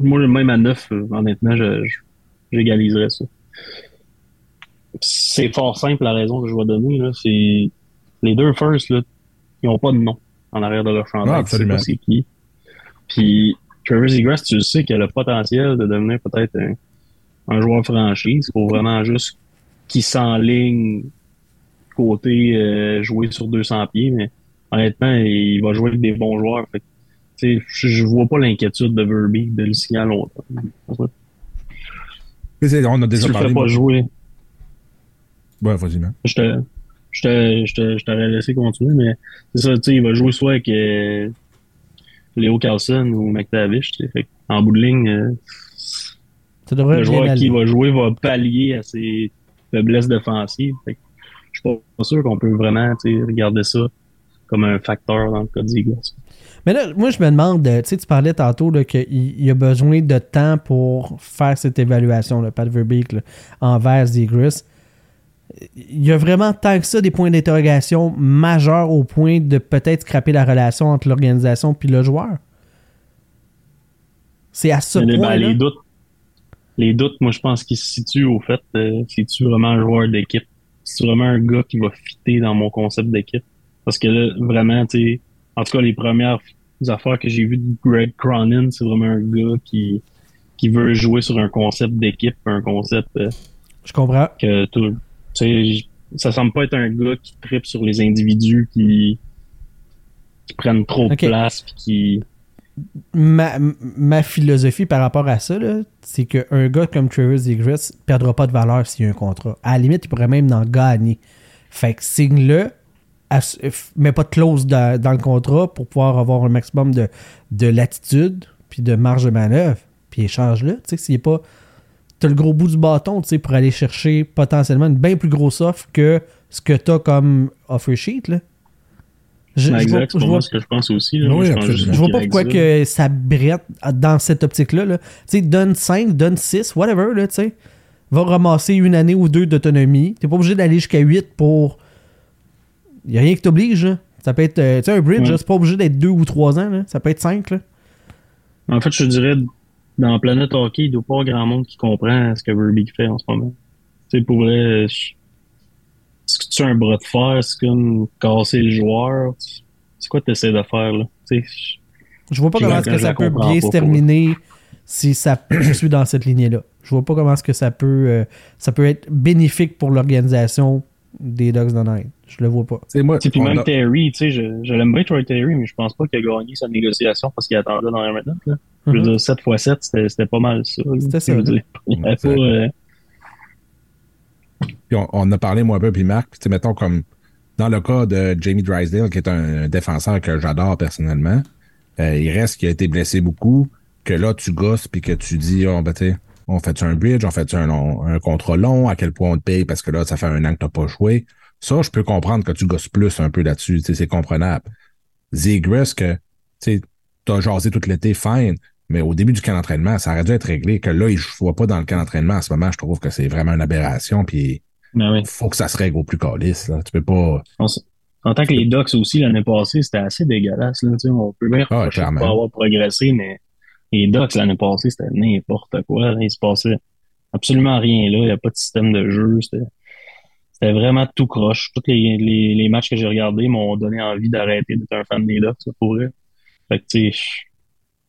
Speaker 10: moi, même à 9, euh, honnêtement, j'égaliserais ça. C'est fort simple la raison que je vais donner. Là, c'est les deux first, là, ils ont pas de nom en arrière de leur chandail.
Speaker 2: Ah,
Speaker 10: tu sais pas c'est qui. Puis Trevor Zegras, tu le sais qu'il a le potentiel de devenir peut-être un, un joueur franchise. Il faut vraiment juste qu'il s'enligne côté euh, jouer sur 200 pieds, mais honnêtement, il va jouer avec des bons joueurs. Fait je, je vois pas l'inquiétude de Verbeek de le signer à longtemps.
Speaker 2: on a déjà parlé.
Speaker 10: pas
Speaker 2: moi.
Speaker 10: jouer,
Speaker 2: Ouais, vas-y, man.
Speaker 10: je te, je te, je te, je t'aurais laissé continuer, mais c'est ça, tu sais, il va jouer soit avec euh, Léo Carlson ou McTavish, tu sais. En bout de ligne, euh,
Speaker 1: Ça devrait
Speaker 10: le joueur
Speaker 1: aller.
Speaker 10: qui va jouer va pallier à ses faiblesses défensives. Fait je suis pas sûr qu'on peut vraiment tu regarder ça comme un facteur dans le cas de Ziegler.
Speaker 1: Mais là, moi, je me demande, euh, tu sais, tu parlais tantôt qu'il il a besoin de temps pour faire cette évaluation, là, Pat Verbeek, là, envers Zegras. Il y a vraiment tant que ça des points d'interrogation majeurs au point de peut-être scraper la relation entre l'organisation puis le joueur. C'est à ce
Speaker 10: les- ben, les doutes, les doutes, moi, je pense qu'ils se situent au fait, euh, c'est-tu vraiment un joueur d'équipe? C'est vraiment un gars qui va fitter dans mon concept d'équipe? Parce que là, vraiment, tu sais, en tout cas, les premières affaires que j'ai vues de Greg Cronin, c'est vraiment un gars qui, qui veut jouer sur un concept d'équipe, un concept euh,
Speaker 1: Je comprends.
Speaker 10: que tout, tu sais, j- ça semble pas être un gars qui tripe sur les individus, qui, qui prennent trop de place puis qui.
Speaker 1: Ma, ma philosophie par rapport à ça, c'est qu'un gars comme Travis Egress perdra pas de valeur s'il y a un contrat. À la limite, il pourrait même en gagner. Fait que signe-le, mets pas de clause dans, le contrat pour pouvoir avoir un maximum de, de latitude puis de marge de manœuvre. Puis échange-le. Tu sais, s'il pas. T'as le gros bout du bâton, pour aller chercher potentiellement une bien plus grosse offre que ce que t'as comme offer sheet, là. Je,
Speaker 10: exact, c'est pour moi ce que je pense aussi. Là.
Speaker 2: Oui,
Speaker 10: Moi, je pense
Speaker 1: vois pas pourquoi
Speaker 10: ça.
Speaker 1: que ça brette dans cette optique-là. là. Tu sais, donne 5, donne 6, whatever, là, tu sais. Va ramasser une année ou deux d'autonomie. T'es pas obligé d'aller jusqu'à 8 pour. Y a rien qui t'oblige. Ça peut être. euh, tu sais, un bridge,
Speaker 10: Ouais.
Speaker 1: c'est pas obligé d'être 2 ou 3 ans, là. Ça peut être 5, là.
Speaker 10: En fait, je dirais, dans Planète Hockey, il doit pas y avoir grand monde qui comprend ce que Verbeek fait en ce moment. Tu sais, pour vrai, je- est-ce que tu as un bras de fer, c'est comme casser le joueur? C'est quoi que tu essaies de faire, là? Tu sais, je-
Speaker 1: vois pas comment est-ce que ça peut bien se terminer si ça, je suis dans cette lignée-là. Je vois pas comment est-ce que ça peut, euh, ça peut être bénéfique pour l'organisation des Dogs de Night. Je le vois pas.
Speaker 2: Sais, moi,
Speaker 10: puis même
Speaker 2: a-
Speaker 10: Terry, tu sais, je, je l'aime bien Troy Terry, mais je pense pas qu'il a gagné sa négociation parce qu'il attendait dans la minute. Là. Je veux dire, 7 x 7, c'était pas mal ça.
Speaker 1: C'était ça,
Speaker 10: Je veux
Speaker 1: là.
Speaker 10: dire, il avait
Speaker 2: C'est-
Speaker 10: pas, euh,
Speaker 2: Puis on, on a parlé, moi, un peu, puis Marc, puis mettons, comme dans le cas de Jamie Drysdale, qui est un défenseur que j'adore personnellement, euh, il reste qu'il a été blessé beaucoup, que là, tu gosses, puis que tu dis, oh, ben, on fait un bridge, on fait un, un contrat long, à quel point on te paye parce que là, ça fait un an que t'as pas joué. Ça, je peux comprendre que tu gosses plus un peu là-dessus, c'est comprenable. Zegras, que, tu t'as jasé tout l'été, fine, mais au début du camp d'entraînement, ça aurait dû être réglé. Que là, il ne soit pas dans le camp d'entraînement en ce moment, je trouve que c'est vraiment une aberration, puis
Speaker 10: ben oui.
Speaker 2: faut que ça se règle au plus calice, là. Tu peux pas.
Speaker 10: En, en tant que les Ducks aussi, l'année passée, c'était assez dégueulasse. Là, tu sais, on peut bien
Speaker 2: Ah,
Speaker 10: pas avoir progressé, mais les Ducks l'année passée, c'était n'importe quoi. là. Il se passait absolument rien là. Il n'y a pas de système de jeu. C'était vraiment tout croche. Tous les, les, les matchs que j'ai regardés m'ont donné envie d'arrêter d'être un fan des Ducks, ça pourrait. Fait que, tu sais,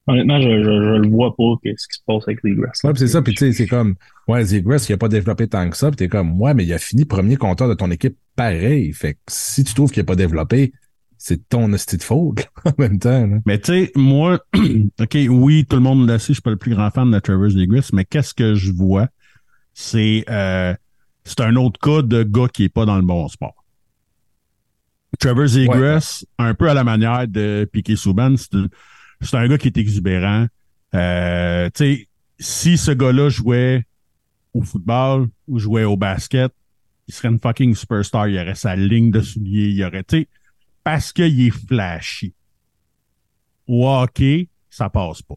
Speaker 10: honnêtement, je, je, je le vois pas, qu'est-ce qui se passe avec les Grass.
Speaker 2: Ouais, puis c'est ça, puis tu sais, c'est comme, ouais, Zegras, il a pas développé tant que ça, puis t'es comme, ouais, mais il a fini premier compteur de ton équipe pareil. Fait que si tu trouves qu'il a pas développé, c'est ton hostie de faute, en même temps, là.
Speaker 4: Mais tu sais, moi, OK, oui, tout le monde le sait, je suis pas le plus grand fan de Travis Degris, mais qu'est-ce que je vois? C'est euh, c'est un autre cas de gars qui est pas dans le bon sport. Trevor Zegras, un peu à la manière de Piquet Souban, c'est c'est un gars qui est exubérant. Euh, si ce gars-là jouait au football ou jouait au basket, il serait une fucking superstar. Il aurait sa ligne de souliers, il aurait, tu parce qu'il est flashy. Au hockey, ça passe pas.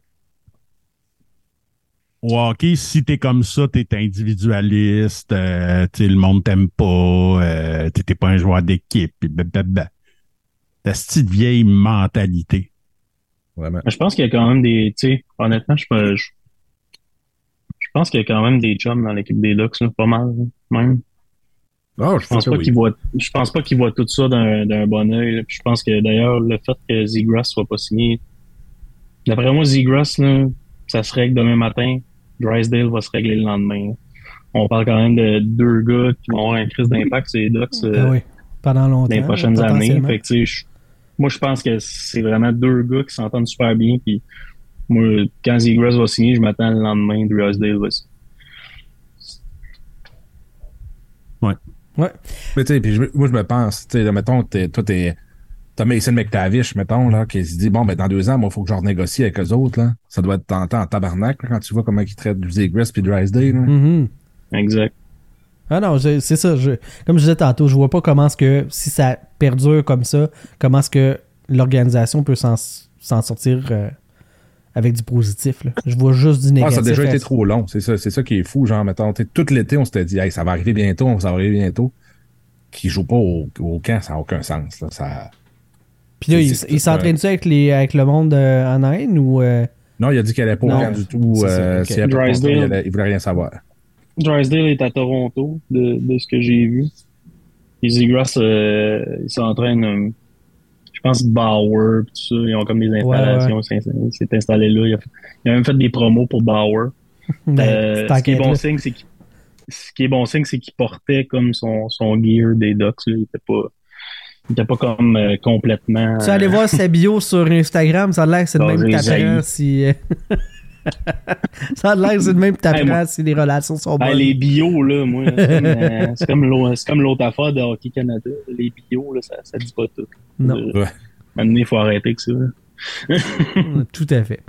Speaker 4: Au hockey, si t'es comme ça, t'es individualiste, euh, tu sais, le monde t'aime pas, euh, t'es pas un joueur d'équipe, blablabla. T'as cette petite vieille mentalité.
Speaker 2: Vraiment.
Speaker 10: Je pense qu'il y a quand même des, tu sais, honnêtement, je, peux- je, je pense qu'il y a quand même des chums dans l'équipe des Ducks, là, pas mal, là, même.
Speaker 2: Oh,
Speaker 10: Je pense pas qu'il voit, je pense pas qu'il voit tout ça d'un, bon là. Puis Je pense que d'ailleurs, le fait que Zegras soit pas signé, d'après moi, Zegras, là, ça se règle demain matin. Drysdale va se régler le lendemain. là. On parle quand même de deux gars qui vont avoir un crise d'impact sur les Ducks euh,
Speaker 1: Ah oui, pendant longtemps.
Speaker 10: dans les prochaines années. Fait que, tu sais, je- moi, je pense que c'est vraiment deux gars qui s'entendent super bien. Puis, moi, quand Zegras va signer, je m'attends le lendemain, Drysdale va signer.
Speaker 1: Ouais.
Speaker 2: Mais tu sais, moi, je me pense, tu sais, là, mettons, t'es- toi, t'es. T'as Mason McTavish, mettons, là, qui se dit, bon, ben, dans deux ans, moi, il faut que je renégocie avec eux autres, là. Ça doit être tentant en tabarnak, là, quand tu vois comment ils traitent Zegras puis Drysdale, là.
Speaker 1: Mhm.
Speaker 10: Exact.
Speaker 1: Ah non, c'est ça. je- comme je disais tantôt, je vois pas comment est-ce que, si ça perdure comme ça, comment est-ce que l'organisation peut s'en sortir euh, avec du positif. là. Je vois juste du
Speaker 2: Ah,
Speaker 1: négatif.
Speaker 2: ça a déjà été trop long. C'est ça, c'est ça qui est fou. Genre, mettons, tout l'été, on s'était dit, hey, ça va arriver bientôt, ça va arriver bientôt. Qui joue pas au, au camp, ça n'a aucun sens. Là. Ça...
Speaker 1: Puis là, il, il s'entraîne-tu avec, les, avec le monde euh, en Inde ou. euh,
Speaker 2: Non, il a dit qu'elle allait pas au camp du tout. Euh, s'il il, il voulait rien savoir.
Speaker 10: Drysdale est à Toronto, de, de ce que j'ai vu. Et Zegras, euh, il s'entraîne, euh, je pense, Bauer, tout ça. Ils ont comme des installations. c'est- c'est- Il s'est installé là. Il a, il a même fait des promos pour Bauer.
Speaker 1: ben,
Speaker 10: Euh, ce qui est bon signe, c'est qu'il ce qui est bon signe, c'est qu'il portait comme son, son gear des Ducks. Là. Il était pas. il était pas comme euh, complètement.
Speaker 1: Tu es allé voir sa bio sur Instagram, ça a l'air que c'est
Speaker 10: Non,
Speaker 1: même
Speaker 10: zaï.
Speaker 1: si. ça a l'air que c'est de même t'apprends
Speaker 10: Hey, moi-
Speaker 1: si les relations sont
Speaker 10: Ben,
Speaker 1: bonnes.
Speaker 10: les bios, là, moi, c'est comme, euh, c'est comme l'au- c'est comme l'autre affaire de Hockey Canada. Les bios, là, ça, ça dit pas tout.
Speaker 1: Non.
Speaker 10: Euh,
Speaker 2: Ouais.
Speaker 10: Maintenant, il faut arrêter avec ça. là.
Speaker 1: Tout à fait.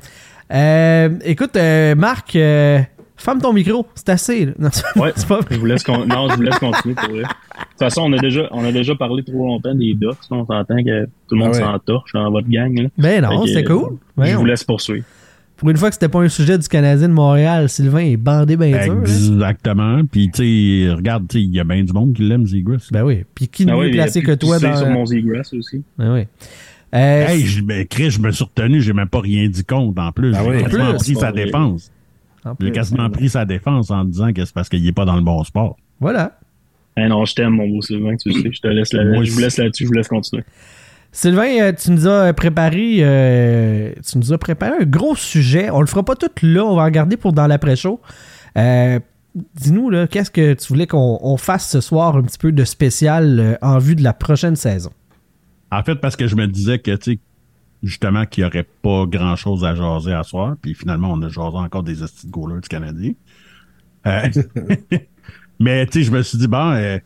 Speaker 1: Euh, écoute, euh, Marc, euh, ferme ton micro, c'est assez. là. Non, c'est
Speaker 10: Ouais,
Speaker 1: c'est pas
Speaker 10: je vous laisse, con- non, je vous laisse continuer pour vrai. De toute façon, on a déjà, on a déjà parlé trop longtemps des docs. On s'entend que tout le monde
Speaker 2: Ah ouais.
Speaker 10: s'entorche dans votre gang. Là.
Speaker 1: Ben non,
Speaker 10: que, euh,
Speaker 1: cool. Ouais,
Speaker 10: je
Speaker 1: on-
Speaker 10: vous laisse poursuivre.
Speaker 1: Pour une fois que c'était pas un sujet du Canadien de Montréal, Sylvain est bandé bien dur. hein?
Speaker 4: Exactement. Puis, tu sais, regarde, il y a bien du monde qui l'aime, Zegras.
Speaker 1: Ben oui. Puis qui de
Speaker 10: Ah
Speaker 1: mieux placé que toi dans.
Speaker 10: sur mon Seagrass aussi.
Speaker 1: Ben oui. Euh,
Speaker 4: Hey, je, ben, Chris, je me suis retenu, j'ai même pas rien dit contre en plus.
Speaker 2: Ah
Speaker 4: j'ai
Speaker 2: oui.
Speaker 4: quasiment
Speaker 1: plus,
Speaker 4: pris sa défense.
Speaker 1: en
Speaker 4: J'ai quasiment pris sa défense en disant que c'est parce qu'il est pas dans le bon sport.
Speaker 1: Voilà.
Speaker 10: Eh non, je t'aime, mon beau Sylvain, tu sais. Je te laisse là-dessus, je vous laisse continuer.
Speaker 1: Sylvain, euh, tu nous as préparé, euh, tu nous as préparé un gros sujet. On le fera pas tout là, on va en garder pour dans l'après-show. Euh, Dis-nous, qu'est-ce que tu voulais qu'on on fasse ce soir un petit peu de spécial en vue de la prochaine saison?
Speaker 4: En fait, parce que je me disais que, tu justement, qu'il y aurait pas grand chose à jaser à soir, puis finalement, on a jasé encore des hosties de du Canadien. Mais, tu sais, je me suis dit, bon,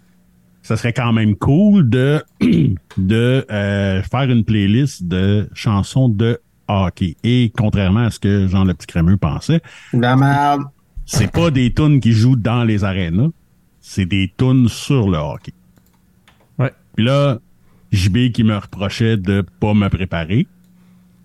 Speaker 4: ça serait quand même cool de, de euh, faire une playlist de chansons de hockey. Et contrairement à ce que Jean le Petit Crémeux pensait,
Speaker 5: la merde.
Speaker 4: c'est pas des tunes qui jouent dans les arénas, c'est des tunes sur le hockey.
Speaker 1: Ouais.
Speaker 4: Puis là, JB qui me reprochait de pas me préparer.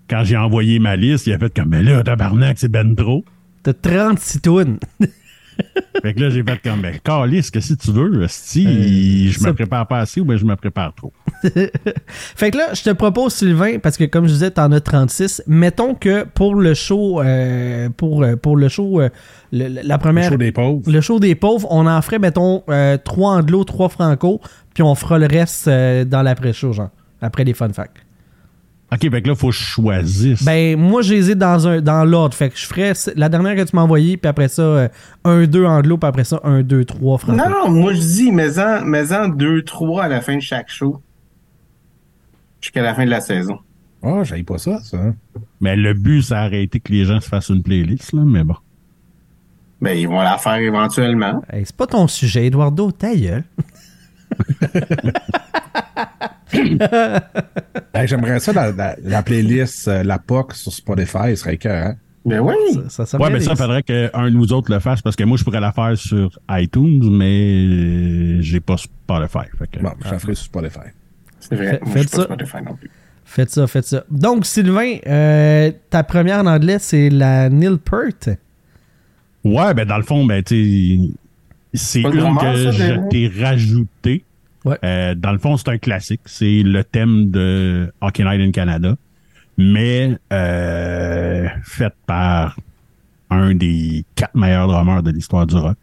Speaker 4: Quand j'ai envoyé ma liste, il a fait comme, mais là, tabarnak, c'est ben trop.
Speaker 1: T'as 36 tonnes.
Speaker 4: Fait que là, j'ai fait comme, ben, calice, que si tu veux, si
Speaker 1: Euh,
Speaker 4: je me prépare pas assez ou ben je me prépare trop.
Speaker 1: Fait que là, je te propose, Sylvain, parce que comme je disais, t'en as 36. Mettons que pour le show, euh, pour, euh, pour le show, euh, le- le- la
Speaker 2: Le
Speaker 1: première.
Speaker 2: show des pauvres.
Speaker 1: Le show des pauvres, on en ferait, mettons, euh, 3 anglo, 3 franco, puis on fera le reste dans l'après-show, genre, après les fun facts.
Speaker 4: OK, fait que là, faut que je choisisse.
Speaker 1: Ben, moi, j'hésite dans, un, dans l'ordre. Fait que je ferais la dernière que tu m'as envoyée, puis après ça, 1-2 anglo, puis après ça, 1-2, 3 franco.
Speaker 5: Non, non, moi je dis, mets-en, mets-en deux, trois à la fin de chaque show. Jusqu'à la fin de la saison.
Speaker 2: Ah, j'aille pas ça, ça.
Speaker 4: Mais le but, ça aurait été que les gens se fassent une playlist, là, mais bon.
Speaker 5: Ben, ils vont la faire éventuellement.
Speaker 1: Hey, c'est pas ton sujet, Eduardo, ta gueule.
Speaker 2: Hey, J'aimerais ça dans la, la playlist euh, La POC sur Spotify, ce serait écœurant.
Speaker 5: Ben oui.
Speaker 1: Ça, ça
Speaker 4: Ouais, mais ça,
Speaker 1: dit-
Speaker 4: faudrait qu'un de nous autres le fasse parce que moi, je pourrais la faire sur iTunes, mais euh, j'ai pas Spotify. Fait que,
Speaker 2: Bon, je la ferai sur Spotify.
Speaker 5: C'est vrai.
Speaker 1: Fait-
Speaker 5: Moi,
Speaker 1: faites ça.
Speaker 5: Spotify non plus.
Speaker 1: Faites ça, faites ça. Donc, Sylvain, euh, ta première en anglais, c'est la Neil Peart.
Speaker 4: Ouais, ben dans le fond, ben tu c'est une que t'ai rajouté.
Speaker 1: Ouais.
Speaker 4: Euh, dans le fond, c'est un classique. C'est le thème de Hockey Night in Canada, mais euh, fait par un des quatre meilleurs drummers de l'histoire du rock.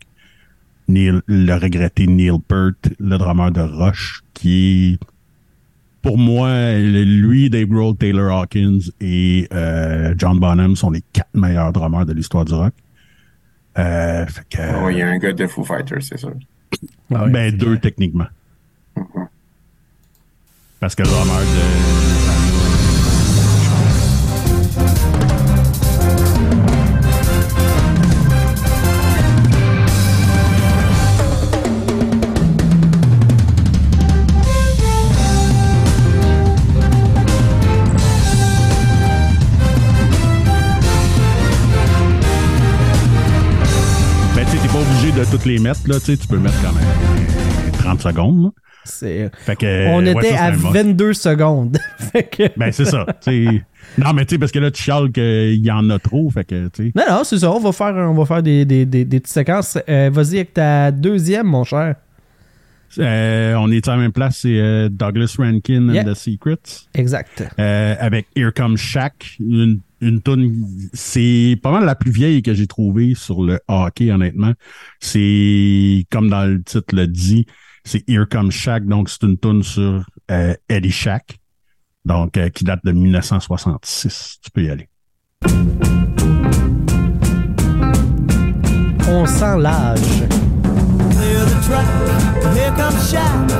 Speaker 4: Neil, le regretté Neil Peart, le drummer de Rush, qui est pour moi, lui, Dave Grohl, Taylor Hawkins et euh, John Bonham sont les quatre meilleurs drummers de l'histoire du rock. Euh, fait que,
Speaker 5: Oh, il y a un gars de Foo Fighters, c'est sûr.
Speaker 1: Ah ouais,
Speaker 4: ben, deux
Speaker 1: clair.
Speaker 4: techniquement. Parce que le drummer de. T'es pas obligé de toutes les mettre, là. Tu peux mettre quand même 30 secondes, là.
Speaker 1: C'est-
Speaker 4: Fait que,
Speaker 1: On
Speaker 4: ouais,
Speaker 1: était
Speaker 4: ça,
Speaker 1: à
Speaker 4: un must.
Speaker 1: 22 secondes. fait que...
Speaker 4: Ben, c'est ça. non, mais tu sais, parce que là, tu chiales qu'il y en a trop. Fait que.
Speaker 1: Non, non, c'est ça. On va faire, on va faire des, des, des, des petites séquences. Euh, Vas-y avec ta deuxième, mon cher.
Speaker 4: Euh, on est à la même place, c'est euh, Douglas Rankin
Speaker 1: Yeah.
Speaker 4: and the Secrets.
Speaker 1: Exact.
Speaker 4: Euh, avec Here Comes Shaq, une, une c'est pas mal la plus vieille que j'ai trouvée sur le hockey, honnêtement. C'est, comme dans le titre le dit, c'est Here Comes Shaq, donc c'est une tune sur euh, Eddie Shaq, donc euh, qui date de 1966. Tu peux y aller.
Speaker 1: On sent l'âge.
Speaker 6: Clear the track, here comes Shaq.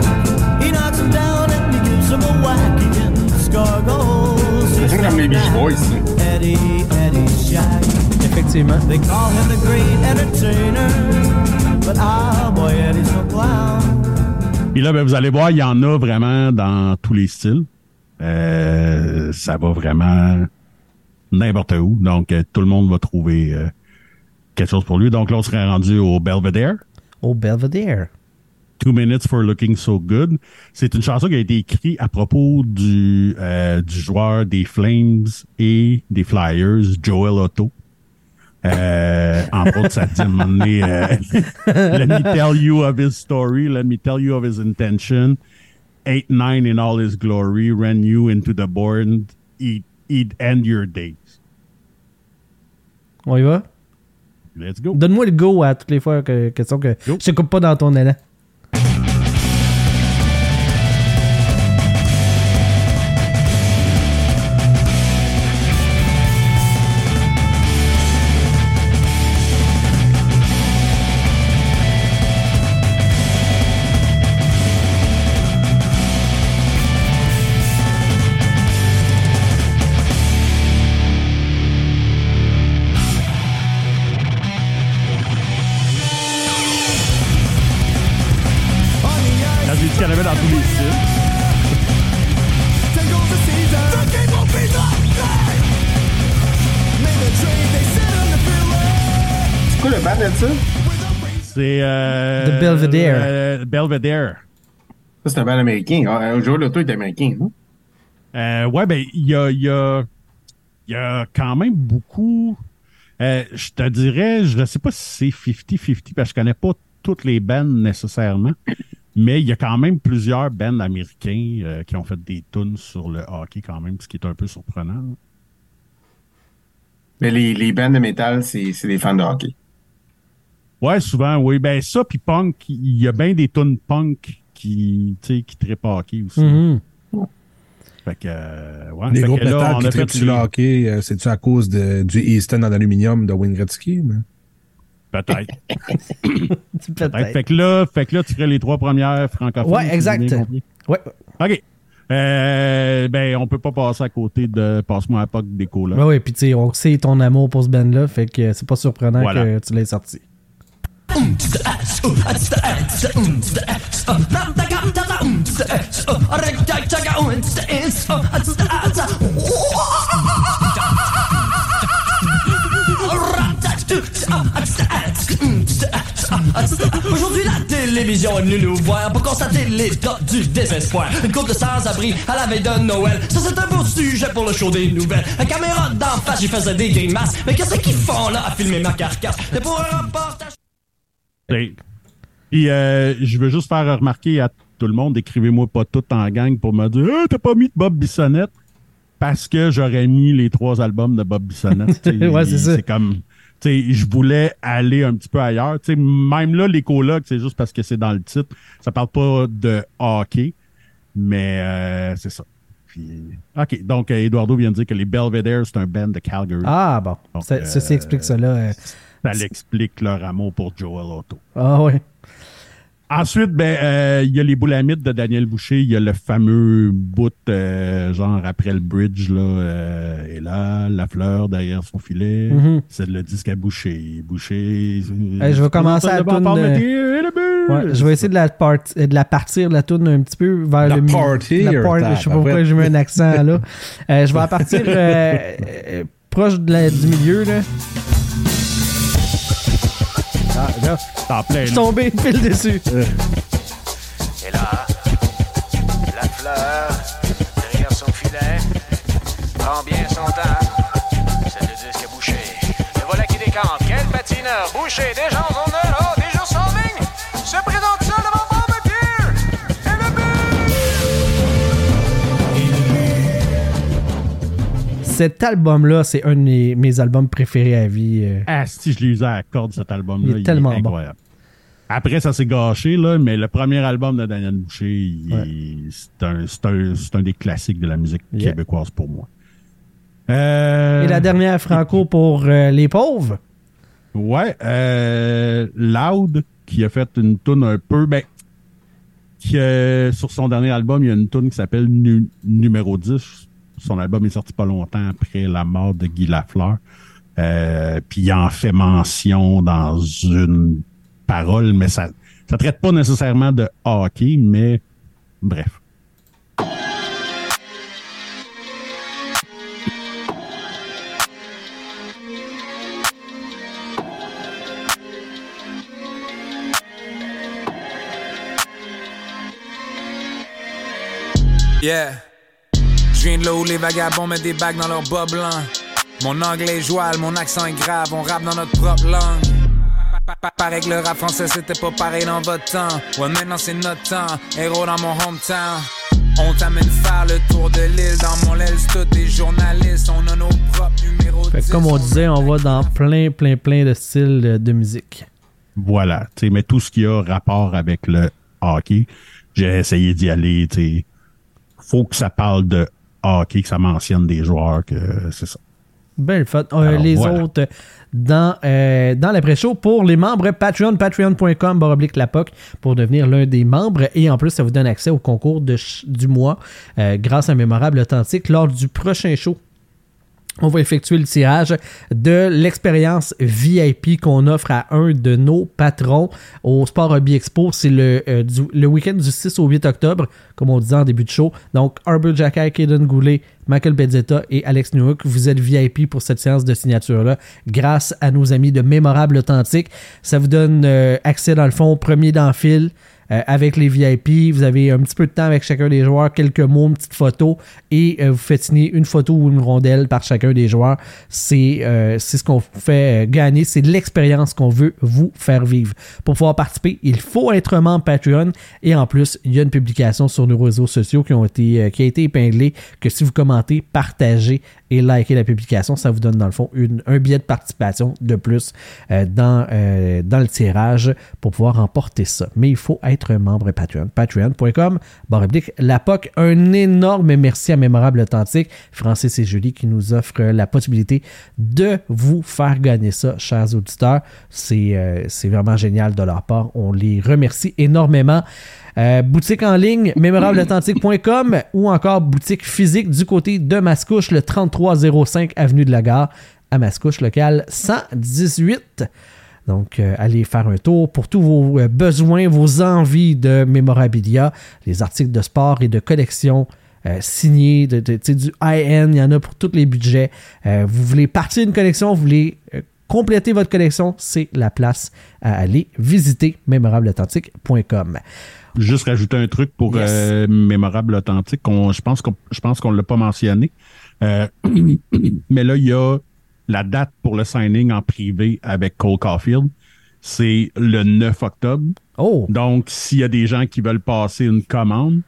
Speaker 6: He knocks him down and he gives some wacky and scargoes.
Speaker 5: C'est comme les Beach Boys, ça.
Speaker 6: Eddie, Eddie Shag.
Speaker 1: Effectivement.
Speaker 6: They call him the great entertainer, but ah boy, Eddie's no clown.
Speaker 4: Puis là, ben, vous allez voir, il y en a vraiment dans tous les styles. Euh, ça va vraiment n'importe où. Donc, euh, tout le monde va trouver euh, quelque chose pour lui. Donc là, on serait rendu au Belvedere.
Speaker 1: Au Belvedere.
Speaker 4: Two Minutes for Looking So Good. C'est une chanson qui a été écrite à propos du, euh, du joueur des Flames et des Flyers, Joel Otto. Euh, entre autres, ça dit à un moment donné, euh, Let me tell you of his story, let me tell you of his intention. 8-9 in all his glory, ran you into the board, he'd, he'd end your days.
Speaker 1: On y va?
Speaker 4: Let's go.
Speaker 1: Donne-moi le go à toutes les fois que, question que
Speaker 4: Go.
Speaker 1: je te coupe pas dans ton élan.
Speaker 5: C'est.
Speaker 4: Euh,
Speaker 1: The Belvedere.
Speaker 4: euh, Belvedere.
Speaker 5: Ça, c'est un band américain. Ah, Joe Lotto est américain, non?
Speaker 4: Euh, ouais, ben, il y a, il y, a, il y a quand même beaucoup. euh, je te dirais, je ne sais pas si c'est 50-50 parce que je connais pas toutes les bands nécessairement, mais il y a quand même plusieurs bands américains euh, qui ont fait des tunes sur le hockey quand même, ce qui est un peu surprenant.
Speaker 5: Mais les, les bands de métal, c'est des fans de hockey.
Speaker 4: Ouais, souvent, oui. Ben ça, puis punk, il y a bien des tunes punk qui, tu sais, qui trippent hockey aussi.
Speaker 1: Mhm.
Speaker 4: Fait que, euh, ouais.
Speaker 2: Les
Speaker 4: Fait
Speaker 2: groupes
Speaker 4: que là,
Speaker 2: métal
Speaker 4: on
Speaker 2: qui
Speaker 4: a
Speaker 2: trippent
Speaker 4: fait
Speaker 2: sur le
Speaker 4: les-
Speaker 2: hockey, euh, c'est-tu à cause de, du Easton en aluminium de Wayne Gretzky? mais-
Speaker 4: Peut-être.
Speaker 1: Peut-être.
Speaker 4: Fait que là, fait que là, tu ferais les trois premières francophones.
Speaker 1: Ouais, exact. Ouais.
Speaker 4: OK. Euh, ben, on peut pas passer à côté de Passe-moi à POC des là.
Speaker 1: Ouais, ouais, puis tu sais, on sait ton amour pour ce band-là, fait que c'est pas surprenant
Speaker 4: Voilà.
Speaker 1: que tu l'aies sorti.
Speaker 11: Aujourd'hui, la télévision est venue nous voir pour constater l'état du désespoir. Une couple de sans-abri à la veille de Noël. Ça, c'est un beau sujet pour le show des nouvelles. La caméra d'en face, j'y faisais des grimaces. Mais qu'est-ce qu'ils font là à filmer ma carcasse? C'est pour un reportage.
Speaker 4: Puis, euh, je veux juste faire remarquer à tout le monde, écrivez-moi pas tout en gang pour me dire Ah, t'as pas mis de Bob Bissonnette? Parce que j'aurais mis les trois albums de Bob Bissonnette.
Speaker 1: Ouais, c'est ça.
Speaker 4: C'est comme. tu sais, je voulais aller un petit peu ailleurs. Même là, l'écologue, c'est juste parce que c'est dans le titre. Ça parle pas de hockey, mais euh, c'est ça. Puis, OK, donc euh, Eduardo vient de dire que les Belvedere, c'est un band de Calgary.
Speaker 1: Ah, bon.
Speaker 4: Donc,
Speaker 1: Ça, ceci
Speaker 4: euh,
Speaker 1: explique cela.
Speaker 4: Ça l'explique leur amour pour Joel Otto.
Speaker 1: Ah, ouais.
Speaker 4: Ensuite, ben, euh, il y a les boulamites de Daniel Boucher. Il y a le fameux bout, euh, genre après le bridge, là, euh, et là, la fleur derrière son filet.
Speaker 1: Mhm.
Speaker 4: C'est le disque à Boucher. Boucher.
Speaker 1: Hey, je vais commencer à la Ouais, je vais essayer de la, part- euh, de la partir, la tourne un petit peu vers
Speaker 2: La
Speaker 1: le
Speaker 2: partir,
Speaker 1: La party, je sais pas pourquoi j'ai mis un accent là. Euh, je vais partir proche de la- du milieu. Là.
Speaker 4: Ah, là, t'en plein,
Speaker 1: Je suis tombé pile dessus.
Speaker 12: Et là, la fleur, derrière son filet, prend bien son temps. C'est le disque à boucher. Le voilà qui décante. Quel patineur. Boucher, déjà en zone
Speaker 1: Cet album-là, c'est un de mes, mes albums préférés à vie. euh.
Speaker 4: Ah, si je l'ai usé à la corde, cet album-là.
Speaker 1: Il est tellement bon.
Speaker 4: incroyable. Après, ça s'est gâché, là, mais le premier album de Daniel Boucher, c'est un, des classiques de la musique
Speaker 1: Yeah.
Speaker 4: québécoise pour moi. Euh,
Speaker 1: Et la dernière franco pour euh, les pauvres?
Speaker 4: Ouais, euh, Loud, qui a fait une tune un peu, ben, que sur son dernier album, il y a une tune qui s'appelle Nu- Numéro 10. Son album est sorti pas longtemps après la mort de Guy Lafleur. Euh, puis il en fait mention dans une parole, mais ça ça traite pas nécessairement de hockey, mais bref.
Speaker 13: Yeah. Je viens de là où les vagabonds mettent des bagues dans leurs bas blancs. Mon anglais est joual, mon accent est grave, on rappe dans notre propre langue. Pa- pa- Paraît que le rap français c'était pas pareil dans votre temps. Ouais, maintenant c'est notre temps, héros dans mon hometown. On t'amène faire le tour de l'île, dans mon aile, c'est tous des journalistes. On a nos propres numéros
Speaker 1: Fait que
Speaker 13: 10,
Speaker 1: comme on disait, on va dans plein, plein, plein de styles de, de musique.
Speaker 4: Voilà. tu sais, Mais tout ce qui a rapport avec le hockey, j'ai essayé d'y aller. tu sais. faut que ça parle de hockey, que ça mentionne des joueurs, que c'est ça.
Speaker 1: Ben le fun. Euh,
Speaker 4: Alors,
Speaker 1: les
Speaker 4: voilà.
Speaker 1: autres dans, euh, dans l'après-show pour les membres Patreon, patreon.com, baroblique pour devenir l'un des membres. Et en plus, ça vous donne accès au concours de du mois euh, grâce à Mémorable Authentique lors du prochain show. On va effectuer le tirage de l'expérience VIP qu'on offre à un de nos patrons au Sport Hobby Expo. C'est le, euh, le week-end du 6 au 8 octobre, comme on disait en début de show. Donc, Arbor Jacky, Kaden Goulet, Michael Bezzetta et Alex Newhook, vous êtes VIP pour cette séance de signature-là grâce à nos amis de Mémorable Authentique. Ça vous donne euh, accès, dans le fond, au premier d'enfile. Euh, avec les VIP, vous avez un petit peu de temps avec chacun des joueurs, quelques mots, une petite photo, et euh, vous faites signer une photo ou une rondelle par chacun des joueurs. C'est euh, ce qu'on fait gagner, c'est l'expérience qu'on veut vous faire vivre. Pour pouvoir participer, il faut être membre Patreon, et en plus, il y a une publication sur nos réseaux sociaux qui, ont été, qui a été épinglée, que si vous commentez, partagez et likez la publication, ça vous donne dans le fond une- un billet de participation de plus dans, dans le tirage pour pouvoir remporter ça. Mais il faut être membre Patreon. Patreon.com, la POC. Un énorme merci à Mémorable Authentique, Francis et Julie qui nous offrent la possibilité de vous faire gagner ça, chers auditeurs. C'est euh, vraiment génial de leur part. On les remercie énormément. Euh, boutique en ligne, mémorableauthentique.com ou encore boutique physique du côté de Mascouche, le 3305 Avenue de la Gare à Mascouche, local 118. Donc, euh, allez faire un tour pour tous vos euh, besoins, vos envies de mémorabilia, les articles de sport et de collection euh, signés, de, du high-end, il y en a pour tous les budgets. Vous voulez partir d'une collection, vous voulez compléter votre collection, c'est la place à aller visiter mémorableauthentique.com.
Speaker 4: Juste rajouter un truc pour
Speaker 1: Yes.
Speaker 4: euh, mémorable authentique. je pense qu'on je pense qu'on l'a pas mentionné. Euh, mais là, il y a la date pour le signing en privé avec Cole Caulfield. C'est le 9 octobre.
Speaker 1: Oh.
Speaker 4: Donc, s'il y a des gens qui veulent passer une commande,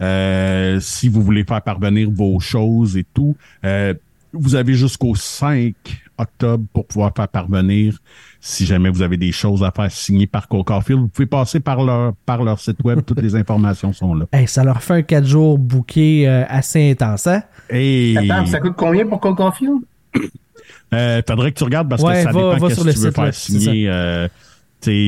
Speaker 4: euh, si vous voulez faire parvenir vos choses et tout, euh, vous avez jusqu'au 5 octobre pour pouvoir faire parvenir, si jamais vous avez des choses à faire signer par Cole Caulfield, vous pouvez passer par leur, par leur site web. Toutes les informations sont là.
Speaker 1: Hey, ça leur fait un 4 jours booké euh, assez intense, hein?
Speaker 4: Et
Speaker 5: Attends, ça coûte combien pour Cole Caulfield?
Speaker 4: Euh, faudrait que tu regardes parce
Speaker 1: Ouais,
Speaker 4: que ça
Speaker 1: va-
Speaker 4: dépend
Speaker 1: va
Speaker 4: qu'est-ce que tu veux
Speaker 1: site
Speaker 4: faire signer. Euh,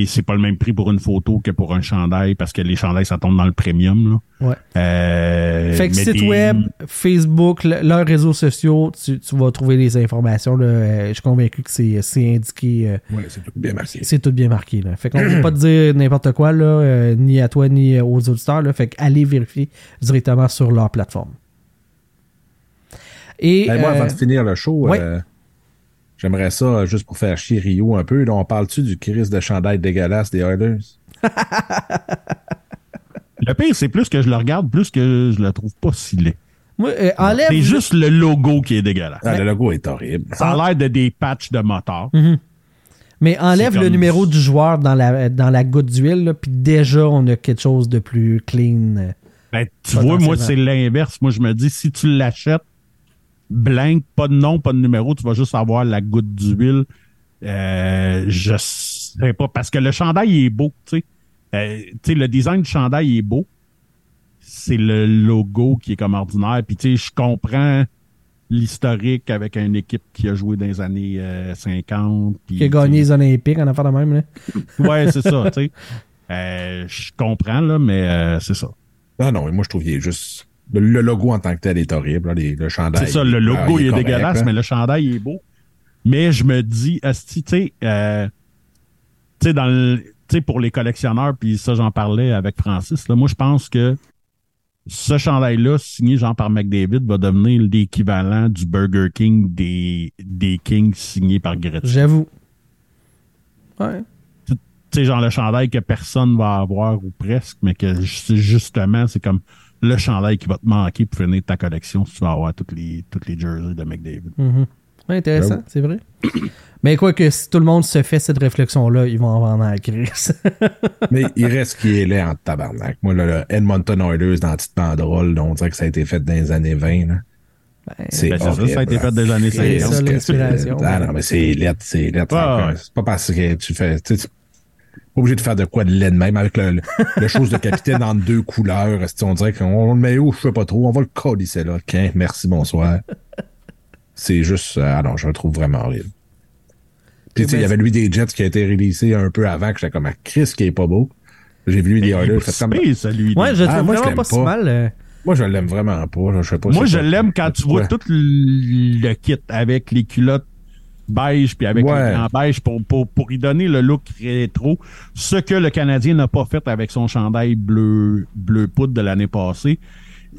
Speaker 4: c'est pas le même prix pour une photo que pour un chandail parce que les chandails, ça tombe dans le premium. Là.
Speaker 1: Ouais.
Speaker 4: Euh,
Speaker 1: Fait que site
Speaker 4: des-
Speaker 1: web, Facebook, le- leurs réseaux sociaux, tu, tu vas trouver les informations. Là. Je suis convaincu que c'est c'est indiqué.
Speaker 2: Ouais, c'est tout bien marqué.
Speaker 1: c'est tout bien marqué. Là. Fait qu'on ne peut pas te dire n'importe quoi, là, euh, ni à toi, ni aux auditeurs. Là. Fait qu'allez vérifier directement sur leur plateforme. Et,
Speaker 2: Ben, moi,
Speaker 1: euh,
Speaker 2: avant de finir le show,
Speaker 1: ouais.
Speaker 2: euh, j'aimerais ça, euh, juste pour faire chier Rio un peu, là, on parle-tu du crise de chandail dégueulasse des Oilers?
Speaker 4: Le pire, c'est plus que je le regarde, plus que je le trouve pas si laid.
Speaker 1: moi, euh, enlève.
Speaker 4: C'est juste le logo qui est dégueulasse.
Speaker 2: Ah, le logo est horrible.
Speaker 4: Ça a l'air de des patchs de moteur.
Speaker 1: Mhm. Mais enlève le numéro du joueur dans la, dans la goutte d'huile, puis déjà, on a quelque chose de plus clean. euh.
Speaker 4: Ben, tu vois, moi, c'est l'inverse. Moi, je me dis, si tu l'achètes, blank, pas de nom, pas de numéro, tu vas juste avoir la goutte d'huile. Euh, je sais pas, parce que le chandail il est beau, tu sais. Euh, tu sais, le design du chandail il est beau. C'est le logo qui est comme ordinaire. Puis, tu sais, je comprends l'historique avec une équipe qui a joué dans les années euh, 50. puis,
Speaker 1: Qui a gagné les Olympiques en affaire de même. Là.
Speaker 4: Ouais, c'est ça, tu sais. Euh, je comprends, là, mais euh, c'est ça.
Speaker 2: Non, non, moi, je trouve qu'il est juste. Le, le logo en tant que tel est horrible. là, les- le chandail.
Speaker 4: C'est ça, le logo, il est,
Speaker 2: correct,
Speaker 4: dégueulasse,
Speaker 2: là.
Speaker 4: mais le chandail, il est beau. Mais je me dis, asti, tu sais, euh, tu sais, dans le, pour les collectionneurs, puis ça, j'en parlais avec Francis, là, moi, je pense que ce chandail-là, signé genre par McDavid, va devenir l'équivalent du Burger King des, des Kings signé par Gretzky.
Speaker 1: J'avoue. Ouais.
Speaker 4: Tu sais, genre le chandail que personne va avoir ou presque, mais que ju- justement, c'est comme le chandail qui va te manquer pour finir ta collection si tu vas avoir toutes les, toutes les jerseys de McDavid.
Speaker 1: Ouais, intéressant,
Speaker 4: J'avoue.
Speaker 1: c'est vrai. Mais quoi que si tout le monde se fait cette réflexion-là, ils vont en vendre à la crise.
Speaker 2: Mais il reste qui est laid en tabarnak. Moi, là, le Edmonton Oilers dans la petite banderole, là, on dirait que ça a été fait dans les années 20. là. c'est
Speaker 4: ben, c'est ça, ça a été fait des années
Speaker 2: C'est
Speaker 4: 50.
Speaker 2: ça,
Speaker 1: l'inspiration.
Speaker 2: Ah non, mais c'est lettre, c'est lettre.
Speaker 4: Ouais.
Speaker 2: C'est pas parce que tu fais... Tu sais, tu- pas obligé de faire de quoi de laid de même avec le, le, le chose de capitaine en deux couleurs. On dirait qu'on le met où, je sais pas trop. On va le coller là. Tiens, merci, bonsoir. C'est juste... euh, Ah non, je le trouve vraiment horrible. Puis, tu sais, il y avait lui des Jets qui a été releasé un peu avant, que j'étais comme, ah, Chris qui est pas beau. J'ai vu lui des Oilers.
Speaker 4: pire, celui
Speaker 1: Ouais, je le
Speaker 2: Ah,
Speaker 1: trouve
Speaker 2: moi, je
Speaker 1: vraiment
Speaker 2: l'aime
Speaker 1: pas, si mal. euh.
Speaker 2: Moi, je l'aime vraiment pas. là. Je sais pas.
Speaker 4: Moi,
Speaker 2: c'est
Speaker 4: je l'aime quand tu vois tout le kit avec les culottes beige puis avec
Speaker 2: Ouais.
Speaker 4: le blanc beige pour, pour, pour y donner le look rétro. Ce que le Canadien n'a pas fait avec son chandail bleu, bleu poudre de l'année passée.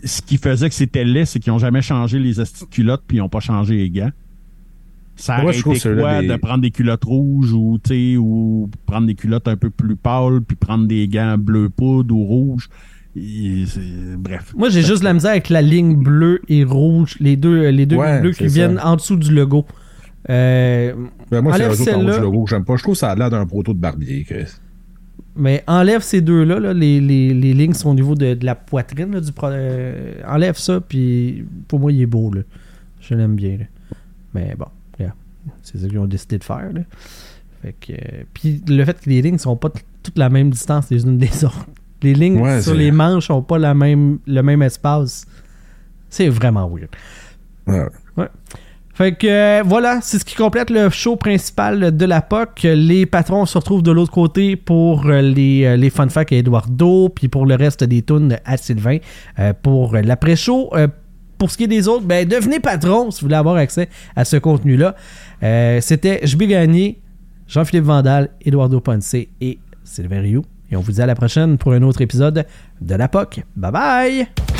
Speaker 4: Ce qui faisait que c'était laid, c'est qu'ils n'ont jamais changé les culottes puis ils n'ont pas changé les gants. Ça aurait
Speaker 2: trouve
Speaker 4: été quoi de prendre des culottes rouges ou, tu sais, ou prendre des culottes un peu plus pâles puis prendre des gants bleu poudre ou rouge? Et bref.
Speaker 1: Moi, j'ai juste la misère avec la ligne bleue et rouge, les deux, les deux
Speaker 2: Ouais,
Speaker 1: bleues qui
Speaker 2: ça.
Speaker 1: viennent en dessous du logo. Euh,
Speaker 2: Ben, moi, c'est haut
Speaker 1: celle-là,
Speaker 2: du logo que j'aime pas. Je trouve que ça a l'air d'un proto de barbier, Chris.
Speaker 1: mais enlève ces deux-là, là, les, les, les lignes sont au niveau de, de la poitrine là, du pro- euh, enlève ça, puis pour moi, il est beau. Là. Je l'aime bien. là. Mais bon, regarde, c'est ça qu'ils ont décidé de faire. Là. Fait que, euh, puis le fait que les lignes sont pas toutes la même distance les unes des autres. Les lignes
Speaker 2: Ouais,
Speaker 1: sur les manches ont pas la même, le même espace. C'est vraiment weird.
Speaker 2: Ouais.
Speaker 1: Ouais. Fait que euh, voilà, c'est ce qui complète le show principal de la POC. Les patrons se retrouvent de l'autre côté pour euh, les, euh, les fun facts à Eduardo, puis pour le reste des tunes à Sylvain pour l'après-show. Pour ce qui est des autres, ben devenez patron si vous voulez avoir accès à ce contenu-là. C'était Je Gagné, Jean-Philippe Vandal, Eduardo Ponce et Sylvain Rioux. Et on vous dit à la prochaine pour un autre épisode de la POC. Bye bye!